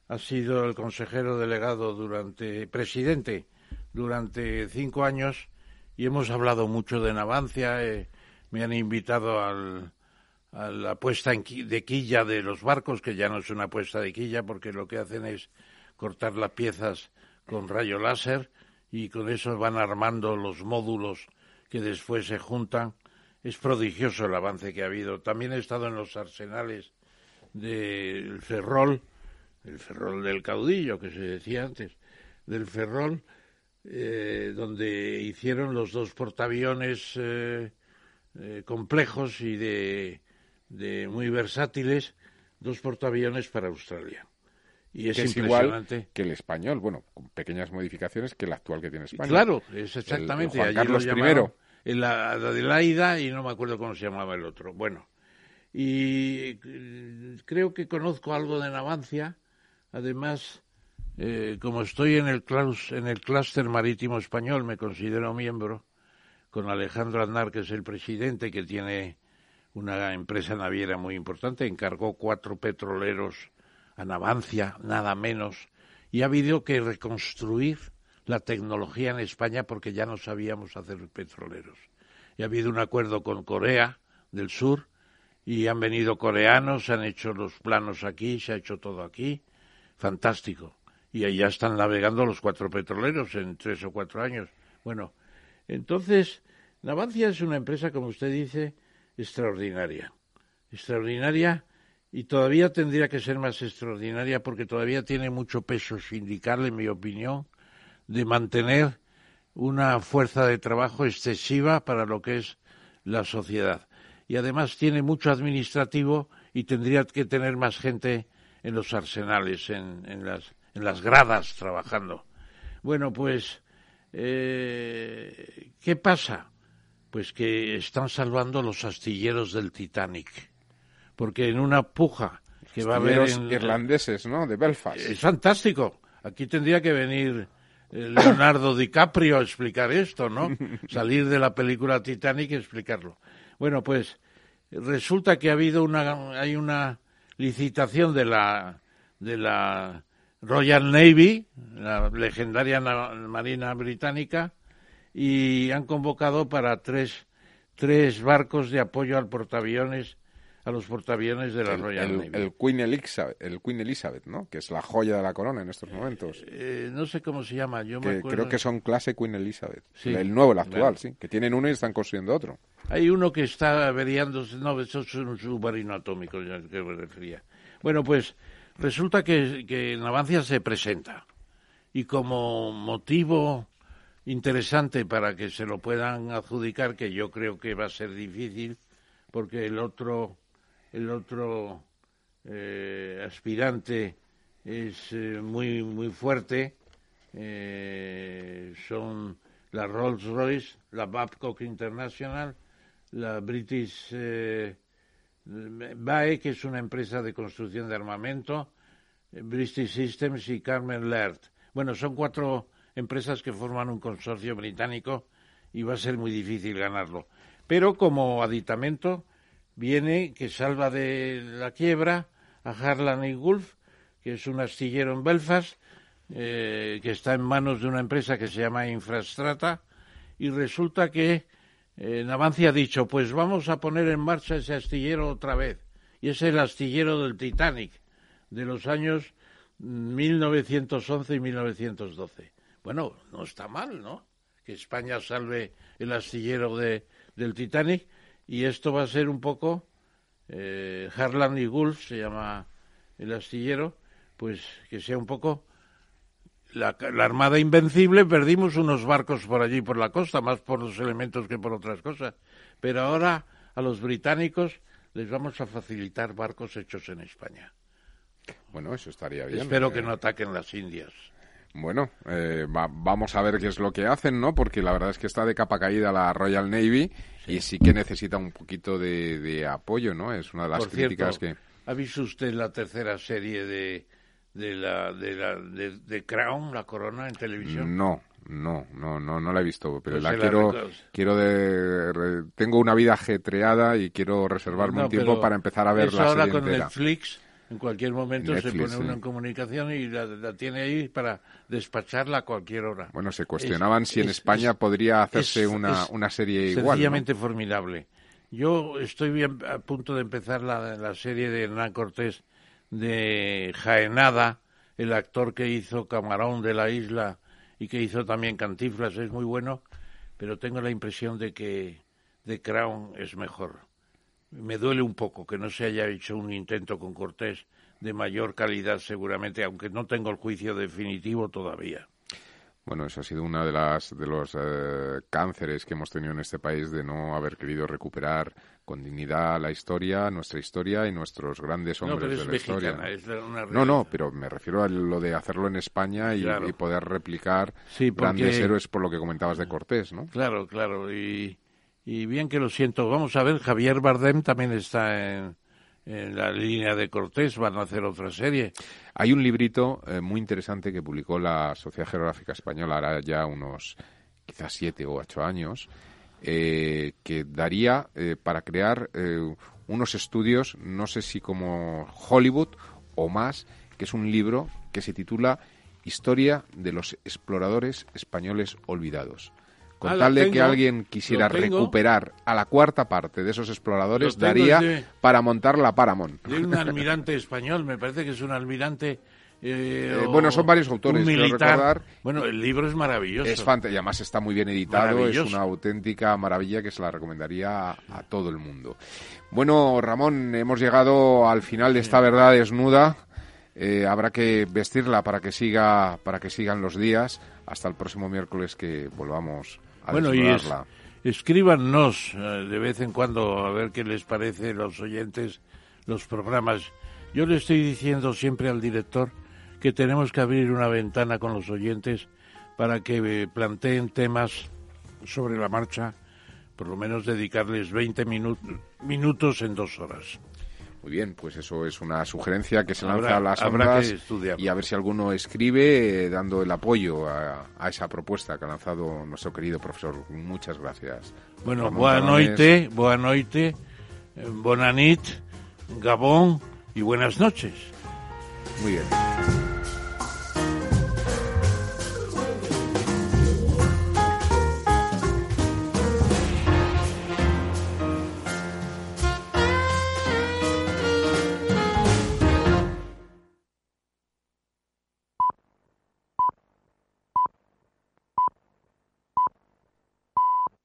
ha sido el consejero delegado durante, presidente, durante cinco años y hemos hablado mucho de Navancia. Eh, me han invitado al, a la puesta de quilla de los barcos, que ya no es una puesta de quilla porque lo que hacen es cortar las piezas con rayo láser y con eso van armando los módulos que después se juntan. Es prodigioso el avance que ha habido. También he estado en los arsenales del Ferrol, el Ferrol del caudillo que se decía antes, del Ferrol, eh, donde hicieron los dos portaaviones eh, eh, complejos y de muy versátiles, dos portaaviones para Australia. Y es, igual que el español, bueno, con pequeñas modificaciones que el actual que tiene España. Claro, es exactamente. Juan Carlos I. La Adelaida y no me acuerdo cómo se llamaba el otro. Bueno, y eh, creo que conozco algo de Navancia. Además, eh, como estoy en el, en el clúster marítimo español, me considero miembro, con Alejandro Aznar, que es el presidente, que tiene una empresa naviera muy importante, encargó cuatro petroleros a Navancia, nada menos, y ha habido que reconstruir la tecnología en España porque ya no sabíamos hacer petroleros. Y ha habido un acuerdo con Corea del Sur y han venido coreanos, han hecho los planos aquí, se ha hecho todo aquí. Fantástico. Y allá están navegando los cuatro petroleros en tres o cuatro años. Bueno, entonces, Navancia es una empresa, como usted dice, extraordinaria. Extraordinaria y todavía tendría que ser más extraordinaria porque todavía tiene mucho peso sindical, en mi opinión, de mantener una fuerza de trabajo excesiva para lo que es la sociedad. Y además tiene mucho administrativo y tendría que tener más gente en los arsenales, en, en, las, en las gradas trabajando. Bueno, pues, eh, ¿qué pasa? Pues que están salvando los astilleros del Titanic. Porque en una puja que va a haber en, irlandeses, ¿no? De Belfast. Es fantástico. Aquí tendría que venir Leonardo DiCaprio a explicar esto, ¿no? Salir de la película Titanic y explicarlo. Bueno, pues resulta que ha habido una hay una licitación de la de la Royal Navy, la legendaria marina británica, y han convocado para tres tres barcos de apoyo al portaaviones a los portaaviones de la Royal el, Navy. El Queen, Elizabeth, el Queen Elizabeth, ¿no? Que es la joya de la corona en estos momentos. Eh, no sé cómo se llama, yo que me acuerdo. Creo que son clase Queen Elizabeth. Sí, el nuevo, el actual, claro. sí. Que tienen uno y están construyendo otro. Hay uno que está averiándose, no, eso es un submarino atómico, ya que me refería. Bueno, pues resulta que, que Navancia se presenta y como motivo interesante para que se lo puedan adjudicar, que yo creo que va a ser difícil, porque el otro, el otro eh, aspirante es eh, muy muy fuerte, eh, son la Rolls Royce, la Babcock International, la British eh, BAE, que es una empresa de construcción de armamento, British Systems y Carmen Laird. Bueno, son cuatro empresas que forman un consorcio británico y va a ser muy difícil ganarlo. Pero como aditamento viene que salva de la quiebra a Harlan y Wolff, que es un astillero en Belfast, eh, que está en manos de una empresa que se llama Infrastrata, y resulta que eh, Navancia ha dicho, pues vamos a poner en marcha ese astillero otra vez. Y es el astillero del Titanic, de los años 1911 y 1912. Bueno, no está mal, ¿no? Que España salve el astillero de, del Titanic y esto va a ser un poco eh, Harland y Gulf se llama el astillero, pues que sea un poco la, la, Armada Invencible, perdimos unos barcos por allí por la costa, más por los elementos que por otras cosas, pero ahora a los británicos les vamos a facilitar barcos hechos en España. Bueno, eso estaría bien. Espero eh, que no ataquen las Indias. Bueno, eh, va, vamos a ver qué es lo que hacen, ¿no? Porque la verdad es que está de capa caída la Royal Navy sí. y sí que necesita un poquito de, de, apoyo, ¿no? Es una de las Por críticas cierto, que... ¿Ha visto usted la tercera serie de, de la de la de, de, Crown, la corona en televisión? No, no, no, no, no la he visto, pero Pues la quiero, quiero de, re- tengo una vida ajetreada y quiero reservarme No, un tiempo para empezar a ver eso la ahora con entera. Netflix, en cualquier momento se pone uno en comunicación y la, la tiene ahí para despacharla a cualquier hora. Bueno, se cuestionaban Es- si en es- España es- podría hacerse una, una serie igual. ¿no? Sencillamente formidable. Yo estoy bien a punto de empezar la, la serie de Hernán Cortés de Jaenada, el actor que hizo Camarón de la Isla y que hizo también Cantiflas, es muy bueno, pero tengo la impresión de que The Crown es mejor. Me duele un poco que no se haya hecho un intento con Cortés de mayor calidad seguramente, aunque no tengo el juicio definitivo todavía. Bueno, eso ha sido uno de, las, de los eh, cánceres que hemos tenido en este país de no haber querido recuperar con dignidad la historia, nuestra historia y nuestros grandes No, hombres pero es de la mexicana, historia. es la- una No, no, pero me refiero a lo de hacerlo en España y, Claro. y poder replicar Sí, porque- grandes héroes por lo que comentabas de Cortés, ¿no? Claro, claro. Y, y bien que lo siento. Vamos a ver, Javier Bardem también está en, la línea de Cortés. Van a hacer otra serie. Hay un librito eh, muy interesante que publicó la Sociedad Geográfica Española hará ya unos quizás siete o ocho años, eh, que daría eh, para crear unos estudios, no sé si como Hollywood o más, que es un libro que se titula Historia de los exploradores españoles olvidados. Con Ah, tal de que alguien quisiera recuperar a la cuarta parte de esos exploradores, daría para montar la Paramount. De un almirante español, me parece que es un almirante. eh, Eh, bueno, son varios autores, quiero recordar. Bueno, el libro es maravilloso. Es y además está muy bien editado, es una auténtica maravilla que se la recomendaría a, a todo el mundo. Bueno, Ramón, hemos llegado al final de esta verdad desnuda. Eh, habrá que vestirla para que siga, para que sigan los días hasta el próximo miércoles que volvamos a Bueno, y es, escríbanos eh, de vez en cuando a ver qué les parece los oyentes los programas. Yo le estoy diciendo siempre al director que tenemos que abrir una ventana con los oyentes para que eh, planteen temas sobre la marcha, por lo menos dedicarles 20 minutos en dos horas. Muy bien, pues eso es una sugerencia que se lanza a las ondas y a ver si alguno escribe eh, dando el apoyo a, esa propuesta que ha lanzado nuestro querido profesor. Muchas gracias. Bueno, boa noite, boa noite, eh, bonanit, Gabón y buenas noches. Muy bien.